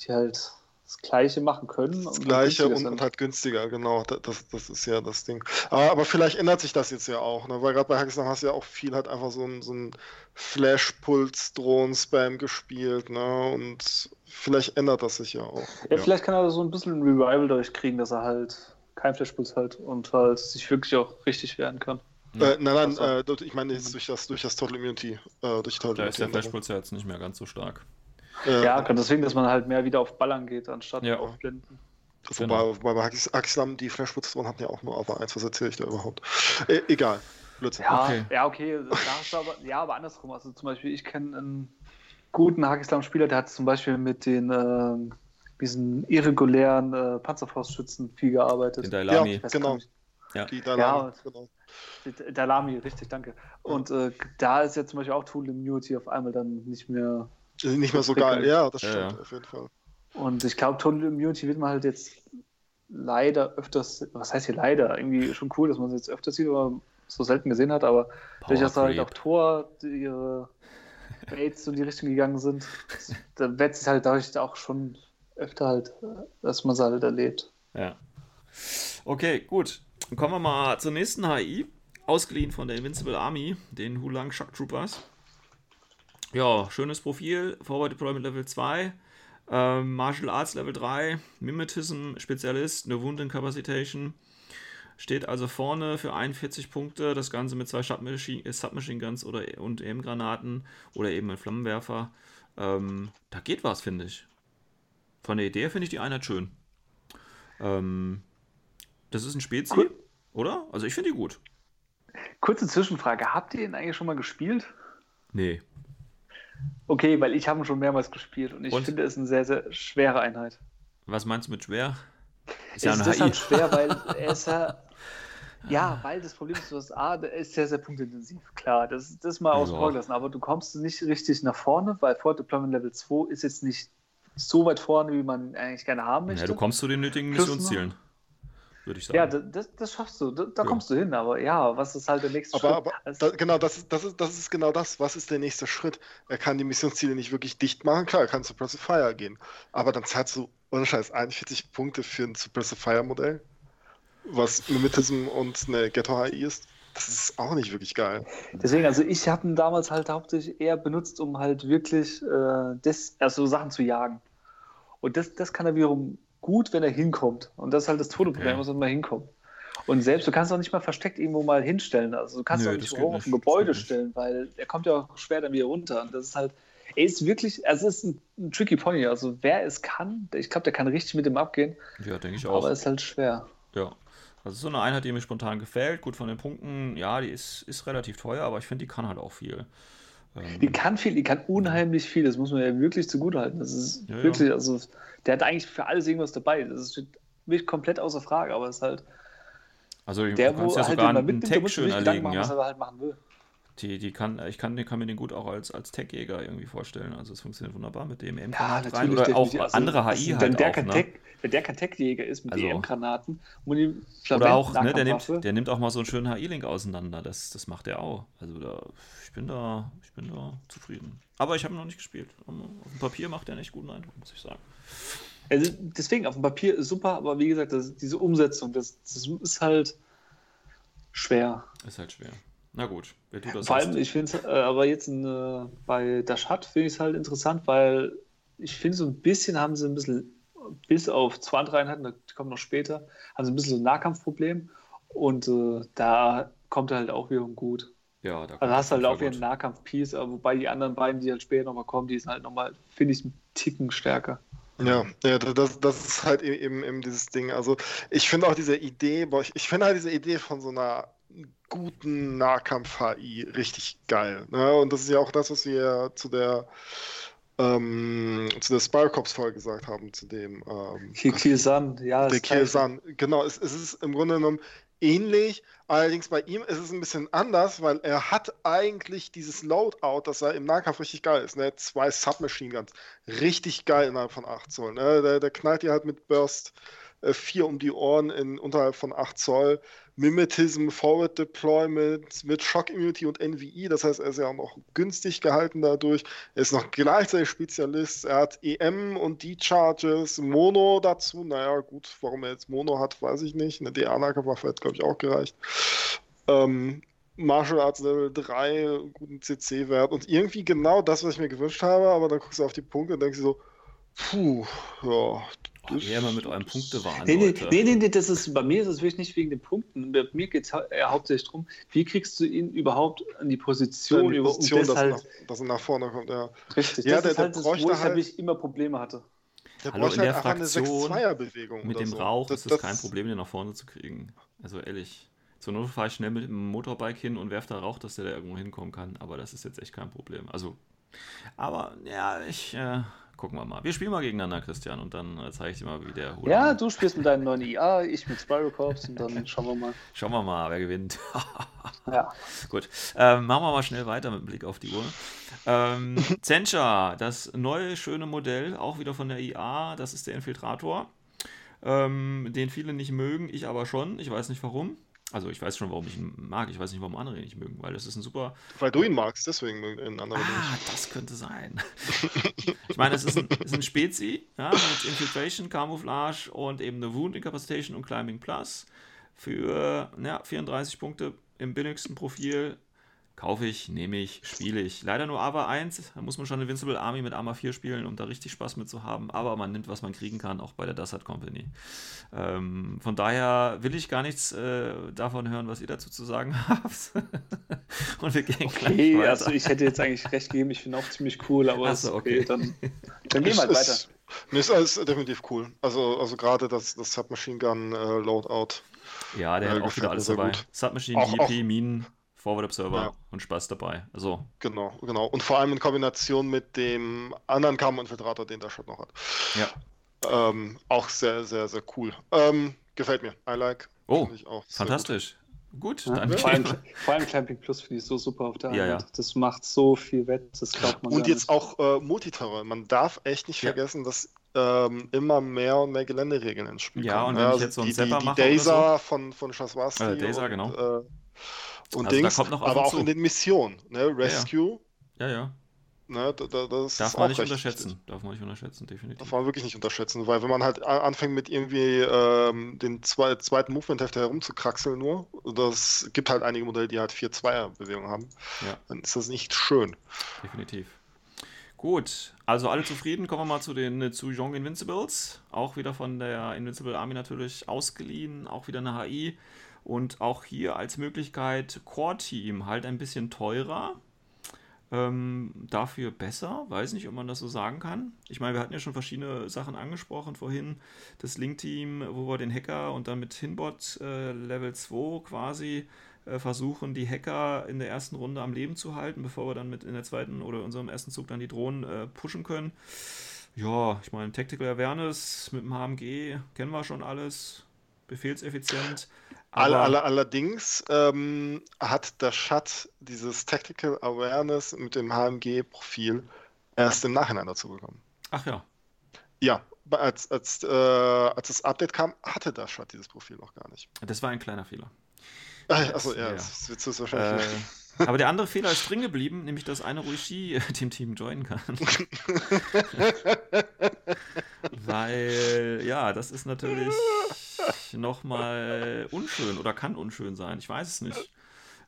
die halt das Gleiche machen können. Das Gleiche und, und, halt günstiger, genau. Das, das ist ja das Ding. Aber, aber vielleicht ändert sich das jetzt ja auch, ne? weil gerade bei Hackislam hast du ja auch viel halt einfach so ein, so ein Flash-Puls-Drohnen-Spam gespielt. Ne? Und vielleicht ändert das sich ja auch. Ja, ja. vielleicht kann er so ein bisschen ein Revival durchkriegen, dass er halt kein Flash-Puls hat und halt sich wirklich auch richtig werden kann. Äh, nein, nein, also, äh, ich meine jetzt durch das, durch das Total Immunity. Äh, durch Total da ist der Flashpuls ja jetzt nicht mehr ganz so stark. Ja, ja deswegen, dass man halt mehr wieder auf Ballern geht, anstatt ja. auf Blinden. Genau. Wobei, bei Axlam die Flashputztoren hatten ja auch nur aber eins, was erzähle ich da überhaupt? E egal. Blödsinn. Ja, okay. ja, okay. aber, ja, aber andersrum. Also zum Beispiel, ich kenne einen guten Hakislam-Spieler, der hat zum Beispiel mit den äh, diesen irregulären äh, Panzerfaustschützen viel gearbeitet. Den Dalami. Ja, genau. Ja. Die Dalami, ja, genau. Dalami, richtig, danke. Und äh, da ist jetzt zum Beispiel auch Tool Immunity auf einmal dann nicht mehr nicht mehr so geil, ja, das stimmt, ja, ja. auf jeden Fall. Und ich glaube, Total Immunity wird man halt jetzt leider öfters, was heißt hier leider? Irgendwie schon cool, dass man es jetzt öfters sieht, aber so selten gesehen hat, aber durch das halt auch Tor ihre Baits in die Richtung gegangen sind, da wird es halt dadurch auch schon öfter halt, dass man es halt erlebt. Ja. Okay, gut. Dann kommen wir mal zur nächsten HI. Ausgeliehen von der Invincible Army, den Hulang Shock Troopers. Ja, schönes Profil, Forward Deployment Level 2. Ähm, Martial Arts Level 3, Mimetism Spezialist, eine Wound Incapacitation. Steht also vorne für 41 Punkte. Das Ganze mit zwei Submachine, äh, Submachine Guns oder, und EM-Granaten oder eben ein Flammenwerfer. Ähm, da geht was, finde ich. Von der Idee finde ich die Einheit schön. Ähm, das ist ein Spezi, cool. oder? Also ich finde die gut. Kurze Zwischenfrage. Habt ihr ihn eigentlich schon mal gespielt? Nee. Okay, weil ich habe ihn schon mehrmals gespielt und ich und? finde es eine sehr, sehr schwere Einheit. Was meinst du mit schwer? Ist ja ist deshalb schwer, weil er ist ja. Ja, weil das Problem ist, du hast A, der ist sehr, sehr punktintensiv, klar. Das, das mal außen vor gelassen. Aber du kommst nicht richtig nach vorne, weil Fort Deployment Level 2 ist jetzt nicht so weit vorne, wie man eigentlich gerne haben möchte. Ja, du kommst zu den nötigen Missionszielen würde ich sagen. Ja, das, das schaffst du, da, da ja. kommst du hin, aber ja, was ist halt der nächste aber, Schritt? Aber also, da, genau, das ist, das, ist, das ist genau das. Was ist der nächste Schritt? Er kann die Missionsziele nicht wirklich dicht machen, klar, er kann zu Suppressive Fire gehen, aber dann zahlst du, ohne Scheiß, 41 Punkte für ein Suppressive Fire Modell, was Mimetism und eine Ghetto HI ist. Das ist auch nicht wirklich geil. Deswegen, also ich habe ihn damals halt hauptsächlich eher benutzt, um halt wirklich äh, das, also Sachen zu jagen. Und das, das kann er wiederum gut, wenn er hinkommt. Und das ist halt das Todeproblem, okay. muss man mal hinkommen. Und selbst, du kannst auch nicht mal versteckt irgendwo mal hinstellen. Also du kannst Nö, auch nicht hoch auf ein Gebäude stellen, weil er kommt ja auch schwer dann wieder runter. Und das ist halt, er ist wirklich, also es ist ein, ein tricky Pony. Also wer es kann, ich glaube, der kann richtig mit dem abgehen. Ja, denke ich auch. Aber es ist halt schwer. Ja. Also so eine Einheit, die mir spontan gefällt. Gut, von den Punkten, ja, die ist, ist relativ teuer, aber ich finde, die kann halt auch viel. Ähm, die kann viel, die kann unheimlich viel. Das muss man ja wirklich zugutehalten. Das ist ja, wirklich, ja. also der hat eigentlich für alles irgendwas dabei. Das steht wirklich komplett außer Frage, aber es ist halt. Also der, wo ja halt sogar einen Tech schön erlegen, machen, ja. Was er halt machen will. Die, die kann, ich kann, kann mir den gut auch als, als Tech-Jäger irgendwie vorstellen. Also es funktioniert wunderbar mit dem EM-Granat ja, rein. Oder auch also, andere HI halt der auch, ne? Tech, wenn der kein Tech-Jäger ist mit also, EM-Granaten, Oder auch, ne, der nimmt, der nimmt auch mal so einen schönen HI-Link auseinander. Das, das macht er auch. Also da, ich bin da, ich bin da zufrieden. Aber ich habe ihn noch nicht gespielt. Auf dem Papier macht er einen echt guten Eindruck, muss ich sagen. Also deswegen, auf dem Papier ist super, aber wie gesagt, das, diese Umsetzung, das, das ist halt schwer. Ist halt schwer. Na gut, wer tut das? Vor allem, ich finde es, äh, aber jetzt in, äh, bei Dashat finde ich es halt interessant, weil ich finde, so ein bisschen haben sie ein bisschen, bis auf zwei andere Einheiten, die kommen noch später, haben sie ein bisschen so ein Nahkampfproblem und äh, da kommt er halt auch wieder gut. Ja, da also hast du halt auch wieder einen Nahkampf-Piece, wobei die anderen beiden, die halt später nochmal kommen, die sind halt nochmal, finde ich, einen Ticken stärker. Ja, ja das, das ist halt e-, eben, eben dieses Ding. Also ich finde auch diese Idee, ich, ich finde halt diese Idee von so einer guten Nahkampf-HI richtig geil. Ne? Und das ist ja auch das, was wir zu der ähm, zu der Spycops-Folge gesagt haben, zu dem ähm, Kiesan, ja. Der Kiesan, genau. Es, es ist im Grunde genommen ähnlich, allerdings bei ihm ist es ein bisschen anders, weil er hat eigentlich dieses Loadout, das er im Nahkampf richtig geil ist, ne? Zwei Submachine Guns, richtig geil innerhalb von 8 Zoll. Ne? Der, der knallt dir halt mit Burst 4 äh, um die Ohren in unterhalb von 8 Zoll. Mimetism, Forward Deployment mit Shock Immunity und NVE. Das heißt, er ist ja auch noch günstig gehalten dadurch. Er ist noch gleichzeitig Spezialist. Er hat EM und D-Charges, Mono dazu. Naja, gut, warum er jetzt Mono hat, weiß ich nicht. Eine DA-Waffe hat, glaube ich, auch gereicht. Ähm, Martial Arts Level 3, guten CC-Wert und irgendwie genau das, was ich mir gewünscht habe, aber dann guckst du auf die Punkte und denkst du so, puh, ja, Ja, mal mit eurem Punktewahn. Nee, nee, nee, nee, nee, das ist, bei mir ist es wirklich nicht wegen den Punkten. Bei mir geht es ha hauptsächlich darum, wie kriegst du ihn überhaupt an die Position, die Position dass, halt, nach, dass er nach vorne kommt. Ja, richtig, ja, das der, ist halt das, wo ich, halt, ich immer Probleme hatte. Der Hallo, in der halt Fraktion mit dem so. Rauch das, ist es kein Problem, den nach vorne zu kriegen. Also ehrlich. Zur Not fahre ich schnell mit dem Motorbike hin und werfe da Rauch, dass der da irgendwo hinkommen kann. Aber das ist jetzt echt kein Problem. Also, aber ja, ich, äh, gucken wir mal. Wir spielen mal gegeneinander, Christian, und dann äh, zeige ich dir mal, wie der Hula Ja, du spielst mit deinem neuen IA, ich mit Spiral Corps und dann schauen wir mal. Schauen wir mal, wer gewinnt. (laughs) ja. Gut. Ähm, machen wir mal schnell weiter mit Blick auf die Uhr. Ähm, (laughs) Zencha, das neue schöne Modell, auch wieder von der IA, das ist der Infiltrator. Ähm, den viele nicht mögen, ich aber schon. Ich weiß nicht warum. Also ich weiß schon, warum ich ihn mag. Ich weiß nicht, warum andere ihn nicht mögen, weil das ist ein super. Weil du ihn magst, deswegen mögen andere ah, nicht. das könnte sein. ich meine, es ist ein, ist ein Spezi, ja, mit Infiltration, Camouflage und eben eine Wound Incapacitation und Climbing Plus für ja, 34 Punkte im billigsten Profil. Kaufe ich, nehme ich, spiele ich. Leider nur AVA 1, da muss man schon Invincible Army mit Arma 4 spielen, um da richtig Spaß mit zu haben. Aber man nimmt, was man kriegen kann, auch bei der Dassat Company. Ähm, von daher will ich gar nichts äh, davon hören, was ihr dazu zu sagen (laughs) habt. Und wir gehen okay, gleich weiter. Also ich hätte jetzt eigentlich recht gegeben, ich finde auch ziemlich cool, aber so, okay. okay. dann, (laughs) dann gehen wir halt weiter. Mir ist alles definitiv cool. Also, also gerade das, das Submachine Gun äh, Loadout. Ja, der äh, hat auch wieder alles dabei. Gut. Submachine, auch, DP, Minen, Forward Observer ja. und Spaß dabei. Also. Genau, genau. Und vor allem in Kombination mit dem anderen Kamm-Infiltrator, den der Shot noch hat. Ja. Ähm, auch sehr, sehr, sehr cool. Ähm, gefällt mir. I like. Oh, fantastisch. Gut, ja, dann vor, allem, vor allem Clamping Plus finde ich so super auf der ja, ja. Das macht so viel wett, das glaubt man Und jetzt nicht. auch äh, Multiterror. Man darf echt nicht ja. vergessen, dass ähm, immer mehr und mehr Geländeregeln ins Spiel ja, kommen. Ja, und wenn also ich jetzt so einen Zapper mache. Die Daser so, von, von Shaswasti. Äh, Daser, und, genau. Äh, und also Dings, aber auch in den Missionen. Ne? Rescue. Ja, ja. Ne, da, das Darf man nicht unterschätzen. Wichtig. Darf man nicht unterschätzen, definitiv. Darf man wirklich nicht unterschätzen, weil wenn man halt anfängt mit irgendwie ähm, den zwei, zweiten Movement-Hefte herumzukraxeln nur, das gibt halt einige Modelle, die halt vier Zweier-Bewegungen haben, ja. dann ist das nicht schön. Definitiv. Gut, also alle zufrieden. Kommen wir mal zu den zu Young Invincibles. Auch wieder von der Invincible Army natürlich ausgeliehen, auch wieder eine HI. Und auch hier als Möglichkeit Core Team halt ein bisschen teurer. Ähm, dafür besser, weiß nicht, ob man das so sagen kann. Ich meine, wir hatten ja schon verschiedene Sachen angesprochen vorhin. Das Link-Team, wo wir den Hacker und dann mit Hinbot äh, Level 2 quasi äh, versuchen, die Hacker in der ersten Runde am Leben zu halten, bevor wir dann mit in der zweiten oder unserem ersten Zug dann die Drohnen äh, pushen können. Ja, ich meine, Tactical Awareness mit dem HMG kennen wir schon alles. Befehlseffizient. All, all, allerdings ähm, hat der Schat dieses Tactical Awareness mit dem HMG-Profil erst im Nachhinein dazu bekommen. Ach ja. Ja, als, als, äh, als das Update kam, hatte der Schat dieses Profil noch gar nicht. Das war ein kleiner Fehler. Achso, ja, ja. Das, das ist wahrscheinlich. Äh, aber der andere (laughs) Fehler ist drin geblieben, nämlich dass eine Ruishi (laughs) dem Team joinen kann. (laughs) Weil, ja, das ist natürlich nochmal unschön oder kann unschön sein. Ich weiß es nicht.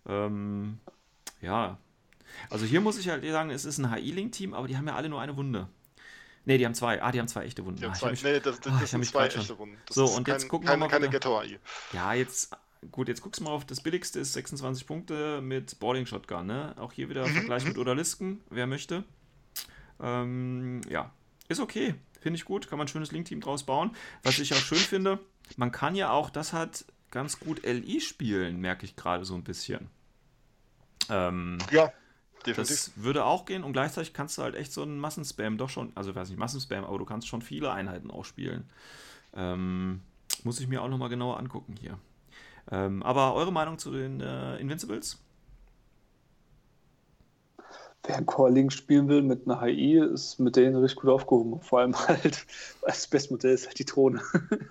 Ähm, ja. Also hier muss ich halt sagen, es ist ein HI-Link-Team, aber die haben ja alle nur eine Wunde. Ne, die haben zwei. Ah, die haben zwei echte Wunden. Die haben ah, zwei. Mich, nee, das, das, oh, das sind zwei echte Wunden. Das so, und kein, jetzt gucken keine, wir mal. Keine Ghetto-AI. Ja, jetzt Gut, jetzt guckst du mal auf das billigste ist 26 Punkte mit Boarding Shotgun. Ne? Auch hier wieder mhm. Vergleich mit mhm. Odalisken, wer möchte. Ähm, ja, ist okay. Finde ich gut. Kann man ein schönes Link-Team draus bauen. Was ich auch schön finde, man kann ja auch, das hat ganz gut LI spielen, merke ich gerade so ein bisschen. Ähm, ja, definitiv. Das würde auch gehen und gleichzeitig kannst du halt echt so einen Massenspam doch schon, also ich weiß nicht, Massenspam, aber du kannst schon viele Einheiten auch spielen. Ähm, muss ich mir auch nochmal genauer angucken hier. Ähm, aber eure Meinung zu den äh, Invincibles? Wer ein Core Link spielen will mit einer HI, ist mit denen richtig gut aufgehoben. Vor allem halt, (laughs) das beste Modell ist halt die Drohne.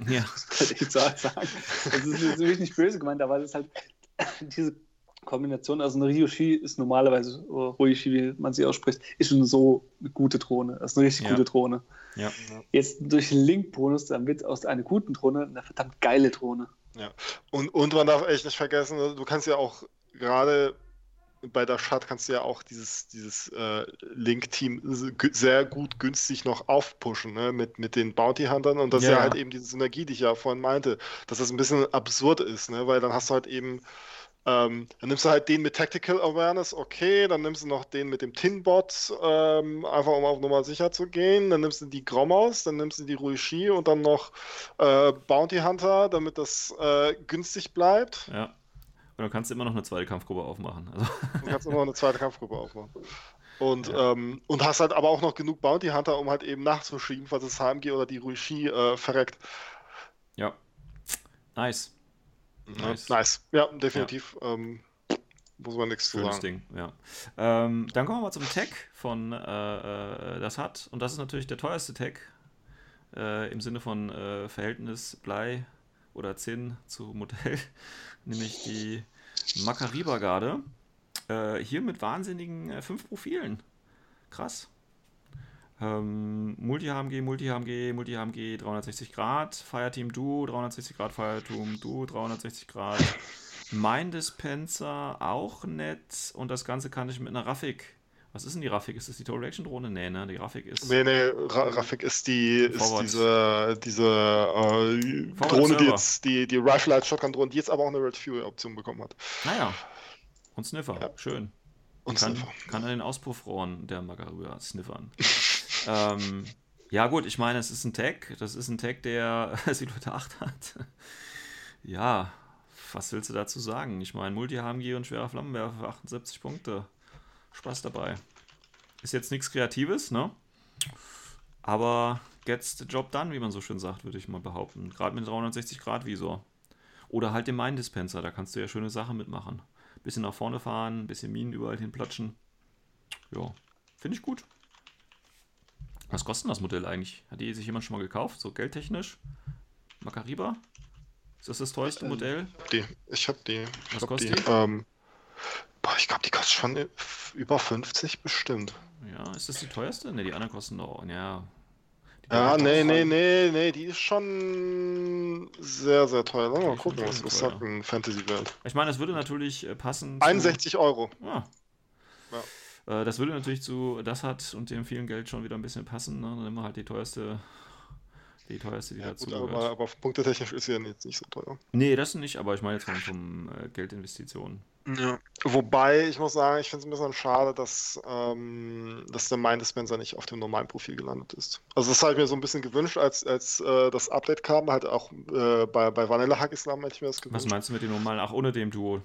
Ja. (laughs) das kann ich echt sagen. Das ist natürlich nicht böse gemeint, aber das ist halt (laughs) diese Kombination. Also eine Ryoshi ist normalerweise, oder Ryoshi, wie man sie ausspricht, ist schon so eine gute Drohne. Das ist eine richtig ja. gute Drohne. Ja. Jetzt durch den Link-Bonus, dann wird aus einer guten Drohne eine verdammt geile Drohne. Ja. Und, und man darf echt nicht vergessen, du kannst ja auch gerade bei der Stadt kannst du ja auch dieses, dieses äh, Link-Team sehr gut günstig noch aufpushen, ne? mit, mit den Bounty-Huntern und das ja. ist ja halt eben diese Synergie, die ich ja vorhin meinte, dass das ein bisschen absurd ist, ne? weil dann hast du halt eben ähm, dann nimmst du halt den mit Tactical Awareness, okay, dann nimmst du noch den mit dem Tinbot, ähm, einfach um auf Nummer sicher zu gehen, dann nimmst du die Grommers, dann nimmst du die Ruishi und dann noch äh, Bounty Hunter, damit das äh, günstig bleibt. Ja. Und dann kannst du immer noch eine zweite Kampfgruppe aufmachen. Also. (laughs) Du kannst immer noch eine zweite Kampfgruppe aufmachen. Und, ja. ähm, und hast halt aber auch noch genug Bounty Hunter, um halt eben nachzuschieben, falls das HMG oder die Ruishi äh, verreckt. Ja. Nice. Nice. nice. Ja, definitiv. Ja. Ähm, muss man nichts Schönes zu sagen. Ding, ja. Ähm, dann kommen wir mal zum Tag von äh, äh, das hat. Und das ist natürlich der teuerste Tag äh, im Sinne von äh, Verhältnis Blei oder Zinn zu Modell, nämlich die Makariba-Garde. Äh, hier mit wahnsinnigen äh, fünf Profilen. Krass. Ähm, Multi-HMG, Multi-HMG, Multi-HMG 360 Grad, Fireteam Duo 360 Grad, Fireteam Duo 360 Grad, Mein Dispenser auch nett und das Ganze kann ich mit einer Rafik was ist denn die Rafik? Ist das die Total Reaction Drohne? Nee, ne? Die Rafik ist. Nee, nee, Ra Rafik ist die ist diese, diese äh, Drohne, die jetzt die, die Rifle als Shotgun Drohne, die jetzt aber auch eine Red Fury Option bekommen hat. Naja. Und Sniffer, ja. schön. Und kann, Sniffer. kann an den Auspuffrohren der Magarua sniffern. (laughs) ähm, ja, gut, ich meine, es ist ein Tag. Das ist ein Tag, der (laughs) Silhouette 8 hat. ja, was willst du dazu sagen? Ich meine, Multi-HMG und schwerer Flammenwerfer 78 Punkte. Spaß dabei. Ist jetzt nichts Kreatives, ne? Aber gets the job done, wie man so schön sagt, würde ich mal behaupten. Gerade mit 360-Grad-Visor. Oder halt dem Mine-Dispenser, da kannst du ja schöne Sachen mitmachen. Bisschen nach vorne fahren, bisschen Minen überall hinplatschen. Ja, finde ich gut. Was kostet das Modell eigentlich? Hat die sich jemand schon mal gekauft? So geldtechnisch? Makariba? Ist das das teuerste Modell? Ich hab die. Ich hab die. Was kostet die? die? Ähm, Boah, ich glaube, die kostet schon über 50 bestimmt. Ja, ist das die teuerste? Ne, die anderen kosten doch, ja. Ja, nee, nee, nee, nee, die ist schon sehr, sehr teuer. Lass mal gucken, was, was sagt ein Fantasy-Welt. Ich meine, das würde natürlich äh, passen. 61 zu... Euro. Ah. Ja. Äh, das würde natürlich zu das hat und dem vielen Geld schon wieder ein bisschen passen. Ne? Dann nehmen wir halt die teuerste die teuerste, die ja, dazu gut, gehört. Aber, aber punktetechnisch ist sie ja jetzt nicht so teuer. Nee, das nicht, aber ich meine jetzt von, äh, Geldinvestitionen. Ja. Wobei, ich muss sagen, ich finde es ein bisschen schade, dass, ähm, dass der Mind Dispenser nicht auf dem normalen Profil gelandet ist. Also das habe ich mir so ein bisschen gewünscht, als, als äh, das Update kam, halt auch äh, bei, bei Vanilla Hack Islam hätte ich mir das gewünscht. Was meinst du mit dem normalen, ach ohne dem Duo?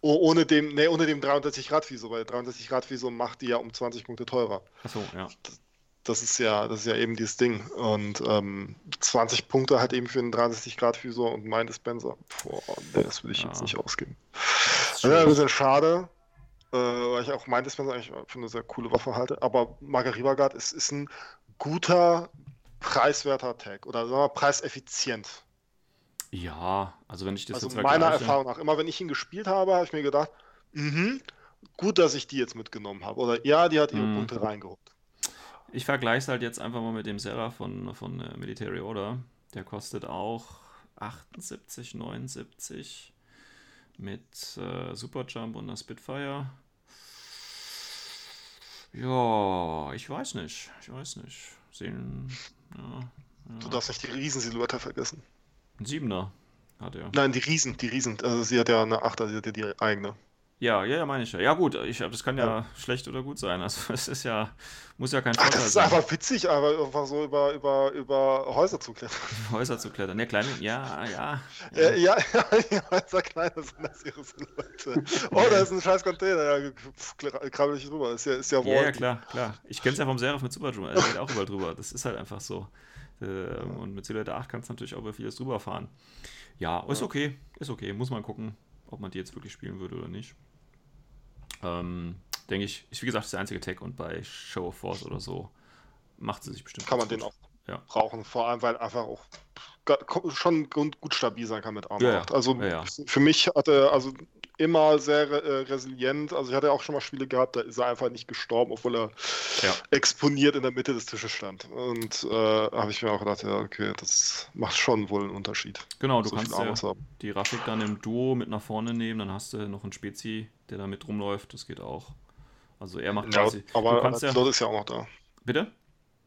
Oh, ohne dem, nee, ohne dem 63 Grad Visor, weil 63 Grad Visor macht die ja um 20 Punkte teurer. Achso, ja. Das, das ist ja, das ist ja eben dieses Ding. Und ähm, 20 Punkte halt eben für einen 63 Grad Visor und mein Dispenser. Boah, nee, das würde ich ja. jetzt nicht ausgeben. Ja, ein bisschen schade, äh, weil ich auch mein Dispenser eigentlich für eine sehr coole Waffe halte. Aber Margarita Guard ist, ist ein guter, preiswerter Tag oder sagen wir preiseffizient. Ja, also wenn ich das also jetzt meiner Erfahrung nach, immer wenn ich ihn gespielt habe, habe ich mir gedacht, mh, gut, dass ich die jetzt mitgenommen habe. Oder ja, die hat ihre mhm. Punkte reingeholt. Ich vergleiche es halt jetzt einfach mal mit dem Serra von, von äh, Military Order. Der kostet auch 78, 79 mit äh, Superjump und einer Spitfire. Ja, ich weiß nicht. Ich weiß nicht. Sehen. Ja, ja. Du darfst nicht die Riesensilhouette vergessen. Ein Siebener hat er. Nein, die Riesen, die Riesen. Also sie hat ja eine Achter, sie hat ja die eigene. Ja, ja, ja, meine ich ja. Ja, gut, ich, das kann ja, ja, schlecht oder gut sein. Also, (laughs) es ist ja, muss ja kein Vorteil sein. Das ist sein. einfach witzig, aber einfach so über, über, über Häuser zu klettern. (laughs) Häuser zu klettern. Ne, kleine, ja, ja. Ja, (laughs) ja, ja, die Häuser kleiner sind das ihre Leute. Oh, da ist ein scheiß Container. Ja, krabbel ich drüber. Ist ja, ist ja, ja, ja, klar, klar. Ich kenn's ja vom Seraph mit Superdrum. Er geht auch überall drüber. Das ist halt einfach so. Ähm, und mit Silhouette 8 kannst du natürlich auch über vieles drüber fahren. Ja, ist okay. Ist okay. Muss man gucken, ob man die jetzt wirklich spielen würde oder nicht. Ähm, denke ich, ist wie gesagt das der einzige Tag und bei Show of Force oder so macht sie sich bestimmt. Kann man gut. den auch ja. brauchen, vor allem weil einfach auch schon gut stabil sein kann mit Armor ja, 8. Also ja, für mich hatte also immer sehr äh, resilient. Also ich hatte auch schon mal Spiele gehabt, da ist er einfach nicht gestorben, obwohl er exponiert in der Mitte des Tisches stand. Und äh, habe ich mir auch gedacht, ja, okay, das macht schon wohl einen Unterschied. Genau, du so kannst ja die Rafik dann im Duo mit nach vorne nehmen, dann hast du noch einen Spezi, der da mit rumläuft, das geht auch. Also er macht quasi. aber du kannst ja, ist ja auch noch da. Bitte?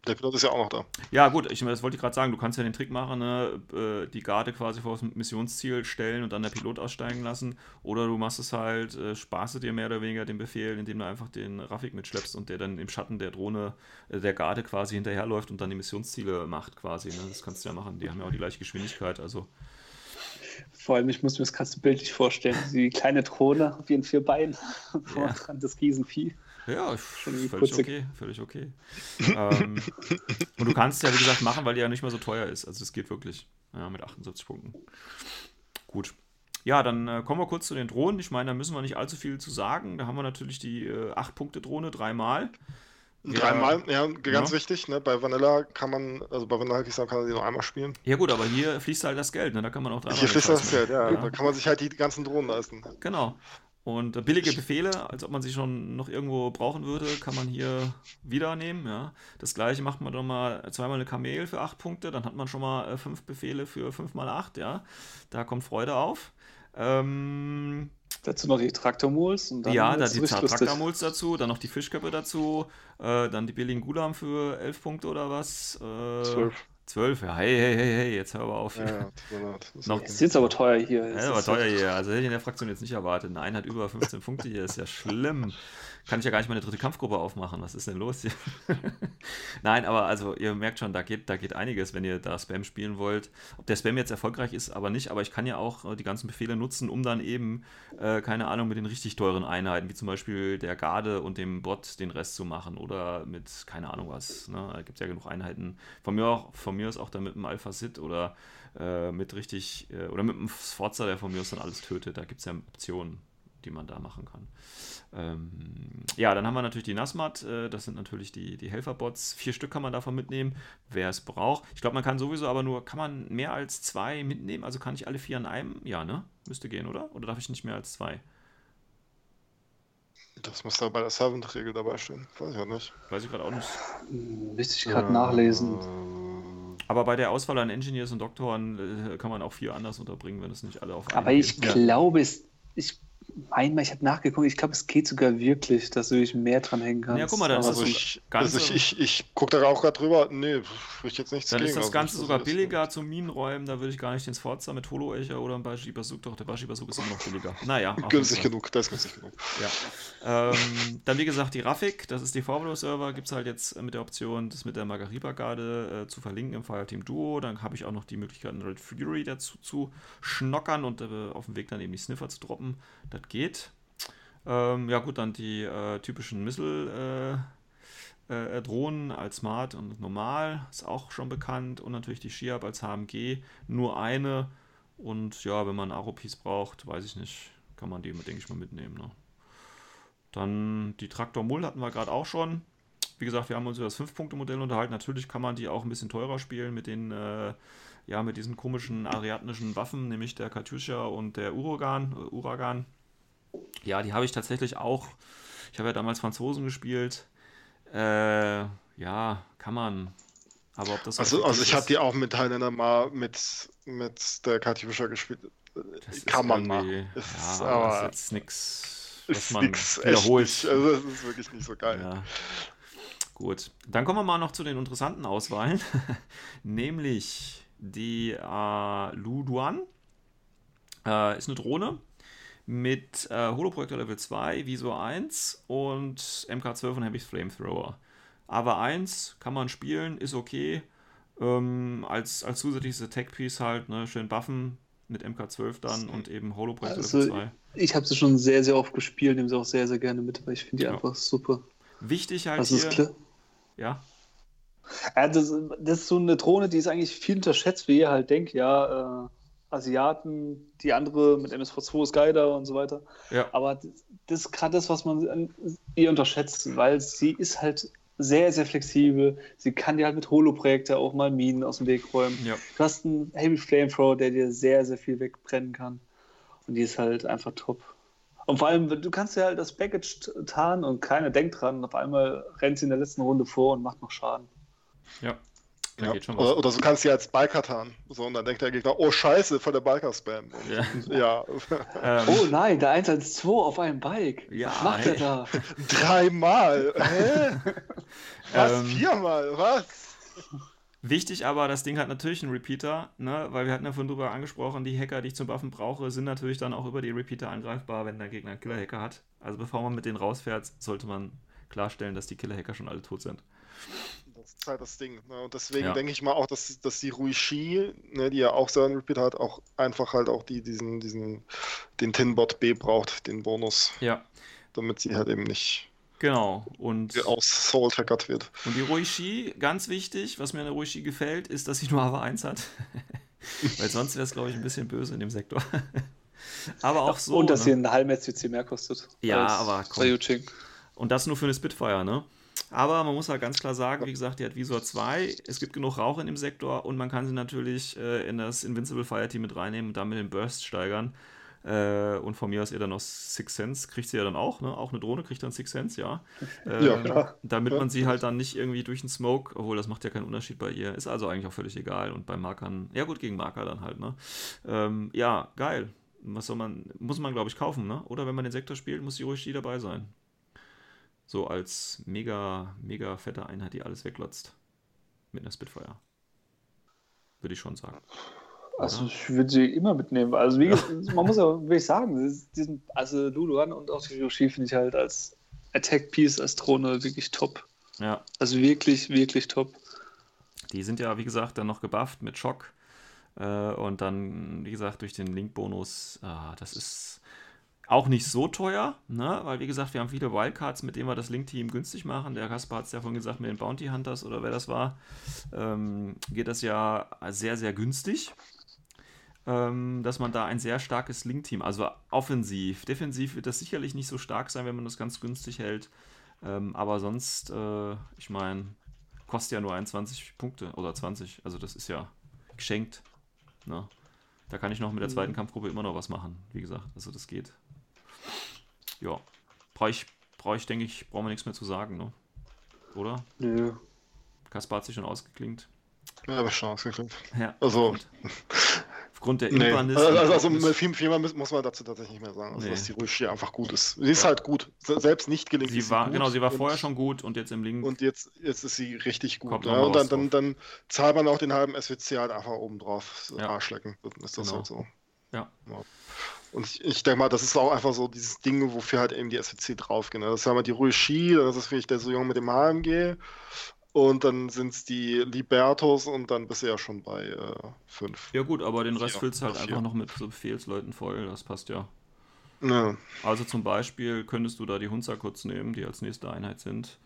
Der Pilot ist ja auch noch da. Ja, gut, ich, das wollte ich gerade sagen. Du kannst ja den Trick machen, ne? Äh, die Garde quasi vor das Missionsziel stellen und dann der Pilot aussteigen lassen. Oder du machst es halt, äh, sparst dir mehr oder weniger den Befehl, indem du einfach den Rafik mitschleppst und der dann im Schatten der Drohne äh, der Garde quasi hinterherläuft und dann die Missionsziele macht quasi. Ne? Das kannst du ja machen. Die haben ja auch die gleiche Geschwindigkeit. Also. Vor allem, ich muss mir das gerade bildlich vorstellen. Die kleine Drohne auf ihren vier Beinen. (laughs) Ja. dran das Riesenvieh. Ja, völlig okay, völlig okay. ähm, und du kannst es ja, wie gesagt, machen, weil die ja nicht mehr so teuer ist. Also es geht wirklich ja, mit 78 Punkten. Gut. Ja, dann äh, kommen wir kurz zu den Drohnen. Ich meine, da müssen wir nicht allzu viel zu sagen. Da haben wir natürlich die äh, 8-Punkte-Drohne dreimal. Dreimal, ja, ganz ja. wichtig, ne? Bei Vanilla kann man, also bei Vanilla kann man sie nur einmal spielen. Ja gut, aber hier fließt halt das Geld, ne? Da kann man auch dreimal. Hier fließt das Geld, ja. ja. Da kann man sich halt die ganzen Drohnen leisten. Genau. Und billige Befehle, als ob man sie schon noch irgendwo brauchen würde, kann man hier wieder nehmen. Ja. Das gleiche macht man doch mal zweimal eine Kamel für 8 Punkte, dann hat man schon mal 5 äh, Befehle für 5 mal 8. Ja. Da kommt Freude auf. Ähm, dazu noch die Traktormuls. Ja, da die Traktormuls dazu, dann noch die Fischköppe dazu, äh, dann die billigen Gulam für 11 Punkte oder was? Äh, 12. 12, ja, hey, hey, hey, hey, jetzt hör aber auf. Ja, ja, noch, ist jetzt aber teuer hier. Ja, aber teuer hier. Also hätte ich in der Fraktion jetzt nicht erwartet. Nein, hat über 15 Punkte hier, ist ja schlimm kann ich ja gar nicht meine dritte Kampfgruppe aufmachen. Was ist denn los hier? (laughs) Nein, aber also ihr merkt schon, da geht, da geht einiges, wenn ihr da Spam spielen wollt. Ob der Spam jetzt erfolgreich ist, aber nicht, aber ich kann ja auch äh, die ganzen Befehle nutzen, um dann eben, äh, keine Ahnung, mit den richtig teuren Einheiten, wie zum Beispiel der Garde und dem Bot den Rest zu machen oder mit, keine Ahnung was. Ne? Da gibt es ja genug Einheiten. Von mir, auch, von mir ist auch dann mit dem Alpha Sid oder äh, mit richtig, äh, oder mit dem Sforza, der von mir aus dann alles tötet. Da gibt es ja Optionen, die man da machen kann. Ähm, ja, dann haben wir natürlich die Nasmat, äh, das sind natürlich die, die Helferbots. Vier Stück kann man davon mitnehmen, wer es braucht. Ich glaube, man kann sowieso aber nur, kann man mehr als zwei mitnehmen? Also kann ich alle vier an einem? Ja, ne? Müsste gehen, oder? Oder darf ich nicht mehr als zwei? Das muss da bei der Servant-Regel dabei stehen. Weiß ich auch nicht. Weiß ich gerade auch nicht. Müsste ich gerade äh, nachlesen. Aber bei der Auswahl an Engineers und Doktoren äh, kann man auch vier anders unterbringen, wenn es nicht alle auf Aber ich geht. glaube, es, ich Einmal, ich habe nachgeguckt, ich glaube, es geht sogar wirklich, dass du dich mehr dran hängen kannst. Ja, guck mal, dann also ist das ich, also ich, ich, ich gucke da auch gerade drüber. Nee, würde ich jetzt nichts Dann gegen, ist das also Ganze sogar billiger zum Minenräumen. Da würde ich gar nicht den Sforza mit Holo-Echer oder ein Bashi Bazooka. Doch, der Bashi Bazooka ist immer noch billiger. Naja. günstig genug, das ist günstig genug. Ja. ähm, dann, wie gesagt, die Rafik, das ist die Formula-Server, gibt es halt jetzt mit der Option, das mit der Margariba-Garde äh, zu verlinken im Fireteam Duo. Dann habe ich auch noch die Möglichkeit, Red Fury dazu zu schnockern und äh, auf dem Weg dann eben die Sniffer zu droppen. Das geht. Ähm, ja gut, dann die äh, typischen Missile äh, äh, Drohnen als Smart und normal, ist auch schon bekannt. Und natürlich die Shiab als HMG, nur eine. Und ja, wenn man Aropis braucht, weiß ich nicht, kann man die, denke ich mal, mitnehmen. Ne? Dann die Traktor Mull hatten wir gerade auch schon. Wie gesagt, wir haben uns über das 5-Punkte-Modell unterhalten. Natürlich kann man die auch ein bisschen teurer spielen mit den, äh, ja, mit diesen komischen ariadnischen Waffen, nämlich der Katyusha und der Uragan. Äh, Uragan. Ja, die habe ich tatsächlich auch. Ich habe ja damals Franzosen gespielt. Äh, ja, kann man. Aber ob das also, also ich habe die auch mit Thailändern mal mit, mit der Kathi Fischer gespielt. Das kann man mal. Ist, ja, aber das ist nichts, was man nix, wiederholt. Nicht, also das ist wirklich nicht so geil. Ja. Gut, dann kommen wir mal noch zu den interessanten Auswahlen. (laughs) Nämlich die äh, Luduan. Äh, ist eine Drohne mit äh, Holoprojektor Level 2, Visor 1 und MK12 und Heavy Flamethrower. Aber 1 kann man spielen, ist okay. Ähm, als, als zusätzliches Attack-Piece halt, ne, schön buffen mit MK12 dann und eben Holoprojektor also, Level 2. Ich habe sie schon sehr, sehr oft gespielt, nehme sie auch sehr, sehr gerne mit, weil ich finde die ja. einfach super. Wichtig halt das hier. Ist klar. Ja. ja das, das, ist so eine Drohne, die ist eigentlich viel unterschätzt, wie ihr halt denkt, ja, äh, Asiaten, die andere mit MSV2 ist geiler und so weiter. Ja. Aber das, ist gerade das, was man ihr unterschätzt, weil sie ist halt sehr, sehr flexibel. Sie kann dir halt mit Holo-Projekte auch mal Minen aus dem Weg räumen. Ja. Du hast einen Heavy Flamethrower, der dir sehr, sehr viel wegbrennen kann. Und die ist halt einfach top. Und vor allem, du kannst ja halt das Package tarnen und keiner denkt dran. Und auf einmal rennt sie in der letzten Runde vor und macht noch Schaden. Ja, ja. Oder, oder, so kannst du ja als Biker tarnen. So, und dann denkt der Gegner, oh Scheiße, voll der Biker-Spam. Ja. (laughs) ja. Ähm. Oh nein, der 112 auf einem Bike. Ja, was macht er da? (laughs) Dreimal. Hä? (laughs) was? Ähm. Viermal? Was? Wichtig aber, das Ding hat natürlich einen Repeater, ne? weil wir hatten ja vorhin drüber angesprochen, die Hacker, die ich zum Buffen brauche, sind natürlich dann auch über die Repeater angreifbar, wenn der Gegner einen Killer-Hacker hat. Also bevor man mit denen rausfährt, sollte man klarstellen, dass die Killer-Hacker schon alle tot sind. Das ist halt das Ding. Ne? Und deswegen ja. denke ich mal auch, dass, dass die Ruishi, ne, die ja auch so einen Repeat hat, auch einfach halt auch die, diesen, diesen, den Tinbot B braucht, den Bonus. Ja. Damit sie halt eben nicht Genau. Und aus Soul hackert wird. Und die Ruishi, ganz wichtig, was mir an der Ruishi gefällt, ist, dass sie nur AVA 1 hat. (laughs) Weil sonst wäre es, glaube ich, ein bisschen böse in dem Sektor. (laughs) aber auch so. Und dass ne? sie einen halben SCC mehr kostet. Ja, aber komm. Und das nur für eine Spitfire, ne? Aber man muss halt ganz klar sagen, wie gesagt, die hat Visor 2. Es gibt genug Rauch in dem Sektor und man kann sie natürlich äh, in das Invincible Fire Team mit reinnehmen und damit den Burst steigern. Äh, und von mir aus ihr dann noch Six Sense, kriegt sie ja dann auch, ne? Auch eine Drohne kriegt dann Six Sense, ja. Äh, (laughs) ja, klar. Damit man sie halt dann nicht irgendwie durch den Smoke, obwohl das macht ja keinen Unterschied bei ihr, ist also eigentlich auch völlig egal. Und bei Markern, ja gut, gegen Marker dann halt, ne? Ähm, ja, geil. was soll man, muss man glaube ich kaufen, ne? Oder wenn man den Sektor spielt, muss die ruhig die dabei sein. So als mega, mega fette Einheit, die alles weglotzt. Mit einer Spitfire. Würde ich schon sagen. Also ich würde sie immer mitnehmen. Also wie, (laughs) man muss ja wirklich sagen, diesen, also Luluan und auch die Yoshi finde ich halt als Attack Piece, als Drohne wirklich top. Ja. Also wirklich, wirklich top. Die sind ja, wie gesagt, dann noch gebufft mit Schock. Äh, und dann, wie gesagt, durch den Link-Bonus, ah, das ist auch nicht so teuer, ne? weil wie gesagt, wir haben viele Wildcards, mit denen wir das Link-Team günstig machen. Der Kaspar hat es ja vorhin gesagt, mit den Bounty Hunters oder wer das war, ähm, geht das ja sehr, sehr günstig. Ähm, dass man da ein sehr starkes Link-Team, also offensiv, defensiv wird das sicherlich nicht so stark sein, wenn man das ganz günstig hält. Ähm, aber sonst, äh, ich meine, kostet ja nur 21 Punkte oder 20, also das ist ja geschenkt. Ne? Da kann ich noch mit der zweiten mhm. Kampfgruppe immer noch was machen, wie gesagt, also das geht. Ja, brauche ich, brauch ich, denke ich, brauchen wir nichts mehr zu sagen, ne? Oder? Nö. Kaspar hat sich schon ausgeklingt. Ja, aber schon ausgeklingt. Ja. Also, aufgrund der (laughs) nee. Imbanis. Also, also mit viel, viel mehr muss man dazu tatsächlich nicht mehr sagen. Also, nee. dass die Rushi einfach gut ist. Sie ist ja. halt gut. Selbst nicht gelingt sie. War, genau, sie war vorher schon gut und jetzt im Link. Und jetzt, jetzt ist sie richtig gut. Ja, und dann, dann, dann, zahlt man auch den halben SWC halt einfach oben drauf. Ja. Arschlecken. Ist das genau. halt so. Ja. ja. Und ich, ich denke mal, das ist auch einfach so dieses Ding, wofür halt eben die SWC draufgehen. Das ist ja mal die Rushi, das ist wirklich der so jung mit dem HMG. Und dann sind es die Libertos und dann bist du ja schon bei äh, fünf. Ja gut, aber den Rest füllst du halt einfach noch mit so Befehlsleuten voll, das passt ja. ja. Also zum Beispiel könntest du da die Hunzer kurz nehmen, die als nächste Einheit sind.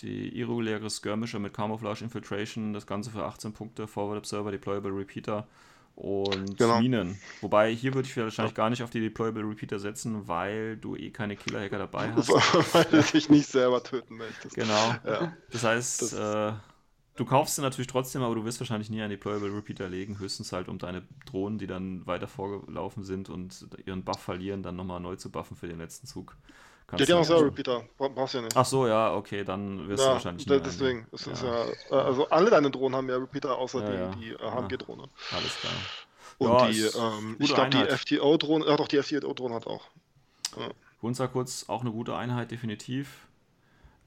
Die irreguläre Skirmisher mit Camouflage Infiltration, das Ganze für 18 Punkte, Forward Observer, Deployable Repeater und genau. Minen. Wobei hier würde ich wahrscheinlich gar nicht auf die Deployable Repeater setzen, weil du eh keine Killer-Hacker dabei (laughs) hast. weil du dich nicht selber töten möchtest. Genau. Ja. Das heißt, das äh, du kaufst sie natürlich trotzdem, aber du wirst wahrscheinlich nie einen Deployable Repeater legen, höchstens halt um deine Drohnen, die dann weiter vorgelaufen sind und ihren Buff verlieren, dann nochmal neu zu buffen für den letzten Zug. Kannst ja, die haben auch Repeater. Brauchst du ja nicht. Ach so, ja, okay, dann wirst ja, du wahrscheinlich nicht. Deswegen. Es ja. Ist ja, äh, also alle deine Drohnen haben ja Repeater, außer ja, die, die HMG-Drohne. Äh, Alles klar. Und die, ähm, ich glaube, die FTO-Drohne, ja doch, die FTO-Drohne hat auch. Ja. Hunza kurz, auch eine gute Einheit, definitiv.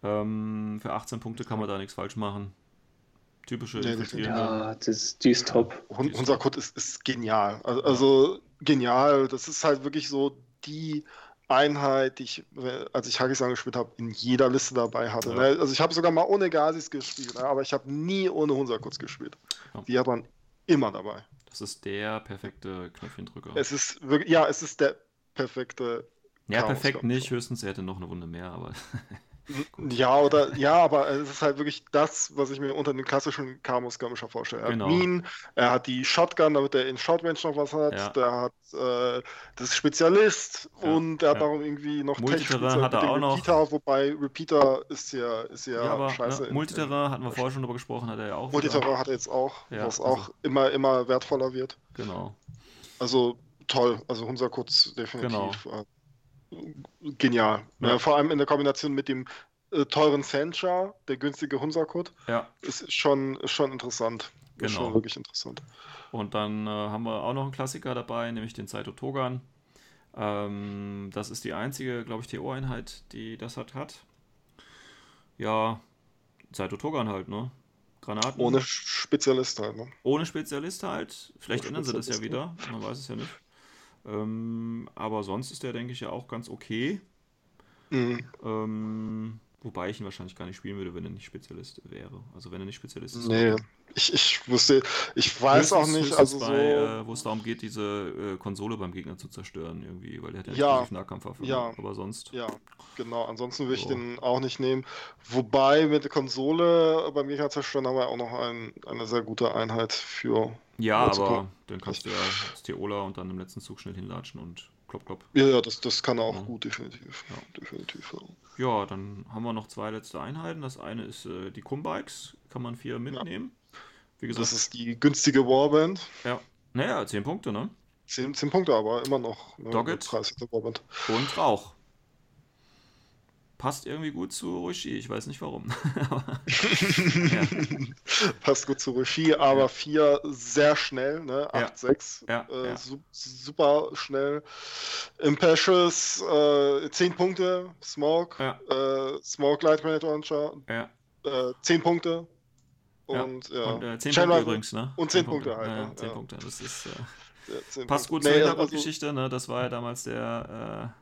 Ähm, für 18 Punkte kann man da nichts falsch machen. Typische nee, Ja, das, die ist top. Unser Code ist, ist genial. Also, also, genial. Das ist halt wirklich so die Einheit, die ich, als ich Hagisang gespielt habe, in jeder Liste dabei hatte. Ja. Ne? Also ich habe sogar mal ohne Gasis gespielt, ne? aber ich habe nie ohne Hunsakurz gespielt. Ja. Die hat man immer dabei. Das ist der perfekte Knöpfchendrücker. Es ist wirklich, ja, es ist der perfekte. Ja, perfekt nicht, höchstens er hätte noch eine Wunde mehr, aber. (laughs) Ja, oder ja, aber es ist halt wirklich das, was ich mir unter den klassischen Kamo-Skirmisher vorstelle. Er genau. hat Minen, er hat die Shotgun, damit er in Shortrange noch was hat, ja. der hat äh, das Spezialist ja. und er hat ja. auch irgendwie noch Multiterrain hat er auch noch. Repeater, wobei Repeater ist ja, ist ja, ja aber, scheiße. Ne, Multiterrain hatten wir vorher schon drüber gesprochen, hat er ja auch. Multiterrain hat er jetzt auch, was also, auch immer, immer wertvoller wird. Genau. Also toll, also unser Kurz definitiv. Genau. Genial. Ja. Ja, vor allem in der Kombination mit dem äh, teuren Sencha, der günstige Hunsakut, ja. ist schon, schon interessant. Genau. Ist schon wirklich interessant. Und dann äh, haben wir auch noch einen Klassiker dabei, nämlich den Saito Togan. Ähm, das ist die einzige, glaube ich, TO-Einheit, die das hat, hat. Ja, Saito Togan halt, ne? Granaten. Ohne Spezialist halt, ne? Ohne Spezialist halt. Vielleicht Ohne ändern sie das ja wieder. Man weiß es ja nicht. Ähm, aber sonst ist der, denke ich, ja auch ganz okay. Mhm. Ähm, wobei ich ihn wahrscheinlich gar nicht spielen würde, wenn er nicht Spezialist wäre. Also wenn er nicht Spezialist ist. Nee, ich, ich wusste, ich weiß auch nicht, also bei, so... Äh, wo es darum geht, diese äh, Konsole beim Gegner zu zerstören irgendwie, weil der hat ja, ja Nahkampfwaffe. Ja, aber sonst... Ja, genau, ansonsten würde ich den auch nicht nehmen. Wobei mit der Konsole beim Gegner zerstören haben wir auch noch ein, eine sehr gute Einheit für... Ja, aber dann kannst du ja das Theola und dann im letzten Zug schnell hinlatschen und klopp, klopp. Ja, ja, das, das kann er auch ja. gut, definitiv. Ja. definitiv ja. ja. dann haben wir noch zwei letzte Einheiten. Das eine ist äh, die Kumbikes, kann man vier mitnehmen. Wie gesagt, das ist die günstige Warband. Ja. Naja, 10 Punkte, ne? 10, 10 Punkte, aber immer noch. Ne, Doggett. Und Rauch. Passt irgendwie gut zu Roshi. Ich weiß nicht warum. (laughs) (laughs) Passt gut zu Roshi, aber 4 ja. sehr schnell, ne? 8-6. Ja. Äh, ja. Su super schnell. Impatious, äh, 10 Punkte. Smoke, äh, Smoke Light Grenade Launcher. Ja. Äh, 10 Punkte. Und, ja. Und äh, 10 Chain Punkte übrigens, ne? Und 10, 10 Punkte, Punkte, halt. Ja, ne? 10 Punkte. Das ist. Äh, passt gut nee, zur Hintergrundgeschichte, also, ne? Das war ja damals der.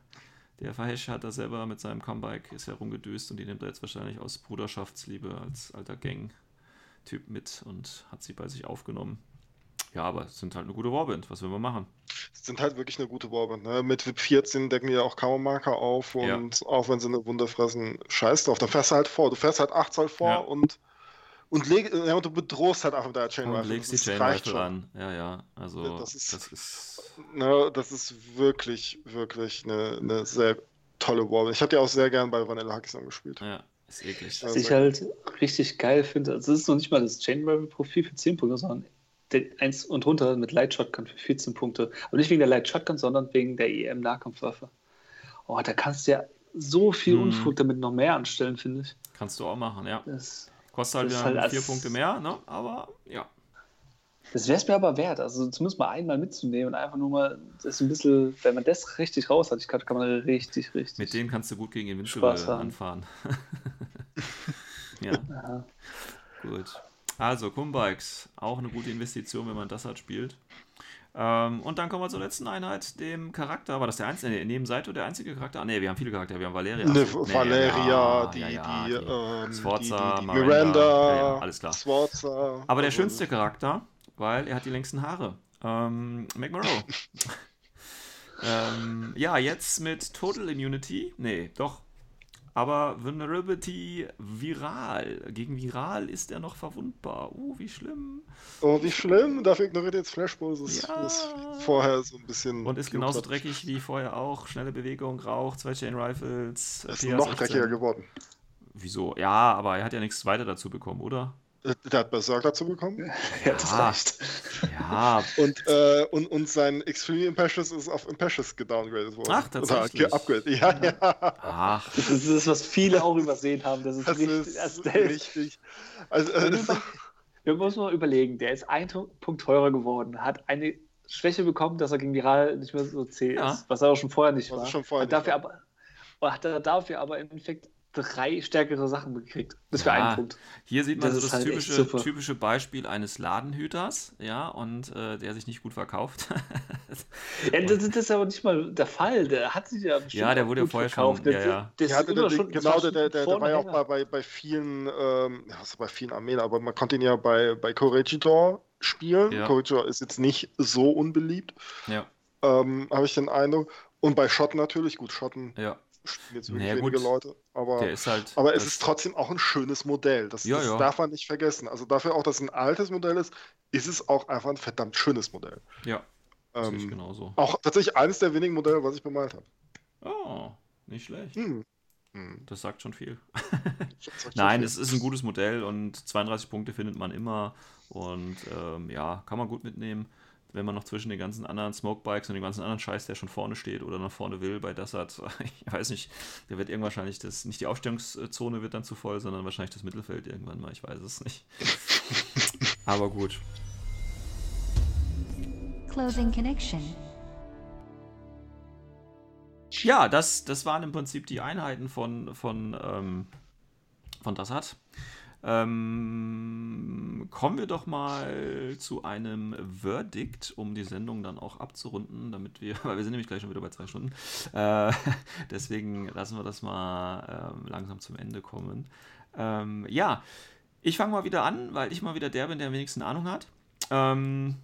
Der Fahesh hat da selber mit seinem Comeback ist herumgedüst und die nimmt er jetzt wahrscheinlich aus Bruderschaftsliebe als alter Gang-Typ mit und hat sie bei sich aufgenommen. Ja, aber es sind halt eine gute Warband. Was will man machen? Es sind halt wirklich eine gute Warband. Ne? Mit VIP 14 decken die ja auch Covermarker auf und ja. auch wenn sie eine Wunde fressen, scheiß drauf. Dann fährst du halt vor. Du fährst halt 8 Zoll vor ja. und und, leg, ja, und du bedrohst halt einfach mit der Chain Rifle. Und legst die Chain Rifle an. Ja, ja. Also, das ist, das ist, ne, das ist wirklich, wirklich eine, eine sehr tolle Warband. Ich habe die auch sehr gern bei Vanilla Hackison gespielt. Ja, ist eklig. Was ich halt richtig geil finde, also es ist noch nicht mal das Chain Rifle Profil für 10 Punkte, sondern den 1 und runter mit Light Shotgun für 14 Punkte. Und nicht wegen der Light Shotgun, sondern wegen der EM Nahkampfwaffe. Oh, da kannst du ja so viel hm. Unfug damit noch mehr anstellen, finde ich. Kannst du auch machen, ja. Das Kostet halt wieder halt vier Punkte mehr, ne? Aber ja. Das wäre es mir aber wert, also zumindest mal einmal mitzunehmen und einfach nur mal das ein bisschen, wenn man das richtig raus hat, ich glaube, kann man richtig, richtig. Mit denen kannst du gut gegen Invincible anfahren. (laughs) ja. ja. Gut. Also, Kumbikes, auch eine gute Investition, wenn man das halt spielt. Ähm, und dann kommen wir zur letzten Einheit, dem Charakter. War das der einzige? Nee, neben Saito der einzige Charakter? Ne, wir haben viele Charaktere. Wir haben Valeria. Ne, nee, Valeria, ja, die, ja, ja, die, die, ähm, Sforza, die, die, die Miranda, alles klar. Sforza. Aber der schönste Charakter, weil er hat die längsten Haare. Ähm, McMurrow. (laughs) ähm, ja, jetzt mit Total Immunity. Nee, doch. Aber Vulnerability viral. Gegen viral ist er noch verwundbar. Uh, wie schlimm. Oh, wie schlimm. Dafür ignoriert jetzt Flashball. Das ja. ist vorher so ein bisschen. Und ist genauso hat. dreckig wie vorher auch. Schnelle Bewegung, Rauch, zwei Chain Rifles. Ist noch dreckiger geworden. Wieso? Ja, aber er hat ja nichts weiter dazu bekommen, oder? Der hat Berserk dazu bekommen. Ja, das ja. reicht. Ja. Und, äh, und, und sein Extreme Impatious ist auf Impatious gedowngradet worden. Ach, tatsächlich. Oder upgrade. Ja, ja. Ach. Das ist das, was viele auch übersehen haben. Das ist, das richtig, ist richtig. Also, äh, das wir müssen mal überlegen, der ist ein Punkt teurer geworden, hat eine Schwäche bekommen, dass er gegen Viral nicht mehr so zäh ja. ist, was er auch schon vorher nicht was war. Schon vorher hat, dafür aber, hat er dafür aber im Endeffekt drei stärkere Sachen gekriegt. Das wäre ja, ein Punkt. Hier sieht man das so das halt typische, typische Beispiel eines Ladenhüters, ja, und äh, der sich nicht gut verkauft. (laughs) ja, das, das, ist aber nicht mal der Fall. Der hat sich ja Ja, der wurde ja vorher verkauft. schon. Ja, ja. Der, der, der, schon, genau, der, der, der war ja auch bei, bei, bei vielen, ähm, also bei vielen Armeen, aber man konnte ihn ja bei, bei Corregidor spielen. Ja. Corregidor ist jetzt nicht so unbeliebt. Ja. Ähm, Habe ich den Eindruck. Und bei Schotten natürlich, gut, Schotten ja spielen jetzt naja, wenige gut. Leute. Aber, halt, aber es ist trotzdem auch ein schönes Modell. Das, ja, das ja. darf man nicht vergessen. Also dafür auch, dass es ein altes Modell ist, ist es auch einfach ein verdammt schönes Modell. Ja. Ähm, genauso. Auch tatsächlich eines der wenigen Modelle, was ich bemalt habe. Oh, nicht schlecht. Hm. hm. Das sagt schon viel. sagt (laughs) Nein, viel. es ist ein gutes Modell und 32 Punkte findet man immer. Und ähm, ja, kann man gut mitnehmen wenn man noch zwischen den ganzen anderen Smokebikes und dem ganzen anderen Scheiß, der schon vorne steht oder nach vorne will, bei das hat, (laughs) ich weiß nicht, der wird irgendwann wahrscheinlich das, nicht die Aufstellungszone wird dann zu voll, sondern wahrscheinlich das Mittelfeld irgendwann mal, ich weiß es nicht. (laughs) Aber gut. Closing Connection. Ja, das, das waren im Prinzip die Einheiten von, von, ähm, von Dassat. Ähm, kommen wir doch mal zu einem Verdict, um die Sendung dann auch abzurunden, damit wir, (laughs) weil wir sind nämlich gleich schon wieder bei zwei Stunden. Äh, (laughs) deswegen lassen wir das mal ähm, langsam zum Ende kommen. Ähm, ja, ich fange mal wieder an, weil ich mal wieder der bin, der am wenigsten Ahnung hat. Ähm,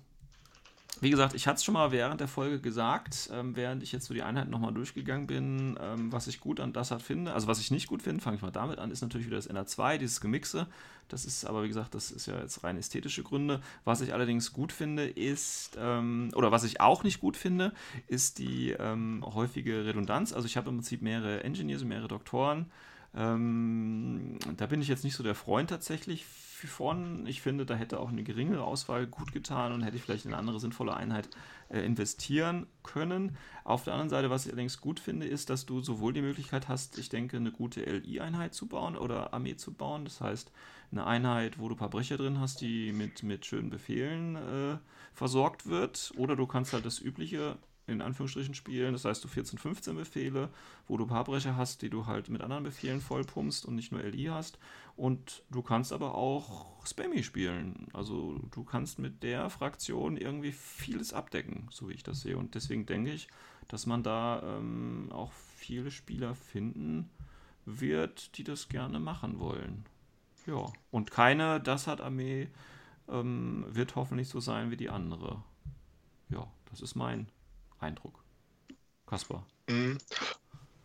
wie gesagt, ich hatte es schon mal während der Folge gesagt, ähm, während ich jetzt so die Einheiten nochmal durchgegangen bin, ähm, was ich gut an das hat finde. Also was ich nicht gut finde, fange ich mal damit an, ist natürlich wieder das NR2, dieses Gemixe. Das ist aber, wie gesagt, das ist ja jetzt rein ästhetische Gründe. Was ich allerdings gut finde, ist, ähm, oder was ich auch nicht gut finde, ist die ähm, häufige Redundanz. Also ich habe im Prinzip mehrere Engineers mehrere Doktoren. Ähm, da bin ich jetzt nicht so der Freund tatsächlich von. Ich finde, da hätte auch eine geringere Auswahl gut getan und hätte ich vielleicht in eine andere sinnvolle Einheit äh, investieren können. Auf der anderen Seite, was ich allerdings gut finde, ist, dass du sowohl die Möglichkeit hast, ich denke, eine gute LI-Einheit zu bauen oder Armee zu bauen. Das heißt, eine Einheit, wo du ein paar Brecher drin hast, die mit, mit schönen Befehlen äh, versorgt wird. Oder du kannst halt das übliche in Anführungsstrichen spielen. Das heißt, du 14, 15 Befehle, wo du Paarbrecher hast, die du halt mit anderen Befehlen vollpumpst und nicht nur LI hast. Und du kannst aber auch Spammy spielen. Also du kannst mit der Fraktion irgendwie vieles abdecken, so wie ich das sehe. Und deswegen denke ich, dass man da ähm, auch viele Spieler finden wird, die das gerne machen wollen. Ja. Und keine, das hat Armee, ähm, wird hoffentlich so sein wie die andere. Ja, das ist mein Eindruck? Kaspar. Mhm.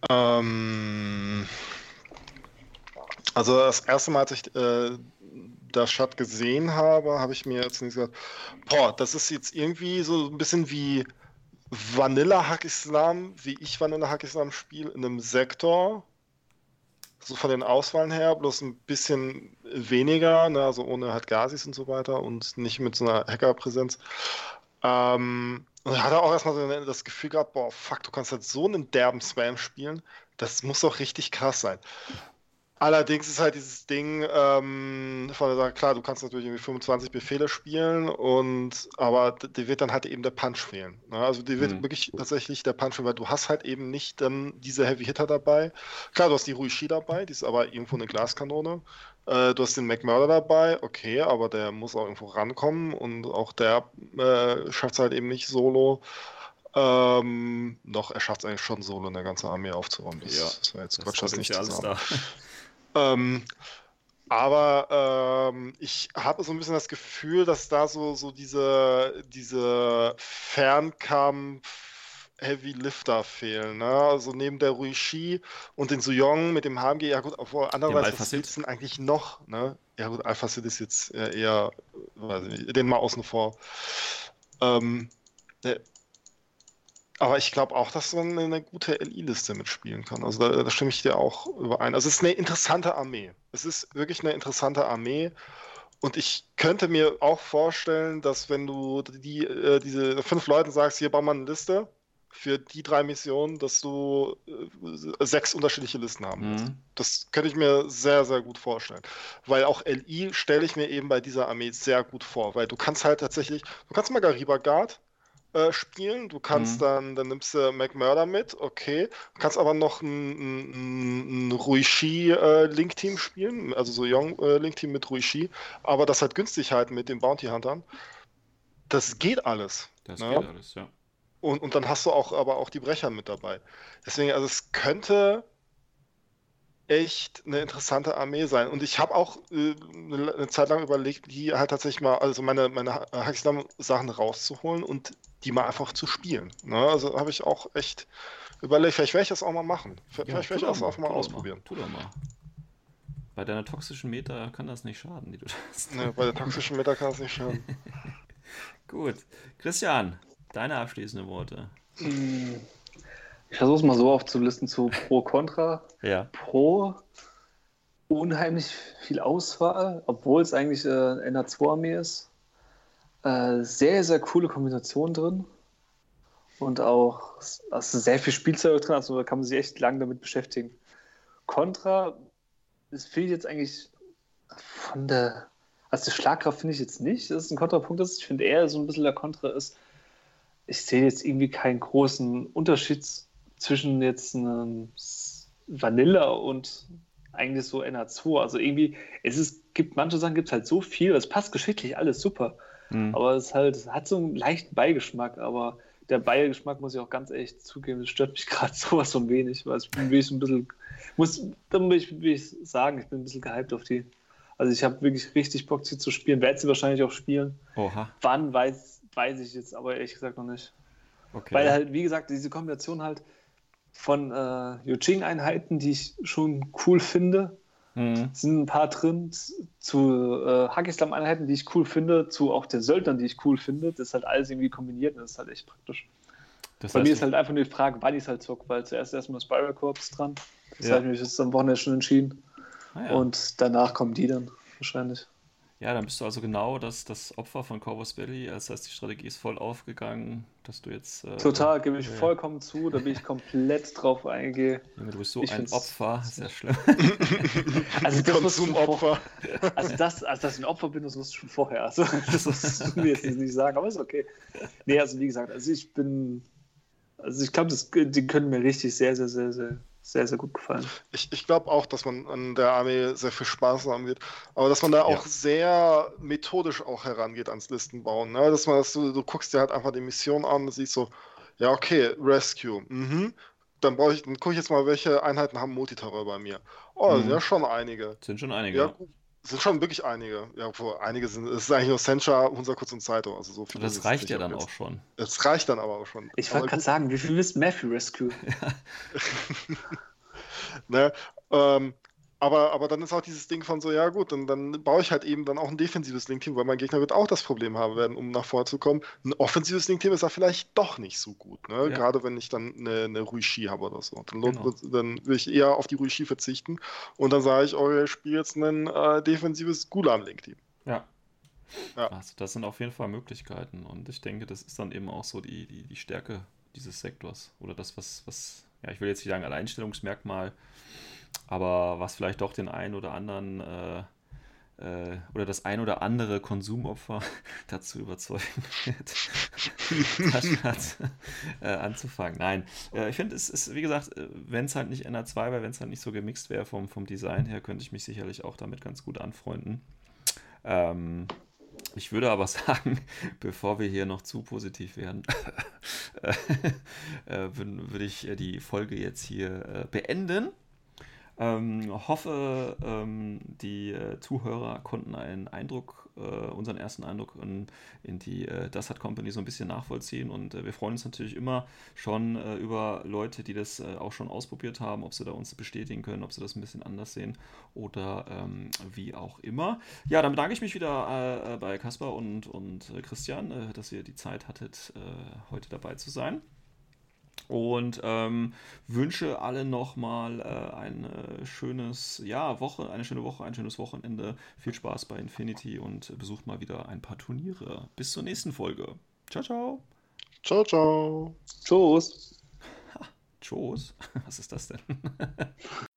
Ähm, also das erste Mal, als ich äh, das Shot gesehen habe, habe ich mir jetzt nicht gesagt, boah, das ist jetzt irgendwie so ein bisschen wie Vanilla Hack Islam, wie ich Vanilla Hack Islam spiele, in einem Sektor. So von den Auswahlen her, bloß ein bisschen weniger, ne, also ohne halt Gazis und so weiter und nicht mit so einer Hackerpräsenz. Ähm, und hat er auch erstmal so das Gefühl gehabt, boah, fuck, du kannst halt so einen derben Spam spielen, das muss doch richtig krass sein. Allerdings ist halt dieses Ding, ähm, von der klar, du kannst natürlich irgendwie 25 Befehle spielen und aber dir wird dann halt eben der Punch fehlen. Ne? Also dir wird mhm. wirklich tatsächlich der Punch fehlen, weil du hast halt eben nicht dann diese Heavy Hitter dabei. Klar, du hast die Ruishi dabei, die ist aber irgendwo eine Glaskanone. Äh, du hast den McMurder dabei, okay, aber der muss auch irgendwo rankommen und auch der äh, schafft es halt eben nicht solo. Ähm, noch, er schafft es eigentlich schon solo, eine ganze Armee aufzuräumen. Das, ja, das war jetzt Quatsch, das, das nicht alles da. Ähm, aber ähm, ich habe so ein bisschen das Gefühl, dass da so, so diese, diese Fernkampf- Heavy Lifter fehlen. Ne? Also neben der Ruishi und den Suyong mit dem HMG, ja gut, obwohl andererseits was gibt es denn eigentlich noch? Ne? Ja gut, Alpha Sid ist jetzt eher, weiß ich nicht, den mal außen vor. Ähm, der, aber ich glaube auch, dass man eine gute LI-Liste mitspielen kann. Also da, da, stimme ich dir auch überein. Also es ist eine interessante Armee. Es ist wirklich eine interessante Armee. Und ich könnte mir auch vorstellen, dass wenn du die, äh, diese fünf Leuten sagst, hier bauen wir eine Liste, für die drei Missionen, dass du äh, sechs unterschiedliche Listen haben musst. Mhm. Das könnte ich mir sehr, sehr gut vorstellen. Weil auch LI stelle ich mir eben bei dieser Armee sehr gut vor, weil du kannst halt tatsächlich, du kannst Magariba Guard äh, spielen, du kannst mhm. dann, dann nimmst du McMurder mit, okay, du kannst aber noch ein, ein, ein Ruishi äh, Link Team spielen, also so Young äh, Link Team mit Ruishi, aber das halt günstig halten mit den Bounty Huntern. Das geht alles. Das ne? geht alles, ja. Und, und dann hast du auch aber auch die Brecher mit dabei. Deswegen, also es könnte echt eine interessante Armee sein. Und ich habe auch äh, eine Zeit lang überlegt, die halt tatsächlich mal, also meine, meine Haxdam-Sachen rauszuholen und die mal einfach zu spielen. Ne? Also habe ich auch echt überlegt, vielleicht werde ich das auch mal machen. Vielleicht ja, werde ich das auch mal ausprobieren. Tu doch mal. Bei deiner toxischen Meter kann das nicht schaden, die du hast. Ne, bei der toxischen Meter kann das nicht schaden. (laughs) Gut. Christian, Deine abschließenden Worte. Ich versuche es mal so aufzulisten zu Pro Contra. (laughs) ja. Pro unheimlich viel Auswahl, obwohl es eigentlich äh, NA2-Armee ist. Äh, sehr, sehr coole Kombination drin. Und auch also sehr viel Spielzeug drin, also da kann man sich echt lange damit beschäftigen. Contra, es fehlt jetzt eigentlich von der, also die Schlagkraft finde ich jetzt nicht, das ist ein Kontrapunkt, das ich finde eher so ein bisschen der Kontra ist, ich sehe jetzt irgendwie keinen großen Unterschied zwischen jetzt einem Vanilla und eigentlich so NH2. Also irgendwie, es ist, gibt manche Sachen gibt es halt so viel, es passt geschichtlich alles super. Mhm. Aber es halt, hat so einen leichten Beigeschmack, aber der Beigeschmack muss ich auch ganz ehrlich zugeben, das stört mich (laughs) gerade sowas so ein wenig, weil ich bin wirklich ein bisschen, muss, dann will ich, will ich sagen, ich bin ein bisschen gehypt auf die. Also ich habe wirklich richtig Bock, sie zu spielen, werde sie wahrscheinlich auch spielen. Oha. Wann weiß weiß ich jetzt aber ehrlich gesagt noch nicht. Okay. Weil halt, wie gesagt, diese Kombination halt von äh, Yuching-Einheiten, die ich schon cool finde, mhm. sind ein paar drin, zu äh, Hakislam-Einheiten, die ich cool finde, zu auch den Söldnern, die ich cool finde. Das ist halt alles irgendwie kombiniert und das ist halt echt praktisch. Das Bei mir ist halt einfach nur die Frage, wann ich es halt zock, weil zuerst erstmal Spiral Corps dran. Das ja. habe ich mich jetzt am Wochenende schon entschieden. Ah, ja. Und danach kommen die dann wahrscheinlich. Ja, dann bist du also genau das, das Opfer von Corvus Belly. Das heißt, die Strategie ist voll aufgegangen, dass du jetzt. Äh, Total, gebe ich äh, vollkommen zu, da bin ich komplett drauf eingehe. Junge, du bist so ich ein Opfer, sehr schlimm. (laughs) also, das Konsumopfer. (laughs) Also, das, also, dass ich ein Opfer bin, das wusste ich schon vorher. Also, (laughs) das musst du mir jetzt nicht sagen, aber ist okay. Nee, also, wie gesagt, also ich bin. Also, ich glaube, die können mir richtig sehr, sehr, sehr, sehr sehr, sehr gut gefallen. Ich, ich glaube auch, dass man an der Armee sehr viel Spaß haben wird, aber dass man da auch ja. sehr methodisch auch herangeht ans Listenbauen. Ne? Dass man das, du, du guckst dir halt einfach die Mission an und siehst so, ja, okay, Rescue, mhm. Dann brauche ich, dann gucke ich jetzt mal, welche Einheiten haben Multiterror bei mir. Oh, mhm. sind ja schon einige. Sind schon einige. Ja, sind schon wirklich einige. Ja, wo einige sind. Es ist eigentlich nur Sencha, Hunsakurz und Saito. Also so viel das reicht ja dann jetzt. auch schon. Es reicht dann aber auch schon. Ich wollte gerade sagen, wie viel ist Matthew Rescue? (laughs) (laughs) ne, ähm, aber, aber dann ist auch dieses Ding von so, ja gut, dann, dann baue ich halt eben dann auch ein defensives Link-Team, weil mein Gegner wird auch das Problem haben werden, um nach vorne zu kommen. Ein offensives Link-Team ist da vielleicht doch nicht so gut, ne? Ja. Gerade wenn ich dann eine, eine Ruishi habe oder so. Dann, genau. dann will ich eher auf die Ruishi verzichten und dann sage ich, oh, ich spiele jetzt ein äh, defensives Gulam-Link-Team. Ja. ja. Also das sind auf jeden Fall Möglichkeiten und ich denke, das ist dann eben auch so die, die, die Stärke dieses Sektors oder das, was, was, ja, ich will jetzt nicht sagen Alleinstellungsmerkmal, aber was vielleicht doch den einen oder anderen äh, äh, oder das ein oder andere Konsumopfer (laughs) dazu überzeugen wird, (laughs) das äh, anzufangen. Nein, äh, ich finde, es ist, wie gesagt, äh, wenn es halt nicht NR2 wäre, wenn es halt nicht so gemixt wäre vom, vom Design her, könnte ich mich sicherlich auch damit ganz gut anfreunden. Ähm, ich würde aber (laughs) sagen, bevor wir hier noch zu positiv werden, äh, würde ich die Folge jetzt hier beenden. Ähm, hoffe, ähm, die äh, Zuhörer konnten einen Eindruck, äh, unseren ersten Eindruck in, in die äh, Das hat Company so ein bisschen nachvollziehen. Und äh, wir freuen uns natürlich immer schon äh, über Leute, die das äh, auch schon ausprobiert haben, ob sie da uns bestätigen können, ob sie das ein bisschen anders sehen oder ähm, wie auch immer. Ja, dann bedanke ich mich wieder bei Caspar und, und Christian, dass ihr die Zeit hattet, heute dabei zu sein und ähm, wünsche alle nochmal äh, ein äh, schönes ja, Woche, eine schöne Woche, ein schönes Wochenende. Viel Spaß bei Infinity und besucht mal wieder ein paar Turniere. Bis zur nächsten Folge. Ciao, ciao. Ciao, ciao. Tschüss. Tschüss. (laughs) Was ist das denn? (laughs)